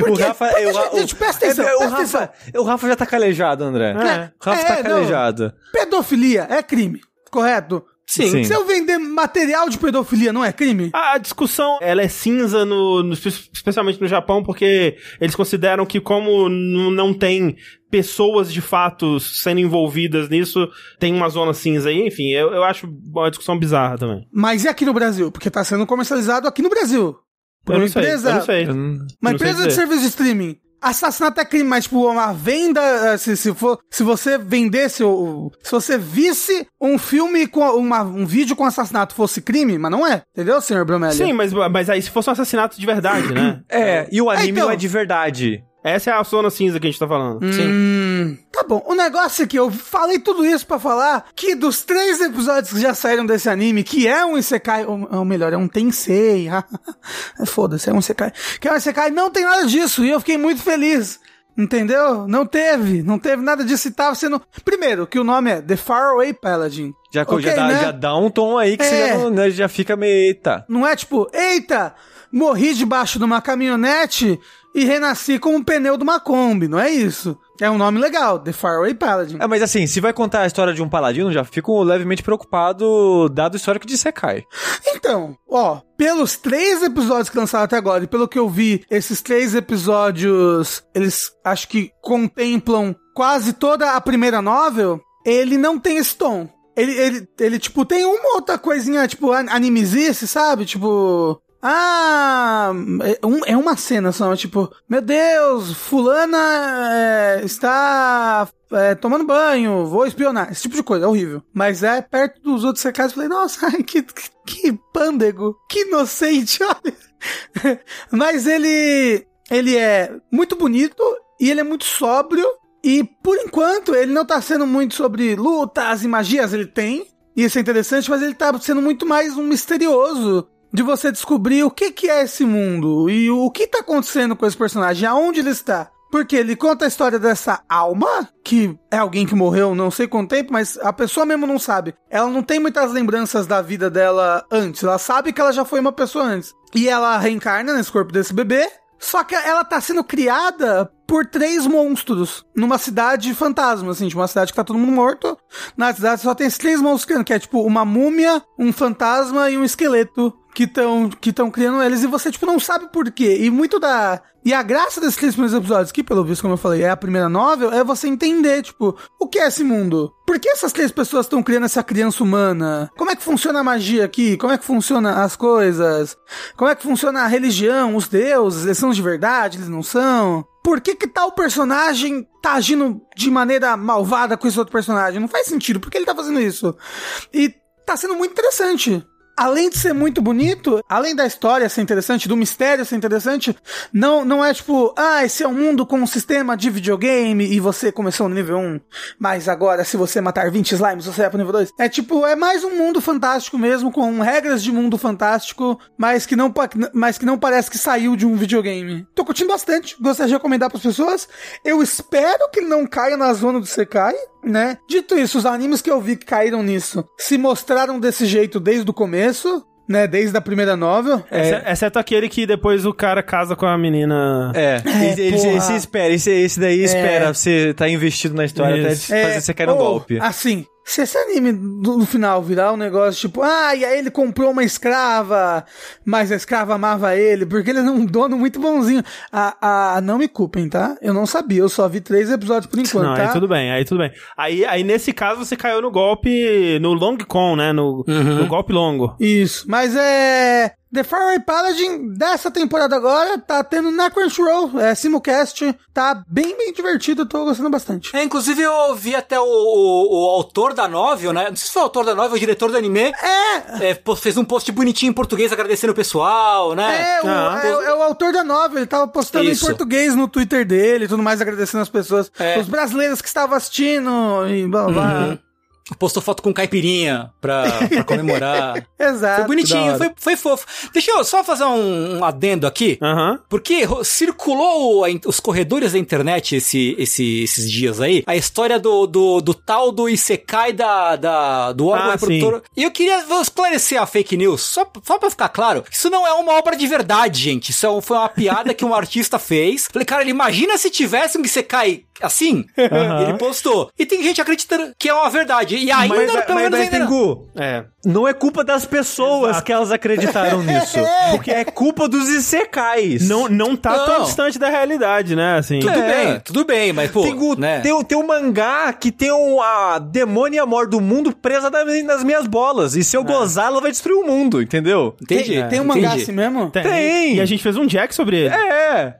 [SPEAKER 3] Porque-
[SPEAKER 2] o Rafa, eu-
[SPEAKER 3] gente,
[SPEAKER 2] o-
[SPEAKER 3] gente, presta atenção,
[SPEAKER 2] é, o,
[SPEAKER 3] presta
[SPEAKER 2] Rafa, o Rafa já tá calejado, André.
[SPEAKER 1] É.
[SPEAKER 2] O Rafa
[SPEAKER 3] É,
[SPEAKER 2] tá
[SPEAKER 3] não.
[SPEAKER 2] calejado.
[SPEAKER 3] Pedofilia é crime, correto?
[SPEAKER 2] Sim. Sim.
[SPEAKER 3] Se eu vender material de pedofilia, não é crime?
[SPEAKER 1] A discussão, ela é cinza, no, no- especialmente no Japão, porque eles consideram que como não tem pessoas de fato sendo envolvidas nisso, tem uma zona cinza aí, enfim, eu, eu acho uma discussão bizarra também.
[SPEAKER 3] Mas e aqui no Brasil? Porque tá sendo comercializado aqui no Brasil. Por
[SPEAKER 1] Eu
[SPEAKER 3] uma
[SPEAKER 1] não sei,
[SPEAKER 3] empresa,
[SPEAKER 1] eu não sei.
[SPEAKER 2] Eu não-
[SPEAKER 3] uma empresa de serviço de streaming. Assassinato é crime, mas tipo, uma venda, eh, se, se, for, se você vendesse, o- se você visse um filme com uma, um vídeo com assassinato fosse crime, mas não é, entendeu, senhor Bromelli?
[SPEAKER 1] Sim, mas, mas aí se fosse um assassinato de verdade, né? *clears throat*
[SPEAKER 2] É, e o anime
[SPEAKER 3] então.
[SPEAKER 2] não é de verdade.
[SPEAKER 1] Essa é a zona cinza que a gente tá falando.
[SPEAKER 3] Hum, tá bom. O negócio é que eu falei tudo isso pra falar que dos três episódios que já saíram desse anime, que é um Isekai, ou, ou melhor, é um Tensei, *laughs* foda-se, é um Isekai, que é um Isekai, não tem nada disso, e eu fiquei muito feliz. Entendeu? Não teve, não teve nada disso e tava sendo... Primeiro, que o nome é The Faraway Paladin.
[SPEAKER 2] Já,
[SPEAKER 3] Ok,
[SPEAKER 2] já, dá,
[SPEAKER 3] né?
[SPEAKER 2] já dá um tom aí que
[SPEAKER 3] É.
[SPEAKER 2] você já, não- né, já fica meio. Eita.
[SPEAKER 3] Não é tipo, eita, morri debaixo de uma caminhonete e renasci com um pneu de uma Kombi, não é isso. É um nome legal, The Faraway Paladin.
[SPEAKER 2] É, mas assim, se vai contar a história de um paladino, já fico levemente preocupado, dado o histórico de Sekai.
[SPEAKER 3] Então, ó, pelos três episódios que lançaram até agora, e pelo que eu vi, esses três episódios, eles acho que contemplam quase toda a primeira novel, ele não tem esse tom. Ele, ele, ele tipo, tem uma outra coisinha, tipo, an- animesice, sabe? Tipo. Ah, é, é uma cena só, tipo, meu Deus, fulana é, está é, tomando banho, vou espionar, esse tipo de coisa, é horrível. Mas é perto dos outros secados, eu falei, nossa, *laughs* que, que, que pândego, que inocente, *laughs* olha. Mas ele, ele é muito bonito e ele é muito sóbrio e por enquanto ele não tá sendo muito sobre lutas e magias, ele tem, e isso é interessante, mas ele tá sendo muito mais um misterioso de você descobrir o que, que é esse mundo e o que tá acontecendo com esse personagem, aonde ele está. Porque ele conta a história dessa alma, que é alguém que morreu não sei quanto tempo, mas a pessoa mesmo não sabe. Ela não tem muitas lembranças da vida dela antes. Ela sabe que ela já foi uma pessoa antes. E ela reencarna nesse corpo desse bebê. Só que ela tá sendo criada por três monstros numa cidade fantasma, assim, tipo uma cidade que tá todo mundo morto. Na cidade só tem esses três monstros criando, que é tipo uma múmia, um fantasma e um esqueleto que estão que estão criando eles e você tipo não sabe por quê. E muito da e a graça desses três primeiros episódios, que pelo visto como eu falei, é a primeira novel, é você entender, tipo, o que é esse mundo? Por que essas três pessoas estão criando essa criança humana? Como é que funciona a magia aqui? Como é que funciona as coisas? Como é que funciona a religião, os deuses? Eles são de verdade, eles não são? Por que que tal personagem tá agindo de maneira malvada com esse outro personagem? Não faz sentido. Por que ele tá fazendo isso? E tá sendo muito interessante. Além de ser muito bonito, além da história ser interessante, do mistério ser interessante, não, não é tipo, ah, esse é um mundo com um sistema de videogame e você começou no nível 1, mas agora se você matar 20 slimes você vai pro nível 2. É tipo, é mais um mundo fantástico mesmo, com regras de mundo fantástico, mas que não, mas que não parece que saiu de um videogame. Tô curtindo bastante, gostaria de recomendar pras pessoas. Eu espero que ele não caia na zona do Sekai, né? Dito isso, os animes que eu vi que caíram nisso se mostraram desse jeito desde o começo. né? Desde a primeira novel.
[SPEAKER 1] Exce- Exceto aquele que depois o cara casa com a menina.
[SPEAKER 2] É, esse, esse,
[SPEAKER 3] porra.
[SPEAKER 2] esse espera, esse, esse daí espera você tá investido na história
[SPEAKER 1] Isso.
[SPEAKER 2] até fazer você cair no
[SPEAKER 3] ou,
[SPEAKER 2] golpe.
[SPEAKER 3] Assim, se esse anime no final virar um negócio tipo, ah, e aí ele comprou uma escrava, mas a escrava amava ele, porque ele é um dono muito bonzinho. Ah, ah, não me culpem, tá? Eu não sabia, eu só vi três episódios por enquanto,
[SPEAKER 1] Não,
[SPEAKER 3] tá?
[SPEAKER 1] aí tudo bem, aí tudo bem. Aí, aí nesse caso você caiu no golpe, no long con, né? No, no golpe longo.
[SPEAKER 3] Isso, mas é. The Faraway Paladin dessa temporada agora tá tendo na Crunchyroll, é simulcast, tá bem, bem divertido, eu tô gostando bastante.
[SPEAKER 4] É, inclusive eu vi até o, o, o autor da novel, né? Não sei se foi o autor da novel ou o diretor do anime.
[SPEAKER 3] É,
[SPEAKER 4] É, fez um post bonitinho em português agradecendo o pessoal, né?
[SPEAKER 3] É, o,
[SPEAKER 1] Ah.
[SPEAKER 3] é, é o autor da novela, ele tava postando
[SPEAKER 4] Isso.
[SPEAKER 3] em português no Twitter dele e tudo mais, agradecendo as pessoas,
[SPEAKER 4] É.
[SPEAKER 3] os brasileiros que estavam assistindo e blá blá. blá.
[SPEAKER 4] Postou foto com caipirinha pra, pra *laughs* comemorar.
[SPEAKER 3] Exato.
[SPEAKER 4] Foi bonitinho, foi, foi fofo. Deixa eu só fazer um, um adendo aqui.
[SPEAKER 1] Aham.
[SPEAKER 4] Porque circulou a os corredores da internet esse, esse- esses dias aí, a história do, do, do tal do Isekai da, da, do órgão
[SPEAKER 1] Ah,
[SPEAKER 4] reprodutor. E eu queria esclarecer a fake news, só, só pra ficar claro. Isso não é uma obra de verdade, gente. Isso é foi uma piada que um *laughs* artista fez. Falei, cara, imagina se tivesse um Isekai assim. Ele postou. E tem gente acreditando que é uma verdade. E ainda,
[SPEAKER 2] Mas,
[SPEAKER 4] pelo
[SPEAKER 2] mas,
[SPEAKER 4] menos,
[SPEAKER 2] mas
[SPEAKER 4] ainda não.
[SPEAKER 2] Tengu,
[SPEAKER 1] É.
[SPEAKER 2] não é culpa das pessoas que elas acreditaram *laughs* nisso. Porque é culpa dos Isekais.
[SPEAKER 1] Não, não tá tão
[SPEAKER 4] Não.
[SPEAKER 1] distante da realidade, né? Assim.
[SPEAKER 4] Tudo
[SPEAKER 2] É.
[SPEAKER 4] bem, tudo bem, mas pô,
[SPEAKER 2] Tengu,
[SPEAKER 4] né?
[SPEAKER 2] tem, tem um mangá que tem um, a demônia amor do mundo presa na- nas minhas bolas. E se eu gozar, ela vai destruir o mundo, entendeu?
[SPEAKER 4] Entendi.
[SPEAKER 3] Tem um mangá assim mesmo?
[SPEAKER 1] Tem.
[SPEAKER 2] Tem.
[SPEAKER 1] E a gente fez um jack sobre ele.
[SPEAKER 2] É.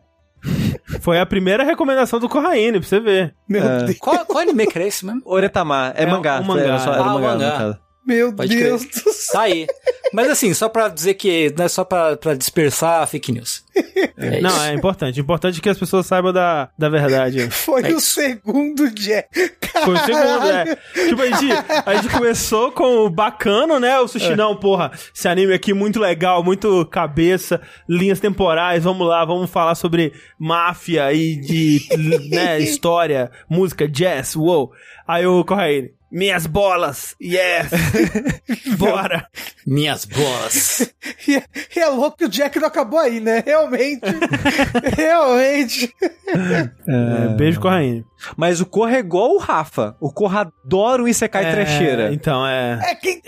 [SPEAKER 1] Foi a primeira recomendação do Corraine, pra você ver.
[SPEAKER 3] Meu
[SPEAKER 2] É.
[SPEAKER 3] Deus.
[SPEAKER 4] Qual, qual anime que era esse mesmo?
[SPEAKER 2] Oretama, é,
[SPEAKER 1] É
[SPEAKER 2] mangá.
[SPEAKER 1] um mangá.
[SPEAKER 2] Era só- era
[SPEAKER 4] Ah,
[SPEAKER 2] mangá,
[SPEAKER 4] mangá.
[SPEAKER 3] Meu
[SPEAKER 4] Pode
[SPEAKER 3] Deus
[SPEAKER 4] crer.
[SPEAKER 3] do céu.
[SPEAKER 4] Tá aí. Mas assim, só pra dizer que não é só pra, pra dispersar a fake news. *laughs* É
[SPEAKER 1] Não,
[SPEAKER 4] isso.
[SPEAKER 1] é importante. Importante que as pessoas saibam da, da verdade. *laughs*
[SPEAKER 3] Foi
[SPEAKER 4] É
[SPEAKER 3] o
[SPEAKER 4] isso.
[SPEAKER 3] segundo Jack.
[SPEAKER 1] Foi o segundo, é. Tipo, a gente, a gente começou com o bacano, né? O sushi, não, porra, esse anime aqui muito legal, muito cabeça, linhas temporais, vamos lá, vamos falar sobre máfia e de, né, *laughs* história, música, jazz, uou. Aí o Corraine, minhas bolas, yes, *laughs* bora.
[SPEAKER 4] Minhas bolas. *laughs*
[SPEAKER 3] E, é- e é louco que o Jack não acabou aí, né? Realmente. *laughs* realmente.
[SPEAKER 1] É, beijo, Corraine.
[SPEAKER 2] Mas o Corra é igual o Rafa. O Corra adora um Isekai
[SPEAKER 1] É,
[SPEAKER 2] trecheira.
[SPEAKER 1] Então, é...
[SPEAKER 3] É que.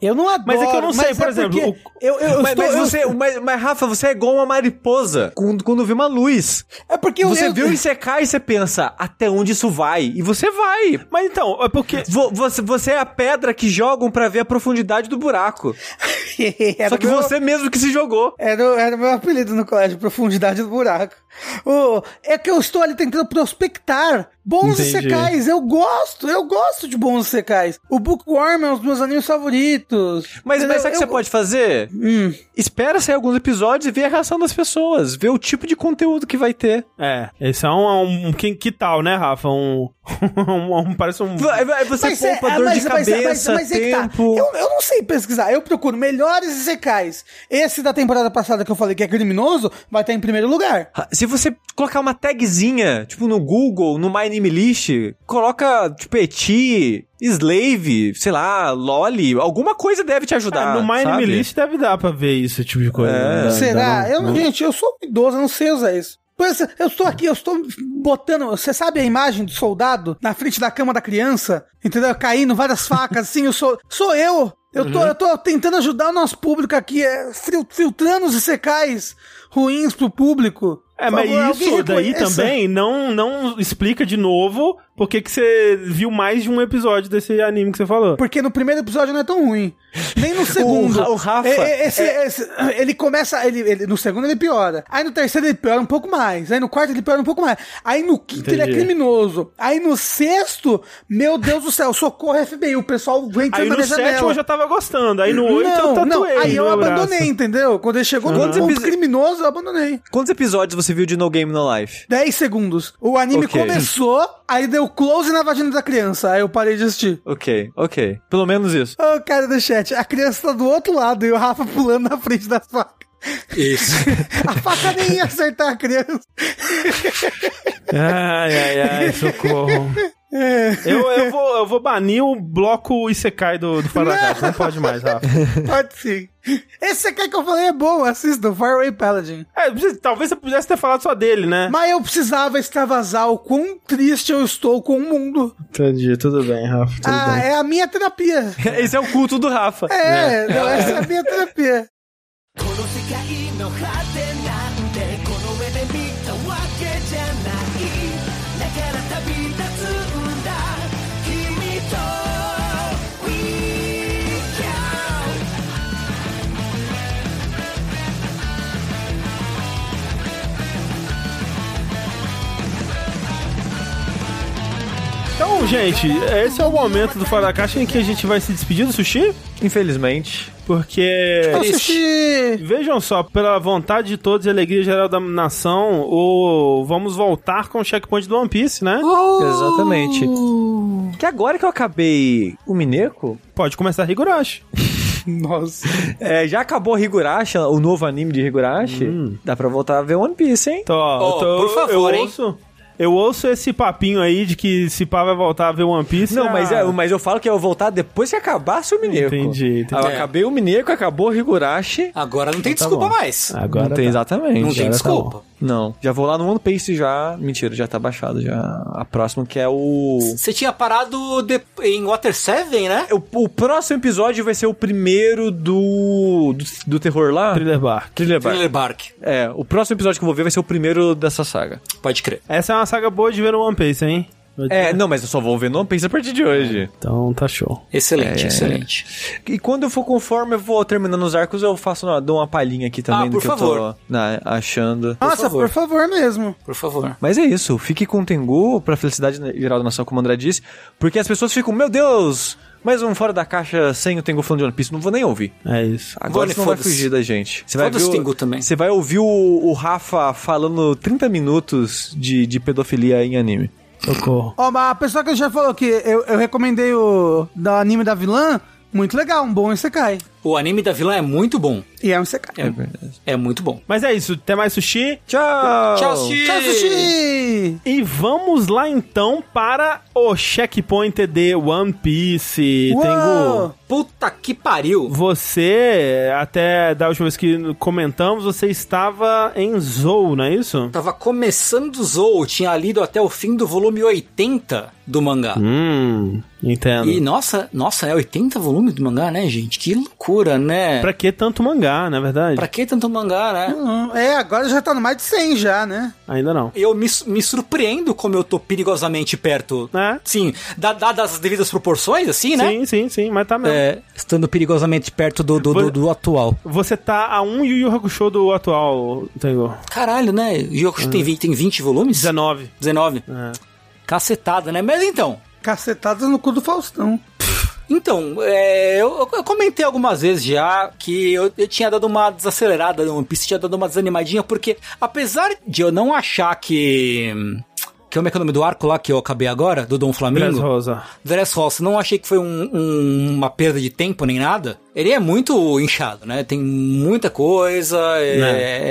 [SPEAKER 3] Eu não adoro.
[SPEAKER 1] Mas é que eu não sei, por
[SPEAKER 3] é
[SPEAKER 1] exemplo,
[SPEAKER 3] porque Eu, eu, eu
[SPEAKER 2] Mas,
[SPEAKER 3] estou-
[SPEAKER 2] mas
[SPEAKER 3] eu-
[SPEAKER 2] você, mas, mas, Rafa, você é igual uma mariposa quando, quando vê uma luz.
[SPEAKER 3] É porque eu,
[SPEAKER 2] Você
[SPEAKER 3] eu,
[SPEAKER 2] vê o Isekai e você pensa, até onde isso vai? E você vai.
[SPEAKER 1] Mas então, é porque...
[SPEAKER 2] Vo- Você, você é a pedra que jogam pra ver a profundidade do buraco. *laughs* Só que
[SPEAKER 3] meu-
[SPEAKER 2] você mesmo que se jogou.
[SPEAKER 3] Era, era meu apelido no colégio, profundidade do buraco. Ô, é que eu estou ali tentando prospectar bons
[SPEAKER 1] Entendi.
[SPEAKER 3] secais. Eu gosto, eu gosto de bons secais. O Bookworm é um dos meus animes favoritos.
[SPEAKER 2] Mas, mas sabe o que
[SPEAKER 3] Eu-
[SPEAKER 2] você pode fazer?
[SPEAKER 3] Hum,
[SPEAKER 2] Espera sair alguns episódios e ver a reação das pessoas. Ver o tipo de conteúdo que vai ter.
[SPEAKER 1] É, esse é um, um, que, que tal, né, Rafa? Um, um, um- *laughs* parece um...
[SPEAKER 2] Você
[SPEAKER 3] Mas é-
[SPEAKER 2] poupa
[SPEAKER 3] é,
[SPEAKER 2] dor
[SPEAKER 3] mas-
[SPEAKER 2] de
[SPEAKER 3] mas- mas-
[SPEAKER 2] cabeça,
[SPEAKER 3] mas é que tá.
[SPEAKER 2] tempo.
[SPEAKER 3] Eu, eu não sei pesquisar. Eu procuro melhores secais. Esse da temporada passada que eu falei que é criminoso, vai estar em primeiro lugar.
[SPEAKER 2] Se você colocar uma tagzinha, tipo no Google, no My Name List, coloca, tipo, Eti, Slave, sei lá, Loli, alguma coisa deve te ajudar.
[SPEAKER 1] Ah, no My Name? List deve dar pra ver isso, esse tipo de coisa.
[SPEAKER 2] É.
[SPEAKER 1] Dá-
[SPEAKER 3] Será?
[SPEAKER 1] dá-
[SPEAKER 3] eu, não- gente, eu sou idoso, eu não sei usar isso. Pois eu estou aqui, eu estou botando. Você sabe a imagem do soldado na frente da cama da criança? Entendeu? Caindo várias facas, assim, eu sou. Sou eu! Eu tô, eu tô tentando ajudar o nosso público aqui, é, fil- filtrando os secais ruins pro público.
[SPEAKER 1] É, mas
[SPEAKER 3] favor,
[SPEAKER 1] isso daí
[SPEAKER 3] reconheça.
[SPEAKER 1] também não, não explica de novo por que você viu mais de um episódio desse anime que você falou.
[SPEAKER 3] Porque no primeiro episódio não é tão ruim. Nem no *laughs* segundo.
[SPEAKER 2] Ra- o Rafa-
[SPEAKER 3] É, é, esse- esse- ele começa. Ele, ele- no segundo ele piora. Aí no terceiro ele piora um pouco mais. Aí no quarto ele piora um pouco mais. Aí no quinto ele é
[SPEAKER 1] Entendi.
[SPEAKER 3] criminoso. Aí no sexto, meu Deus do céu, socorro FBI. O pessoal vem
[SPEAKER 1] Aí no sétimo eu já tava gostando, aí no oito eu
[SPEAKER 3] não, não,
[SPEAKER 1] tatuei.
[SPEAKER 3] aí eu
[SPEAKER 1] no
[SPEAKER 3] abandonei,
[SPEAKER 1] braço.
[SPEAKER 3] entendeu? Quando ele chegou no
[SPEAKER 2] Quantos
[SPEAKER 3] ponto criminoso, eu abandonei.
[SPEAKER 2] Quantos episódios você viu de No Game No Life?
[SPEAKER 3] 10 segundos. O anime
[SPEAKER 2] Ok.
[SPEAKER 3] começou, aí deu close na vagina da criança. Aí eu parei de assistir.
[SPEAKER 2] Ok, ok. Pelo menos isso.
[SPEAKER 3] Ô, cara do chat, a criança tá do outro lado e o Rafa pulando na frente das facas.
[SPEAKER 4] Isso. *laughs*
[SPEAKER 3] A faca nem ia acertar a criança.
[SPEAKER 1] Ai, ai, ai, socorro. Eu, eu, vou, eu vou banir o bloco Isekai do, do da Caixa. Não pode mais, Rafa. *laughs*
[SPEAKER 3] Pode sim. Esse aqui que eu falei é bom, assista, o Faraway Paladin.
[SPEAKER 1] É, talvez você pudesse ter falado só dele, né?
[SPEAKER 3] Mas eu precisava extravasar o quão triste eu estou com o mundo.
[SPEAKER 1] Entendi, tudo bem, Rafa. Tudo
[SPEAKER 3] Ah, é a minha terapia. *laughs*
[SPEAKER 2] Esse é o culto do Rafa.
[SPEAKER 3] É, não, essa é a minha terapia.
[SPEAKER 1] Gente, esse é o momento do Fora da Caixa em que a gente vai se despedir do Sushi,
[SPEAKER 2] Infelizmente.
[SPEAKER 1] porque...
[SPEAKER 3] Eu assisti.
[SPEAKER 1] Vejam só, pela vontade de todos e alegria geral da nação, o... vamos voltar com o checkpoint do One Piece, né?
[SPEAKER 2] Exatamente. Que agora que eu acabei o Mineco,
[SPEAKER 1] Pode começar Higurashi. *laughs*
[SPEAKER 3] Nossa.
[SPEAKER 2] é, já acabou Higurashi, o novo anime de Higurashi. Dá pra voltar a ver One Piece, hein?
[SPEAKER 1] Ó, eu tô-
[SPEAKER 4] por favor,
[SPEAKER 1] eu
[SPEAKER 4] hein?
[SPEAKER 1] ouço, eu ouço esse papinho aí de que se pá vai voltar a ver One Piece.
[SPEAKER 2] Não,
[SPEAKER 1] ah,
[SPEAKER 2] mas, é, mas eu falo que eu vou voltar depois que acabasse o Mineco.
[SPEAKER 1] Entendi, entendi.
[SPEAKER 2] Eu
[SPEAKER 4] É.
[SPEAKER 2] acabei o Mineco, acabou o Higurashi.
[SPEAKER 4] Agora não tem
[SPEAKER 1] Então tá
[SPEAKER 4] desculpa
[SPEAKER 1] bom.
[SPEAKER 4] mais.
[SPEAKER 1] Agora
[SPEAKER 2] não tem
[SPEAKER 1] tá.
[SPEAKER 2] exatamente.
[SPEAKER 4] Não tem
[SPEAKER 1] agora tá
[SPEAKER 4] desculpa.
[SPEAKER 2] Não, já vou lá no One Piece já. Mentira, já tá baixado já. A próxima que é o.
[SPEAKER 4] Você tinha parado de- em Water 7, né?
[SPEAKER 2] O, o próximo episódio vai ser o primeiro do. do, do terror lá?
[SPEAKER 1] Thriller Bark.
[SPEAKER 2] Thriller Bark.
[SPEAKER 4] Thriller Bark.
[SPEAKER 2] É, o próximo episódio que eu vou ver vai ser o primeiro dessa saga.
[SPEAKER 4] Pode crer.
[SPEAKER 1] Essa é uma saga boa de ver no One Piece, hein?
[SPEAKER 2] É, não, mas eu só vou ver no One Piece a partir de hoje.
[SPEAKER 1] Então tá show.
[SPEAKER 4] Excelente,
[SPEAKER 2] É.
[SPEAKER 4] excelente.
[SPEAKER 2] E quando eu for conforme eu vou terminando os arcos, eu faço uma, dou uma palhinha aqui também
[SPEAKER 4] Ah,
[SPEAKER 2] do
[SPEAKER 4] por
[SPEAKER 2] que eu
[SPEAKER 4] favor.
[SPEAKER 2] tô né, achando.
[SPEAKER 3] Nossa,
[SPEAKER 4] favor.
[SPEAKER 3] por favor mesmo.
[SPEAKER 4] Por favor.
[SPEAKER 2] Mas é isso, fique com o Tengu, pra felicidade geral da nação, como o André disse, porque as pessoas ficam, meu Deus, mais um fora da caixa sem o Tengu falando de One Piece, não vou nem ouvir.
[SPEAKER 1] É isso.
[SPEAKER 2] Agora você não vai fugir da gente. Você vai o-
[SPEAKER 4] Tengu também.
[SPEAKER 2] Você vai ouvir o, o Rafa falando 30 minutos de, de pedofilia em anime.
[SPEAKER 1] Socorro.
[SPEAKER 3] Ó, mas a pessoa que já falou que eu, eu recomendei o da anime da vilã, muito legal, um bom Isekai.
[SPEAKER 4] O anime da vilã é muito bom.
[SPEAKER 3] E é um Isekai.
[SPEAKER 4] É, é muito bom.
[SPEAKER 1] Mas é isso. Até mais, Sushi.
[SPEAKER 2] Tchau!
[SPEAKER 4] Tchau, Sushi!
[SPEAKER 3] Tchau, Sushi!
[SPEAKER 1] E vamos lá então para o checkpoint de One Piece.
[SPEAKER 3] Uou!
[SPEAKER 1] Tengu,
[SPEAKER 4] Puta que pariu.
[SPEAKER 1] você, até da última vez que comentamos, você estava em Zou, não é isso?
[SPEAKER 4] Tava começando o Zou, tinha lido até o fim do volume 80 do mangá.
[SPEAKER 1] Hum, entendo.
[SPEAKER 4] E nossa, nossa, é 80 volumes do mangá, né, gente? Que loucura, né?
[SPEAKER 1] Pra que tanto mangá, na verdade?
[SPEAKER 4] Pra que tanto mangá, né?
[SPEAKER 3] Hum, É, agora já tá no mais de 100 já, né?
[SPEAKER 1] Ainda não.
[SPEAKER 4] Eu me, me surpreendo como eu tô perigosamente perto.
[SPEAKER 1] É?
[SPEAKER 4] Sim, da- dadas as devidas proporções, assim, né?
[SPEAKER 1] Sim, sim, sim, mas tá mesmo.
[SPEAKER 4] É, estando perigosamente perto do, do, do- do atual.
[SPEAKER 1] Você tá a um Yu Yu Hakusho do atual, Tengu.
[SPEAKER 4] Caralho, né? Yokusho tem, vi- tem 20 volumes?
[SPEAKER 1] 19.
[SPEAKER 4] 19.
[SPEAKER 1] É.
[SPEAKER 4] Cacetada, né? Mas então.
[SPEAKER 3] Cacetadas no cu do Faustão.
[SPEAKER 4] Então, é, eu, eu comentei algumas vezes já que eu, eu tinha dado uma desacelerada no One Piece, tinha dado uma desanimadinha, porque apesar de eu não achar que. Que como é que é o nome do arco lá que eu acabei agora? Do Dom Flamingo?
[SPEAKER 1] Dress Rosa.
[SPEAKER 4] Dress Rosa, não achei que foi um- um- uma perda de tempo nem nada. Ele é muito inchado, né? Tem muita coisa, é-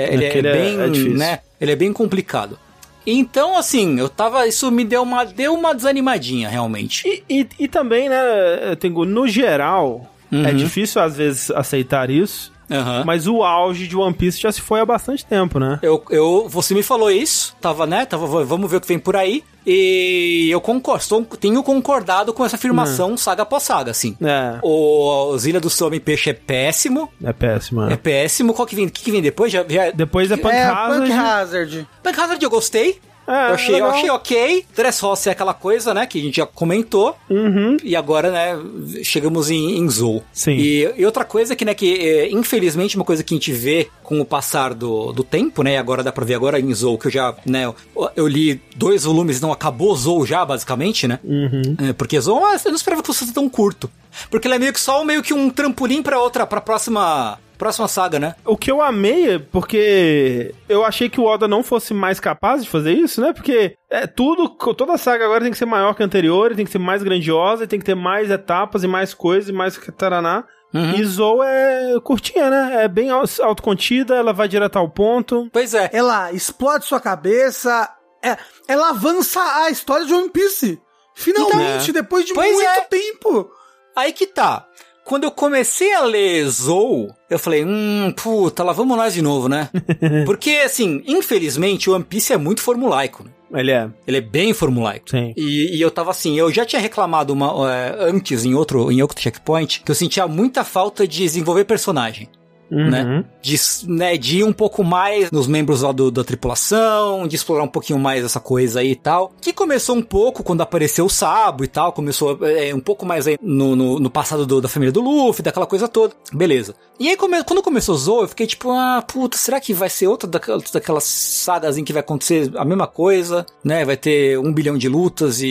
[SPEAKER 1] É,
[SPEAKER 4] ele é,
[SPEAKER 1] é-
[SPEAKER 4] bem,
[SPEAKER 1] é
[SPEAKER 4] né? Ele é bem complicado. Então, assim, eu tava. Isso me deu uma, deu uma desanimadinha, realmente.
[SPEAKER 1] E, e, e também, né, Tengu, no geral,
[SPEAKER 4] Uhum.
[SPEAKER 1] é difícil às vezes aceitar isso,
[SPEAKER 4] Aham.
[SPEAKER 1] mas o auge de One Piece já se foi há bastante tempo, né?
[SPEAKER 4] Eu, eu, você me falou isso, tava, né? Tava, vamos ver o que vem por aí. E eu concordo, tenho concordado com essa afirmação saga após saga, assim.
[SPEAKER 1] É,
[SPEAKER 4] O Zilha do Some Peixe é péssimo.
[SPEAKER 1] é péssimo.
[SPEAKER 4] É
[SPEAKER 1] É.
[SPEAKER 4] péssimo. Qual que vem? O que, que vem depois? Já, já...
[SPEAKER 1] Depois é Punk
[SPEAKER 3] é,
[SPEAKER 1] Hazard.
[SPEAKER 3] Punk Hazard.
[SPEAKER 4] Punk Hazard eu gostei.
[SPEAKER 1] É,
[SPEAKER 4] eu, achei, eu achei ok. Dress Roça é aquela coisa, né? Que a gente já comentou.
[SPEAKER 1] Uhum.
[SPEAKER 4] E agora, né? Chegamos em, em Zou.
[SPEAKER 1] Sim.
[SPEAKER 4] E, e outra coisa que, né? Que é, infelizmente uma coisa que a gente vê com o passar do, do tempo, né? E agora dá pra ver agora em Zou, que eu já, né? Eu, eu li dois volumes, não acabou Zou já, basicamente, né?
[SPEAKER 1] Uhum.
[SPEAKER 4] É, porque Zou, eu não esperava que fosse tão curto. Porque ele é meio que só meio que um trampolim pra outra, pra próxima, próxima saga, né?
[SPEAKER 1] O que eu amei é porque eu achei que o Oda não fosse mais capaz de fazer isso, né? Porque é tudo, toda a saga agora tem que ser maior que a anterior, tem que ser mais grandiosa, tem que ter mais etapas e mais coisas e mais taraná.
[SPEAKER 4] Uhum.
[SPEAKER 1] E Zou é curtinha, né? É bem au- autocontida, ela vai direto ao ponto.
[SPEAKER 4] Pois é.
[SPEAKER 3] Ela explode sua cabeça. é- ela avança a história de One Piece. Finalmente, depois de
[SPEAKER 4] Pois
[SPEAKER 3] muito
[SPEAKER 4] é.
[SPEAKER 3] tempo.
[SPEAKER 4] Aí que tá. Quando eu comecei a ler Zou, eu falei, hum, puta, lá vamos nós de novo, né? *laughs* Porque, assim, infelizmente, o One Piece é muito formulaico. né?
[SPEAKER 1] Ele é.
[SPEAKER 4] Ele é bem formulaico.
[SPEAKER 1] Sim.
[SPEAKER 4] E, e eu tava assim, eu já tinha reclamado uma, é, antes em outro, em outro checkpoint, que eu sentia muita falta de desenvolver personagem.
[SPEAKER 1] Uhum.
[SPEAKER 4] né? De, né, de ir um pouco mais nos membros lá do, da tripulação, de explorar um pouquinho mais essa coisa aí e tal. Que começou um pouco quando apareceu o Sabo e tal, começou é, um pouco mais aí no, no, no passado do- da família do Luffy, daquela coisa toda. Beleza. E aí, come- quando começou o Zou, eu fiquei tipo, ah, puta, será que vai ser outra daquelas, daquelas sagas em que vai acontecer a mesma coisa, né? Vai ter um bilhão de lutas e,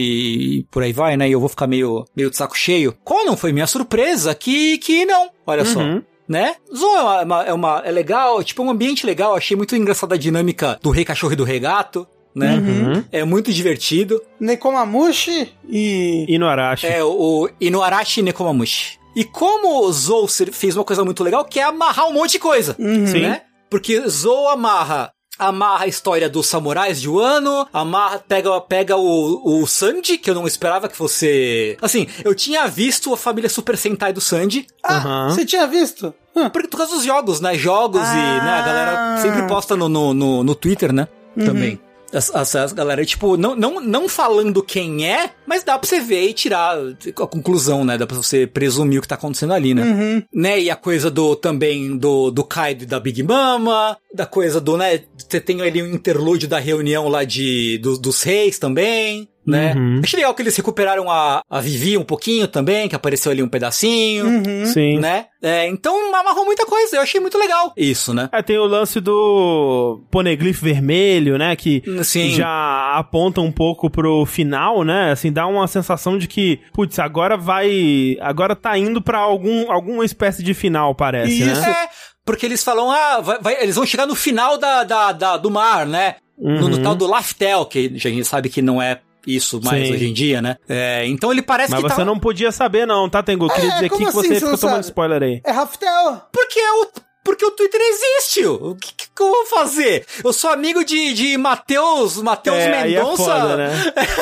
[SPEAKER 4] e por aí vai, né? E eu vou ficar meio, meio de saco cheio. Qual não foi minha surpresa? Que, que não. Olha só
[SPEAKER 1] Uhum.
[SPEAKER 4] Né? Zou é uma, uma- é uma- é legal, tipo, é um ambiente legal. Achei muito engraçada a dinâmica do rei cachorro e do rei gato, né?
[SPEAKER 1] Uhum.
[SPEAKER 4] É muito divertido.
[SPEAKER 3] Nekomamushi e.
[SPEAKER 1] E no Arashi.
[SPEAKER 4] É o, Inuarashi Nekomamushi. E como o Zou fez uma coisa muito legal, que é amarrar um monte de coisa,
[SPEAKER 1] Sim.
[SPEAKER 4] né? Porque Zou amarra amarra a história dos samurais de Wano, amarra, pega, pega o, o Sanji, que eu não esperava que fosse... Assim, eu tinha visto a família Super Sentai do Sanji,
[SPEAKER 3] Ah,
[SPEAKER 1] Aham.
[SPEAKER 3] você tinha visto? Hã.
[SPEAKER 4] Por, por causa dos jogos, né? Jogos e, né? A galera
[SPEAKER 3] Ah.
[SPEAKER 4] sempre posta no, no, no, no Twitter, né? Também. As, galera, tipo, não, não, não falando quem é, mas dá pra você ver e tirar a conclusão, né? Dá pra você presumir o que tá acontecendo ali, né?
[SPEAKER 3] Uhum.
[SPEAKER 4] Né? E a coisa do, também, do, do Kaido e da Big Mama, da coisa do, né? Você tem ali um interlúdio da reunião lá de, do- dos reis também, né?
[SPEAKER 1] Uhum.
[SPEAKER 4] Achei legal que eles recuperaram a, a Vivi um pouquinho também, que apareceu ali um pedacinho
[SPEAKER 3] Uhum.
[SPEAKER 1] Sim.
[SPEAKER 4] né? É, então amarrou muita coisa, eu achei muito legal isso, né?
[SPEAKER 1] É, tem o lance do poneglyph vermelho, né? Que
[SPEAKER 4] Sim.
[SPEAKER 1] já aponta um pouco pro final, né? Assim, dá uma sensação de que, putz, agora vai. Agora tá indo pra algum, alguma espécie de final, parece,
[SPEAKER 3] Isso.
[SPEAKER 1] né?
[SPEAKER 4] É, porque eles falam, ah, vai- vai- eles vão chegar no final da, da, da- do mar, né? No, no
[SPEAKER 1] Uhum.
[SPEAKER 4] tal do Laftel, que a gente sabe que não é isso mais
[SPEAKER 1] Sim.
[SPEAKER 4] hoje em dia, né? É, então ele parece
[SPEAKER 1] Mas
[SPEAKER 4] que
[SPEAKER 1] você
[SPEAKER 4] tá...
[SPEAKER 1] não podia saber, não, tá, Tengu? Eu queria
[SPEAKER 3] É,
[SPEAKER 1] dizer aqui que
[SPEAKER 3] assim
[SPEAKER 1] você
[SPEAKER 3] você
[SPEAKER 1] ficou tomando spoiler aí.
[SPEAKER 3] É Raftel.
[SPEAKER 4] Porque é o... Porque o Twitter existe. O que, que eu vou fazer? Eu sou amigo de, de Matheus, Matheus
[SPEAKER 1] É, é
[SPEAKER 4] Mendonça.
[SPEAKER 1] foda, né?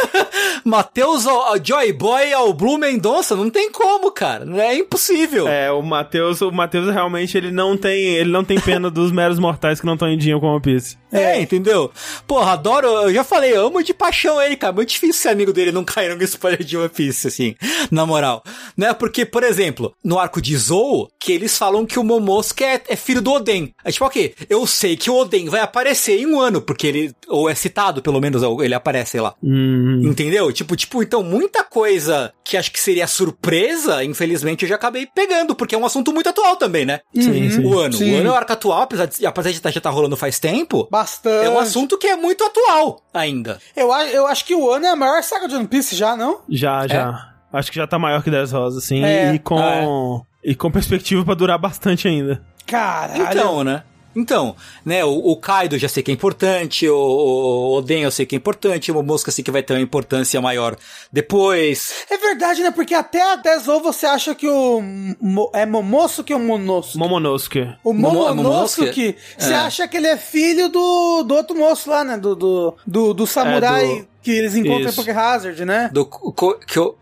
[SPEAKER 1] *laughs*
[SPEAKER 4] Matheus Joy Boy ao Blue Mendonça. Não tem como, cara. É impossível.
[SPEAKER 1] É, o Matheus, o Matheus realmente ele não tem, ele não tem pena dos meros mortais que não estão em dia com One Piece.
[SPEAKER 4] É, entendeu? Porra, adoro, eu já falei, eu amo de paixão ele, cara. Muito difícil ser amigo dele e não cair no spoiler de One Piece, assim, na moral. Né? Porque, por exemplo, no arco de Zou, que eles falam que o Momosuke é, é filho do Oden. É tipo, ok, eu sei que o Oden vai aparecer em um ano, porque ele, ou é citado, pelo menos, ele aparece lá.
[SPEAKER 1] Hum,
[SPEAKER 4] Entendeu? Tipo, tipo, então muita coisa que acho que seria surpresa, infelizmente eu já acabei pegando, porque é um assunto muito atual também, né?
[SPEAKER 1] sim, sim.
[SPEAKER 4] O ano.
[SPEAKER 3] Sim.
[SPEAKER 4] O ano é o arco atual, apesar de, apesar de já tá rolando faz tempo.
[SPEAKER 3] Bastante.
[SPEAKER 4] É um assunto que é muito atual ainda.
[SPEAKER 3] Eu, eu acho que o ano é a maior saga de One Piece já, não?
[SPEAKER 1] Já, já. Acho que já tá maior que 10 rosas, sim.
[SPEAKER 3] É.
[SPEAKER 1] E com. E com perspectiva pra durar bastante ainda.
[SPEAKER 3] Caralho.
[SPEAKER 4] Então, né? Então, né, o, o Kaido eu já sei que é importante, o, o Oden eu sei que é importante, o Momosuke eu sei que vai ter uma importância maior depois.
[SPEAKER 3] É verdade, né? Porque até a Dezou você acha que o. Mo- é Momosuke ou Monosuke?
[SPEAKER 1] Momonosuke.
[SPEAKER 3] O
[SPEAKER 4] Momo-
[SPEAKER 3] Momonosuke,
[SPEAKER 4] Momonosuke?
[SPEAKER 3] você
[SPEAKER 4] É.
[SPEAKER 3] acha que ele é filho do, do outro moço lá, né? Do, do, do, do samurai
[SPEAKER 1] É, do-
[SPEAKER 3] que eles encontram
[SPEAKER 1] Isso.
[SPEAKER 3] em Poker Hazard, né?
[SPEAKER 4] Do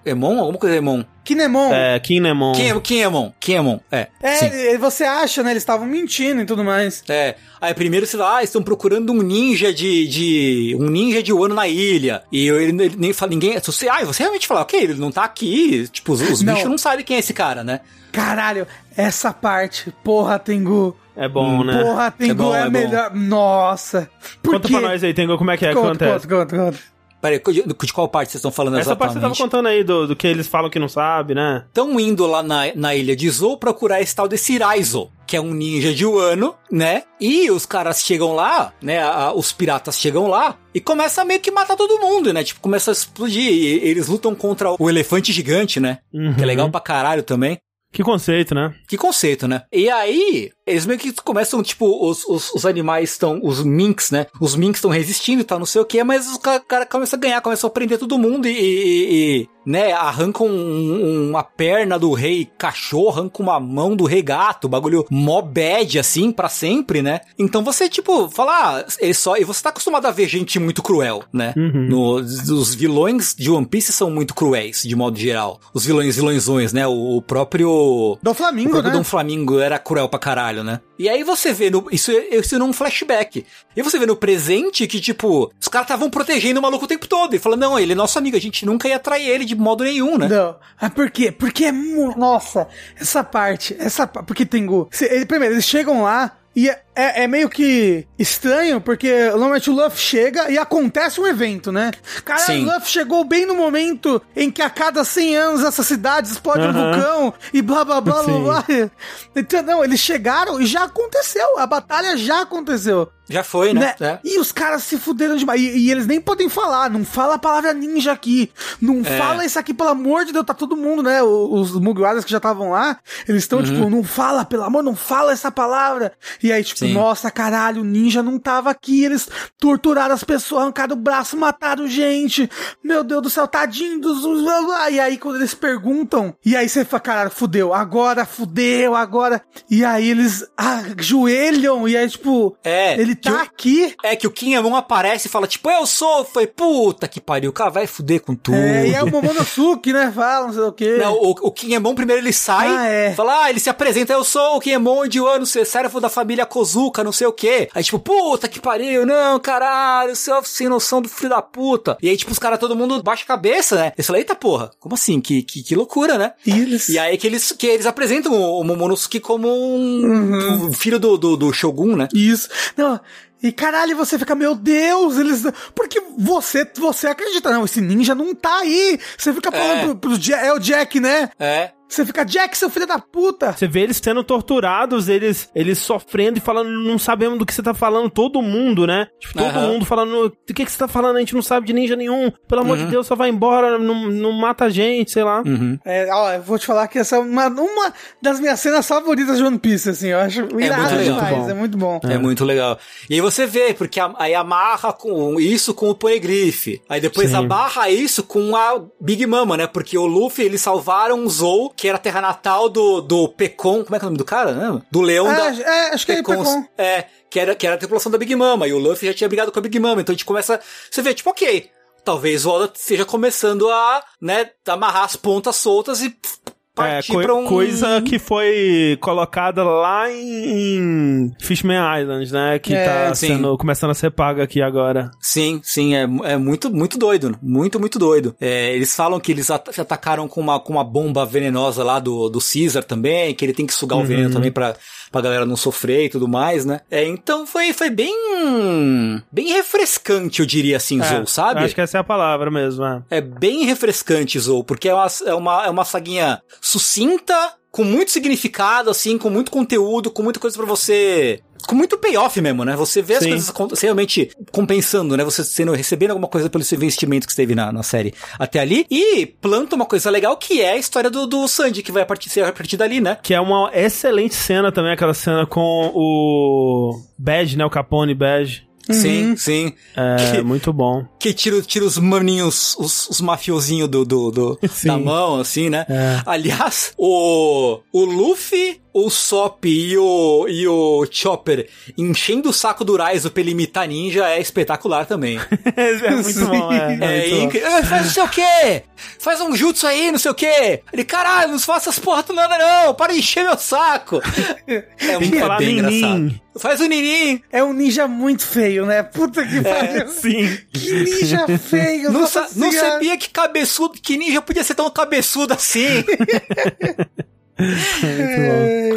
[SPEAKER 4] Emon? Alguma coisa Emon.
[SPEAKER 3] Kinemon.
[SPEAKER 1] É, Kinemon.
[SPEAKER 4] Quem é, quem é Emon? Quem é? É.
[SPEAKER 3] É,
[SPEAKER 4] sim.
[SPEAKER 3] você acha, né? Eles estavam mentindo e tudo mais.
[SPEAKER 4] É, aí primeiro você fala, ah, estão procurando um ninja de, de um ninja de Wano na ilha. E ele, ele nem fala, ninguém, se você, ah, você realmente fala, ok, ele não tá aqui, tipo, os, os
[SPEAKER 3] Não.
[SPEAKER 4] bichos não sabem quem é esse cara, né?
[SPEAKER 3] Caralho, essa parte, porra, Tengu.
[SPEAKER 1] É bom, né?
[SPEAKER 3] Porra, Tengu
[SPEAKER 4] bom,
[SPEAKER 3] é,
[SPEAKER 4] é bom.
[SPEAKER 3] melhor. Nossa. Por
[SPEAKER 1] Conta
[SPEAKER 3] quê?
[SPEAKER 1] pra nós aí, Tengu, como é que é
[SPEAKER 3] Conta, conta, conta, conta.
[SPEAKER 4] Peraí, de, qual parte vocês estão falando
[SPEAKER 1] Essa parte
[SPEAKER 4] exatamente?
[SPEAKER 1] você tava contando aí do, do que eles falam que não sabe, né?
[SPEAKER 4] Estão indo lá na, na ilha de Zou procurar esse tal desse Raizo, que é um ninja de Wano, né? E os caras chegam lá, né? a- os piratas chegam lá e começa a meio que matar todo mundo, né? Tipo, começa a explodir. E eles lutam contra o elefante gigante, né? Que é legal pra caralho também.
[SPEAKER 1] Que conceito, né?
[SPEAKER 4] Que conceito, né? E aí, eles meio que começam, tipo, os, os, os animais estão, os minks, né? Os minks estão resistindo e tal, não sei o que, mas os caras cara começam a ganhar, começam a prender todo mundo e, e, e- né? Arranca um- um- uma perna do rei cachorro, arranca uma mão do rei gato, bagulho mó bad, assim, pra sempre, né? Então você, tipo, fala, ah, ele só. E você tá acostumado a ver gente muito cruel, né? No- os vilões de One Piece são muito cruéis, de modo geral. Os vilões, vilõezões, né? O, o próprio.
[SPEAKER 3] Do
[SPEAKER 4] O
[SPEAKER 3] Flamingo,
[SPEAKER 4] próprio
[SPEAKER 3] né?
[SPEAKER 4] Dom Flamingo era cruel pra caralho, né? E aí você vê no, isso, isso num flashback. E você vê no presente que, tipo, os caras estavam protegendo o maluco o tempo todo. E falando, não, ele é nosso amigo, a gente nunca ia trair ele de modo nenhum, né?
[SPEAKER 3] Não. Ah, por quê? Porque é. Nossa, essa parte. Essa Porque tem. go- primeiro, eles chegam lá. E é, é- meio que estranho, porque normalmente o Luffy chega e acontece um evento, né? Caralho,
[SPEAKER 4] Sim.
[SPEAKER 3] o Luffy chegou bem no momento em que a cada 100 anos essa cidade explode um
[SPEAKER 1] Aham.
[SPEAKER 3] vulcão e blá blá blá blá
[SPEAKER 1] Sim.
[SPEAKER 3] blá. Então, não, eles chegaram e já aconteceu. A batalha já aconteceu.
[SPEAKER 4] Já foi, né?
[SPEAKER 3] Né?
[SPEAKER 4] É.
[SPEAKER 3] E os caras se fuderam demais. E, e eles nem podem falar. Não fala a palavra ninja aqui. Não
[SPEAKER 4] É.
[SPEAKER 3] fala isso aqui, pelo amor de Deus. Tá todo mundo, né? O- Os Mugiwaras que já estavam lá. Eles estão, tipo, não fala, pelo amor, não fala essa palavra. E aí, tipo,
[SPEAKER 4] Sim.
[SPEAKER 3] nossa, caralho, o ninja não tava aqui. Eles torturaram as pessoas, arrancaram o braço, mataram gente. Meu Deus do céu, tadinho dos. E aí, quando eles perguntam, e aí você fala, caralho, fudeu, agora fudeu, agora. E aí eles ajoelham, e aí, tipo,
[SPEAKER 4] É,
[SPEAKER 3] ele tá
[SPEAKER 4] o-
[SPEAKER 3] aqui.
[SPEAKER 4] É que o Kinemon aparece e fala, tipo, eu sou. Foi puta que pariu, o cara vai fuder com tudo.
[SPEAKER 3] É, e é o Momonosuke, né? Fala, não sei o quê.
[SPEAKER 4] Não, o, o Kinemon primeiro ele sai,
[SPEAKER 3] Ah, é.
[SPEAKER 4] fala, ah, ele se apresenta, eu sou o Kinemon de ano, servo da família Kozuka, não sei o quê. Aí tipo, puta que pariu, não, caralho, seu sem noção do filho da puta. E aí tipo, os caras, todo mundo baixa a cabeça, né? Eles falam, eita porra, como assim? Que, que, que loucura, né?
[SPEAKER 3] E eles...
[SPEAKER 4] E aí que eles, que eles apresentam o, Momonosuke como um,
[SPEAKER 3] Uhum.
[SPEAKER 4] um filho do, do, do Shogun, né?
[SPEAKER 3] Isso. Não. E caralho, você fica, meu Deus, eles. Porque você, você acredita, não, esse ninja não tá aí. Você fica falando
[SPEAKER 4] É.
[SPEAKER 3] pro, pro é o Jack, né?
[SPEAKER 4] É.
[SPEAKER 3] Você fica, Jack, seu filho da puta.
[SPEAKER 1] Você vê eles sendo torturados, eles, eles sofrendo e falando, não sabemos do que você tá falando, todo mundo, né? Tipo, todo
[SPEAKER 4] Aham.
[SPEAKER 1] mundo falando, do que, que você tá falando, a gente não sabe de ninja nenhum. Pelo amor de Deus, só vai embora, não, não mata a gente, sei lá.
[SPEAKER 4] Uhum.
[SPEAKER 3] É, ó, eu vou te falar que essa é uma, uma das minhas cenas favoritas de One Piece, assim. Eu acho irado
[SPEAKER 4] muito legal.
[SPEAKER 3] demais,
[SPEAKER 1] Muito bom.
[SPEAKER 3] é muito bom.
[SPEAKER 4] É. muito legal. E aí você vê, porque a- aí amarra com isso com o Poneglyph. Aí depois
[SPEAKER 1] Sim.
[SPEAKER 4] amarra isso com a Big Mama, né? Porque o Luffy, eles salvaram o Zou, que era a terra natal do, do Pecon. Como é que é o nome do cara, né? Do leão
[SPEAKER 3] É,
[SPEAKER 4] da...
[SPEAKER 3] é, acho que é Pecon.
[SPEAKER 4] É, que era, que era a tripulação da Big Mama. E o Luffy já tinha brigado com a Big Mama. Então a gente começa... Você vê, tipo, ok... Talvez o Oda esteja começando a, né, amarrar as pontas soltas e pff,
[SPEAKER 1] É,
[SPEAKER 4] partir
[SPEAKER 1] coi-
[SPEAKER 4] pra um...
[SPEAKER 1] coisa que foi colocada lá em, Fishman Island, né? Que
[SPEAKER 3] É,
[SPEAKER 1] tá
[SPEAKER 4] sim.
[SPEAKER 1] sendo, começando a ser paga aqui agora.
[SPEAKER 4] Sim, sim, é, é muito, muito doido. Muito, muito doido. É, eles falam que eles at- atacaram com uma, com uma bomba venenosa lá do, do Caesar também, que ele tem que sugar o veneno também pra, pra galera não sofrer e tudo mais, né? É, então foi, foi bem. bem refrescante, eu diria assim,
[SPEAKER 1] É,
[SPEAKER 4] Zou, sabe?
[SPEAKER 1] Acho que essa é a palavra mesmo, é.
[SPEAKER 4] É bem refrescante, Zou, porque é uma, é uma, é uma saguinha sucinta, com muito significado, assim, com muito conteúdo, com muita coisa pra você. Com muito payoff mesmo, né? Você vê as
[SPEAKER 1] Sim.
[SPEAKER 4] coisas realmente compensando, né? Você sendo, recebendo alguma coisa pelo seu investimento que você teve na, na série até ali. E planta uma coisa legal que é a história do, do Sandy, que vai a partir, ser a partir dali, né?
[SPEAKER 1] Que é uma excelente cena também, aquela cena com o Badge, né? O Capone Badge.
[SPEAKER 4] Sim, sim.
[SPEAKER 1] É
[SPEAKER 4] Que-
[SPEAKER 1] muito bom.
[SPEAKER 4] Que tira, tira os maninhos, os, os mafiosinhos do, do, do- *laughs* da mão, assim, né?
[SPEAKER 1] É.
[SPEAKER 4] Aliás, o, o Luffy, o Sop e o, e o Chopper enchendo o saco do Raizo pra ele imitar ninja é espetacular também. *laughs*
[SPEAKER 1] é muito bom, é.
[SPEAKER 4] É,
[SPEAKER 1] muito bom.
[SPEAKER 4] incrível. Ah, Faz não sei o quê! Faz um jutsu aí, não sei o quê! Ele, caralho, não faça essas porra nada não! Para de encher meu saco! *laughs* É,
[SPEAKER 1] que
[SPEAKER 4] é bem engraçado. Faz o ninim!
[SPEAKER 3] É um ninja muito feio, né? Puta que pariu.
[SPEAKER 1] Sim.
[SPEAKER 3] Que ninja feio.
[SPEAKER 4] Não, sa- não sabia que cabeçudo, que ninja podia ser tão cabeçudo assim. *laughs*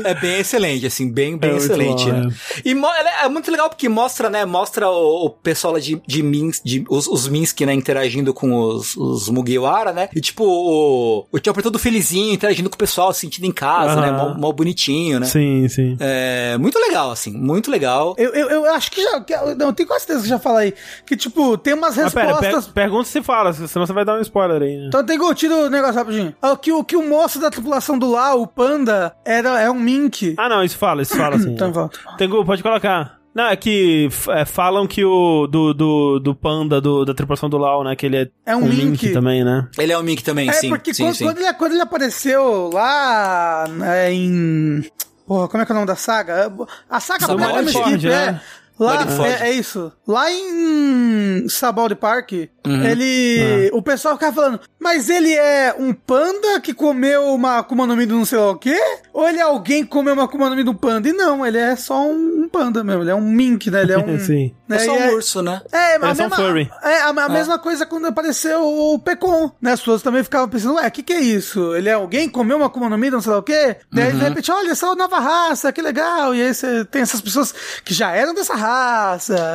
[SPEAKER 4] É bem excelente, assim, bem, bem
[SPEAKER 1] É muito
[SPEAKER 4] excelente,
[SPEAKER 1] bom,
[SPEAKER 4] né? E mo- ela é é muito legal porque mostra, né, mostra o, o pessoal lá de, de Minsk, de, os, os Minsk, né, interagindo com os, os Mugiwara, né? E tipo, o, o Chopper todo felizinho, interagindo com o pessoal, se sentindo em casa, né? Mó, mó bonitinho, né?
[SPEAKER 1] Sim, sim.
[SPEAKER 4] É, muito legal, assim, muito legal.
[SPEAKER 3] Eu, eu, eu acho que já. que- não, tenho quase certeza que já falei. Que, tipo, tem umas
[SPEAKER 1] Mas pera,
[SPEAKER 3] respostas.
[SPEAKER 1] per- pergunta se fala, senão você vai dar um spoiler aí, né?
[SPEAKER 3] Então tem curtido o negócio rapidinho. Ah, Que o, que o moço da tripulação do lá, o Panda, era, é um Mink.
[SPEAKER 1] Ah, não, isso fala, isso fala *clears throat* sim.
[SPEAKER 3] Então volta.
[SPEAKER 1] Tengu, pode colocar. Não, é que é, falam que o do, do, do panda do- da tripulação do Lau, né? Que ele é,
[SPEAKER 3] É um Mink.
[SPEAKER 1] também, né?
[SPEAKER 4] Ele é o Mink também,
[SPEAKER 3] É,
[SPEAKER 4] sim.
[SPEAKER 3] porque
[SPEAKER 4] sim,
[SPEAKER 3] quando,
[SPEAKER 4] sim.
[SPEAKER 3] Quando, ele, quando ele apareceu lá né, em. Porra, como é que é o nome da saga? A saga
[SPEAKER 4] Saga
[SPEAKER 3] Black Skip,
[SPEAKER 1] né?
[SPEAKER 3] é. Lá, é, é isso. Lá em Sabald Park,
[SPEAKER 4] Uhum.
[SPEAKER 3] ele. O pessoal ficava falando, mas ele é um panda que comeu uma Akuma no Mi do não sei lá o quê? Ou ele é alguém que comeu uma Akuma no Mi do panda? E não, ele é só um, panda mesmo, ele é um mink, né? Ele é um. *laughs*
[SPEAKER 1] Sim.
[SPEAKER 3] né,
[SPEAKER 4] É só um urso, né?
[SPEAKER 3] é, a
[SPEAKER 1] são
[SPEAKER 3] mesma,
[SPEAKER 1] furry.
[SPEAKER 3] é, a, a mesma coisa quando apareceu o Pecon, né? As pessoas também ficavam pensando, ué, o que que é isso? Ele é alguém que comeu uma Akuma no Mi, não sei lá o quê? Daí, de repente, olha, essa é uma nova raça, que legal. E aí você tem essas pessoas que já eram dessa raça.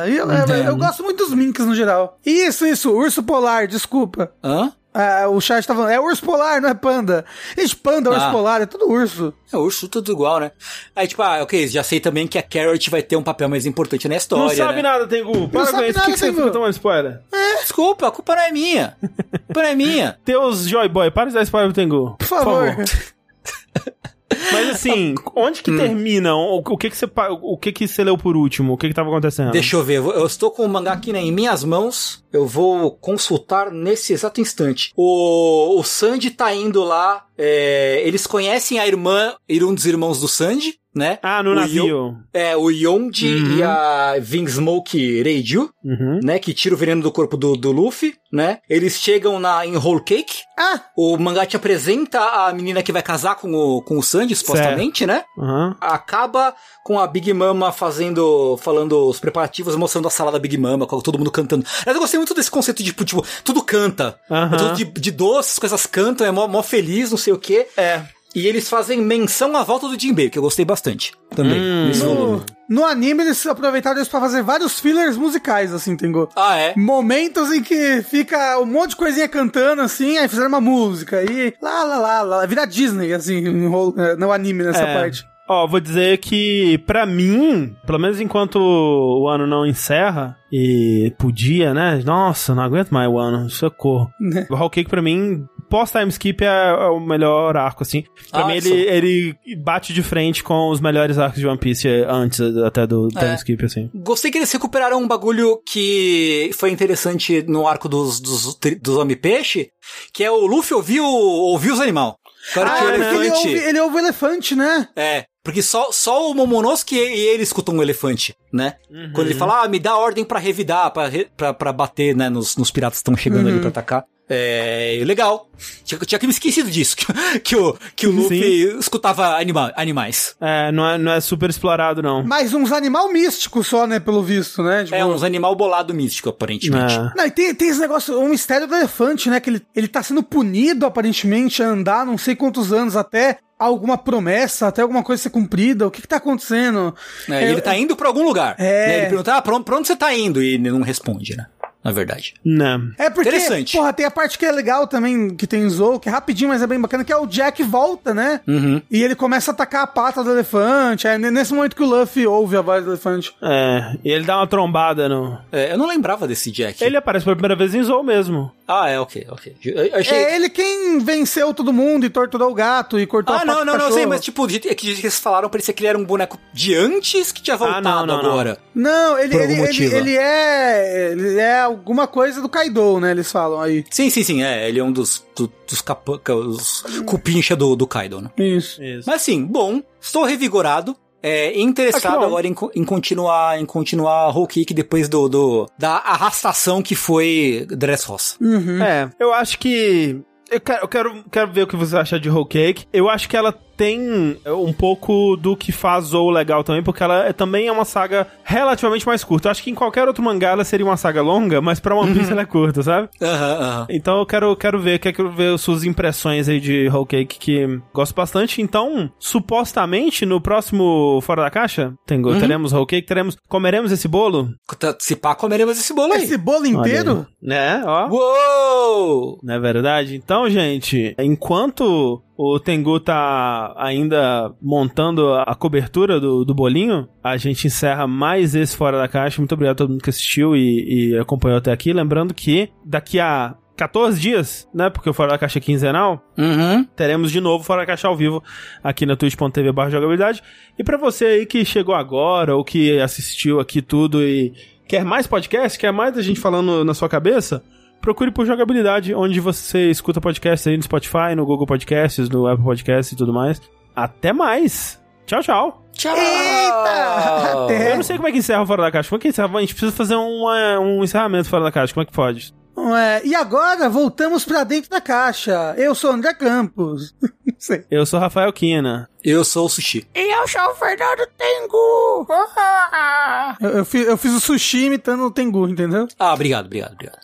[SPEAKER 3] E eu, eu, eu gosto muito dos minks no geral. Isso, isso, urso polar, desculpa.
[SPEAKER 4] Hã?
[SPEAKER 3] Ah, o chat tá falando, é urso polar, não é panda. Gente, panda, urso
[SPEAKER 4] Ah.
[SPEAKER 3] polar, é tudo urso.
[SPEAKER 4] É urso tudo igual, né? Aí, tipo, ah, ok, já sei também que a Carrot vai ter um papel mais importante na história.
[SPEAKER 1] Não sabe
[SPEAKER 4] né?
[SPEAKER 1] nada, Tengu. Para com
[SPEAKER 3] sabe
[SPEAKER 1] isso. Por
[SPEAKER 3] nada,
[SPEAKER 1] que, que você fica tomando spoiler?
[SPEAKER 4] É, desculpa, a culpa não é minha. A culpa não é minha. *laughs*
[SPEAKER 1] Teus Joy Boy, para de dar spoiler pro Tengu.
[SPEAKER 3] Por favor. *laughs*
[SPEAKER 1] Mas assim, onde que termina? O, o que que você o que que você leu por último? O que que tava acontecendo?
[SPEAKER 4] Deixa eu ver, eu estou com o mangá aqui né, em minhas mãos. Eu vou consultar nesse exato instante. O, o Sanji tá indo lá. é, eles conhecem a irmã e um dos irmãos do Sanji, né?
[SPEAKER 1] Ah, no
[SPEAKER 4] O
[SPEAKER 1] navio.
[SPEAKER 4] É, o Yonji e a Vinsmoke Reiju,
[SPEAKER 1] Uhum.
[SPEAKER 4] né? Que tira o veneno do corpo do, do Luffy, né? Eles chegam na, em Whole Cake.
[SPEAKER 3] Ah,
[SPEAKER 4] O mangá te apresenta a menina que vai casar com o, com o Sanji, supostamente, né?
[SPEAKER 1] Aham.
[SPEAKER 4] acaba com a Big Mama fazendo, falando os preparativos, mostrando a sala da Big Mama, com todo mundo cantando. Mas eu gostei muito desse conceito de, tipo, tipo, tudo canta.
[SPEAKER 1] Aham.
[SPEAKER 4] É tudo de, de doces, coisas cantam, é mó, mó feliz, não sei o quê.
[SPEAKER 1] É.
[SPEAKER 4] E eles fazem menção à volta do Jinbei, que eu gostei bastante também.
[SPEAKER 1] Hum.
[SPEAKER 4] nesse volume.
[SPEAKER 3] no, no anime eles aproveitaram isso pra fazer vários fillers musicais, assim, Tengo.
[SPEAKER 4] Ah, é?
[SPEAKER 3] Momentos em que fica um monte de coisinha cantando, assim, aí fizeram uma música, e lá, lá, lá, lá, vira Disney, assim, no, eh, no anime nessa
[SPEAKER 1] É.
[SPEAKER 3] parte.
[SPEAKER 1] Ó, vou dizer que, pra mim, pelo menos enquanto o ano não encerra, e podia, né? Nossa, não aguento mais o ano, socorro. *laughs* O Whole Cake, pra mim, pós-time skip é, é o melhor arco, assim. Pra
[SPEAKER 4] Ah,
[SPEAKER 1] mim, ele, ele bate de frente com os melhores arcos de One Piece antes até do time
[SPEAKER 4] É.
[SPEAKER 1] skip, assim.
[SPEAKER 4] Gostei que eles recuperaram um bagulho que foi interessante no arco dos, dos, dos Homem-Peixe, que é o Luffy ouvir, o, ouvir os animais. Claro que o
[SPEAKER 3] Ah, porque ele ouve, ele ouve o elefante, né?
[SPEAKER 4] É, porque só, só o Momonosuke e ele escutam um elefante, né? Quando ele fala, ah, me dá ordem pra revidar, pra, re- pra, pra bater, né, nos, nos piratas que estão chegando ali pra atacar. É, legal. Tinha, tinha que me esquecido disso, *laughs* que, que o, que o Luffy escutava anima, animais.
[SPEAKER 1] É, não é, não é super explorado, não.
[SPEAKER 3] Mas uns animal místicos só, né, pelo visto, né? Tipo,
[SPEAKER 4] É, uns animal bolado místico, aparentemente.
[SPEAKER 1] É.
[SPEAKER 3] Não, e tem, tem esse negócio, um mistério do elefante, né? Que ele, ele tá sendo punido, aparentemente, a andar não sei quantos anos até alguma promessa, até alguma coisa ser cumprida. O que que tá acontecendo?
[SPEAKER 4] É, ele tá indo pra algum lugar.
[SPEAKER 3] É.
[SPEAKER 4] Né? Ele pergunta, ah, pra onde, pra onde você tá indo? E ele não responde, né? Na verdade.
[SPEAKER 1] Não.
[SPEAKER 3] É porque,
[SPEAKER 4] Interessante.
[SPEAKER 3] porra, tem a parte que é legal também, que tem Zou, que é rapidinho, mas é bem bacana, que é o Jack volta, né?
[SPEAKER 4] Uhum.
[SPEAKER 3] E ele começa a atacar a pata do elefante. É nesse momento que o Luffy ouve a voz do elefante.
[SPEAKER 1] É, e ele dá uma trombada no...
[SPEAKER 4] É, eu não lembrava desse Jack.
[SPEAKER 1] Ele aparece pela primeira vez em Zou mesmo.
[SPEAKER 4] Ah, é, ok, ok. Eu, eu achei...
[SPEAKER 3] É ele quem venceu todo mundo e torturou o gato e cortou a
[SPEAKER 4] Ah,
[SPEAKER 3] pata
[SPEAKER 4] não, não, não, sei, mas tipo, de- é que de que eles falaram, parecia que ele era um boneco de antes que tinha voltado
[SPEAKER 1] não, não, não.
[SPEAKER 4] agora.
[SPEAKER 3] Não, ele, ele, ele, ele é. Ele é alguma coisa do Kaido, né? Eles falam aí.
[SPEAKER 4] Sim, sim, sim, é, ele é um dos, do- dos, capa, os cupincha do, do Kaido, né?
[SPEAKER 3] Isso.
[SPEAKER 1] Isso.
[SPEAKER 4] Mas assim, bom, estou revigorado. É, interessado agora em, em continuar em continuar Whole Kick depois do, do da arrastação que foi Dressrosa.
[SPEAKER 1] É, eu acho que. Eu quero, eu quero, quero ver o que você acha de Whole Cake. Eu acho que ela tem um pouco do que faz Zou legal também, porque ela é- também é uma saga relativamente mais curta. Eu acho que em qualquer outro mangá ela seria uma saga longa, mas pra One Piece ela é curta, sabe?
[SPEAKER 4] Aham, aham.
[SPEAKER 1] Então eu quero, quero ver, quero ver suas impressões aí de Whole Cake, que gosto bastante. Então, supostamente, no próximo Fora da Caixa, Tengu, teremos Whole Cake, teremos, comeremos esse bolo?
[SPEAKER 4] Tá- Se pá, comeremos esse bolo aí.
[SPEAKER 3] Esse bolo inteiro?
[SPEAKER 1] Né, ó.
[SPEAKER 4] Uou!
[SPEAKER 1] Não é verdade? Então, gente, enquanto o Tengu tá ainda montando a cobertura do, do bolinho, a gente encerra mais esse Fora da Caixa. Muito obrigado a todo mundo que assistiu e, e acompanhou até aqui. Lembrando que daqui a
[SPEAKER 5] 14 dias, né? Porque o Fora da Caixa é quinzenal.
[SPEAKER 4] Uhum.
[SPEAKER 5] Teremos de novo Fora da Caixa ao vivo aqui na twitch.tv barra jogabilidade. E pra você aí que chegou agora ou que assistiu aqui tudo e quer mais podcast, quer mais da gente falando na sua cabeça, procure por jogabilidade, onde você escuta podcast aí no Spotify, no Google Podcasts, no Apple Podcasts e tudo mais. Até mais! Tchau, tchau!
[SPEAKER 4] Tchau!
[SPEAKER 3] Eita! Até.
[SPEAKER 5] Eu não sei como é que encerra o Fora da Caixa. Como é que encerra? A gente precisa fazer um, é, um encerramento Fora da Caixa. Como é que pode?
[SPEAKER 3] É, e agora voltamos pra dentro da caixa. Eu sou André Campos. *laughs*
[SPEAKER 5] Eu sou Rafael Kina.
[SPEAKER 4] Eu sou o Sushi.
[SPEAKER 3] Eu, eu fiz, eu fiz o sushi imitando o Tengu, entendeu?
[SPEAKER 4] Ah, obrigado, obrigado, obrigado.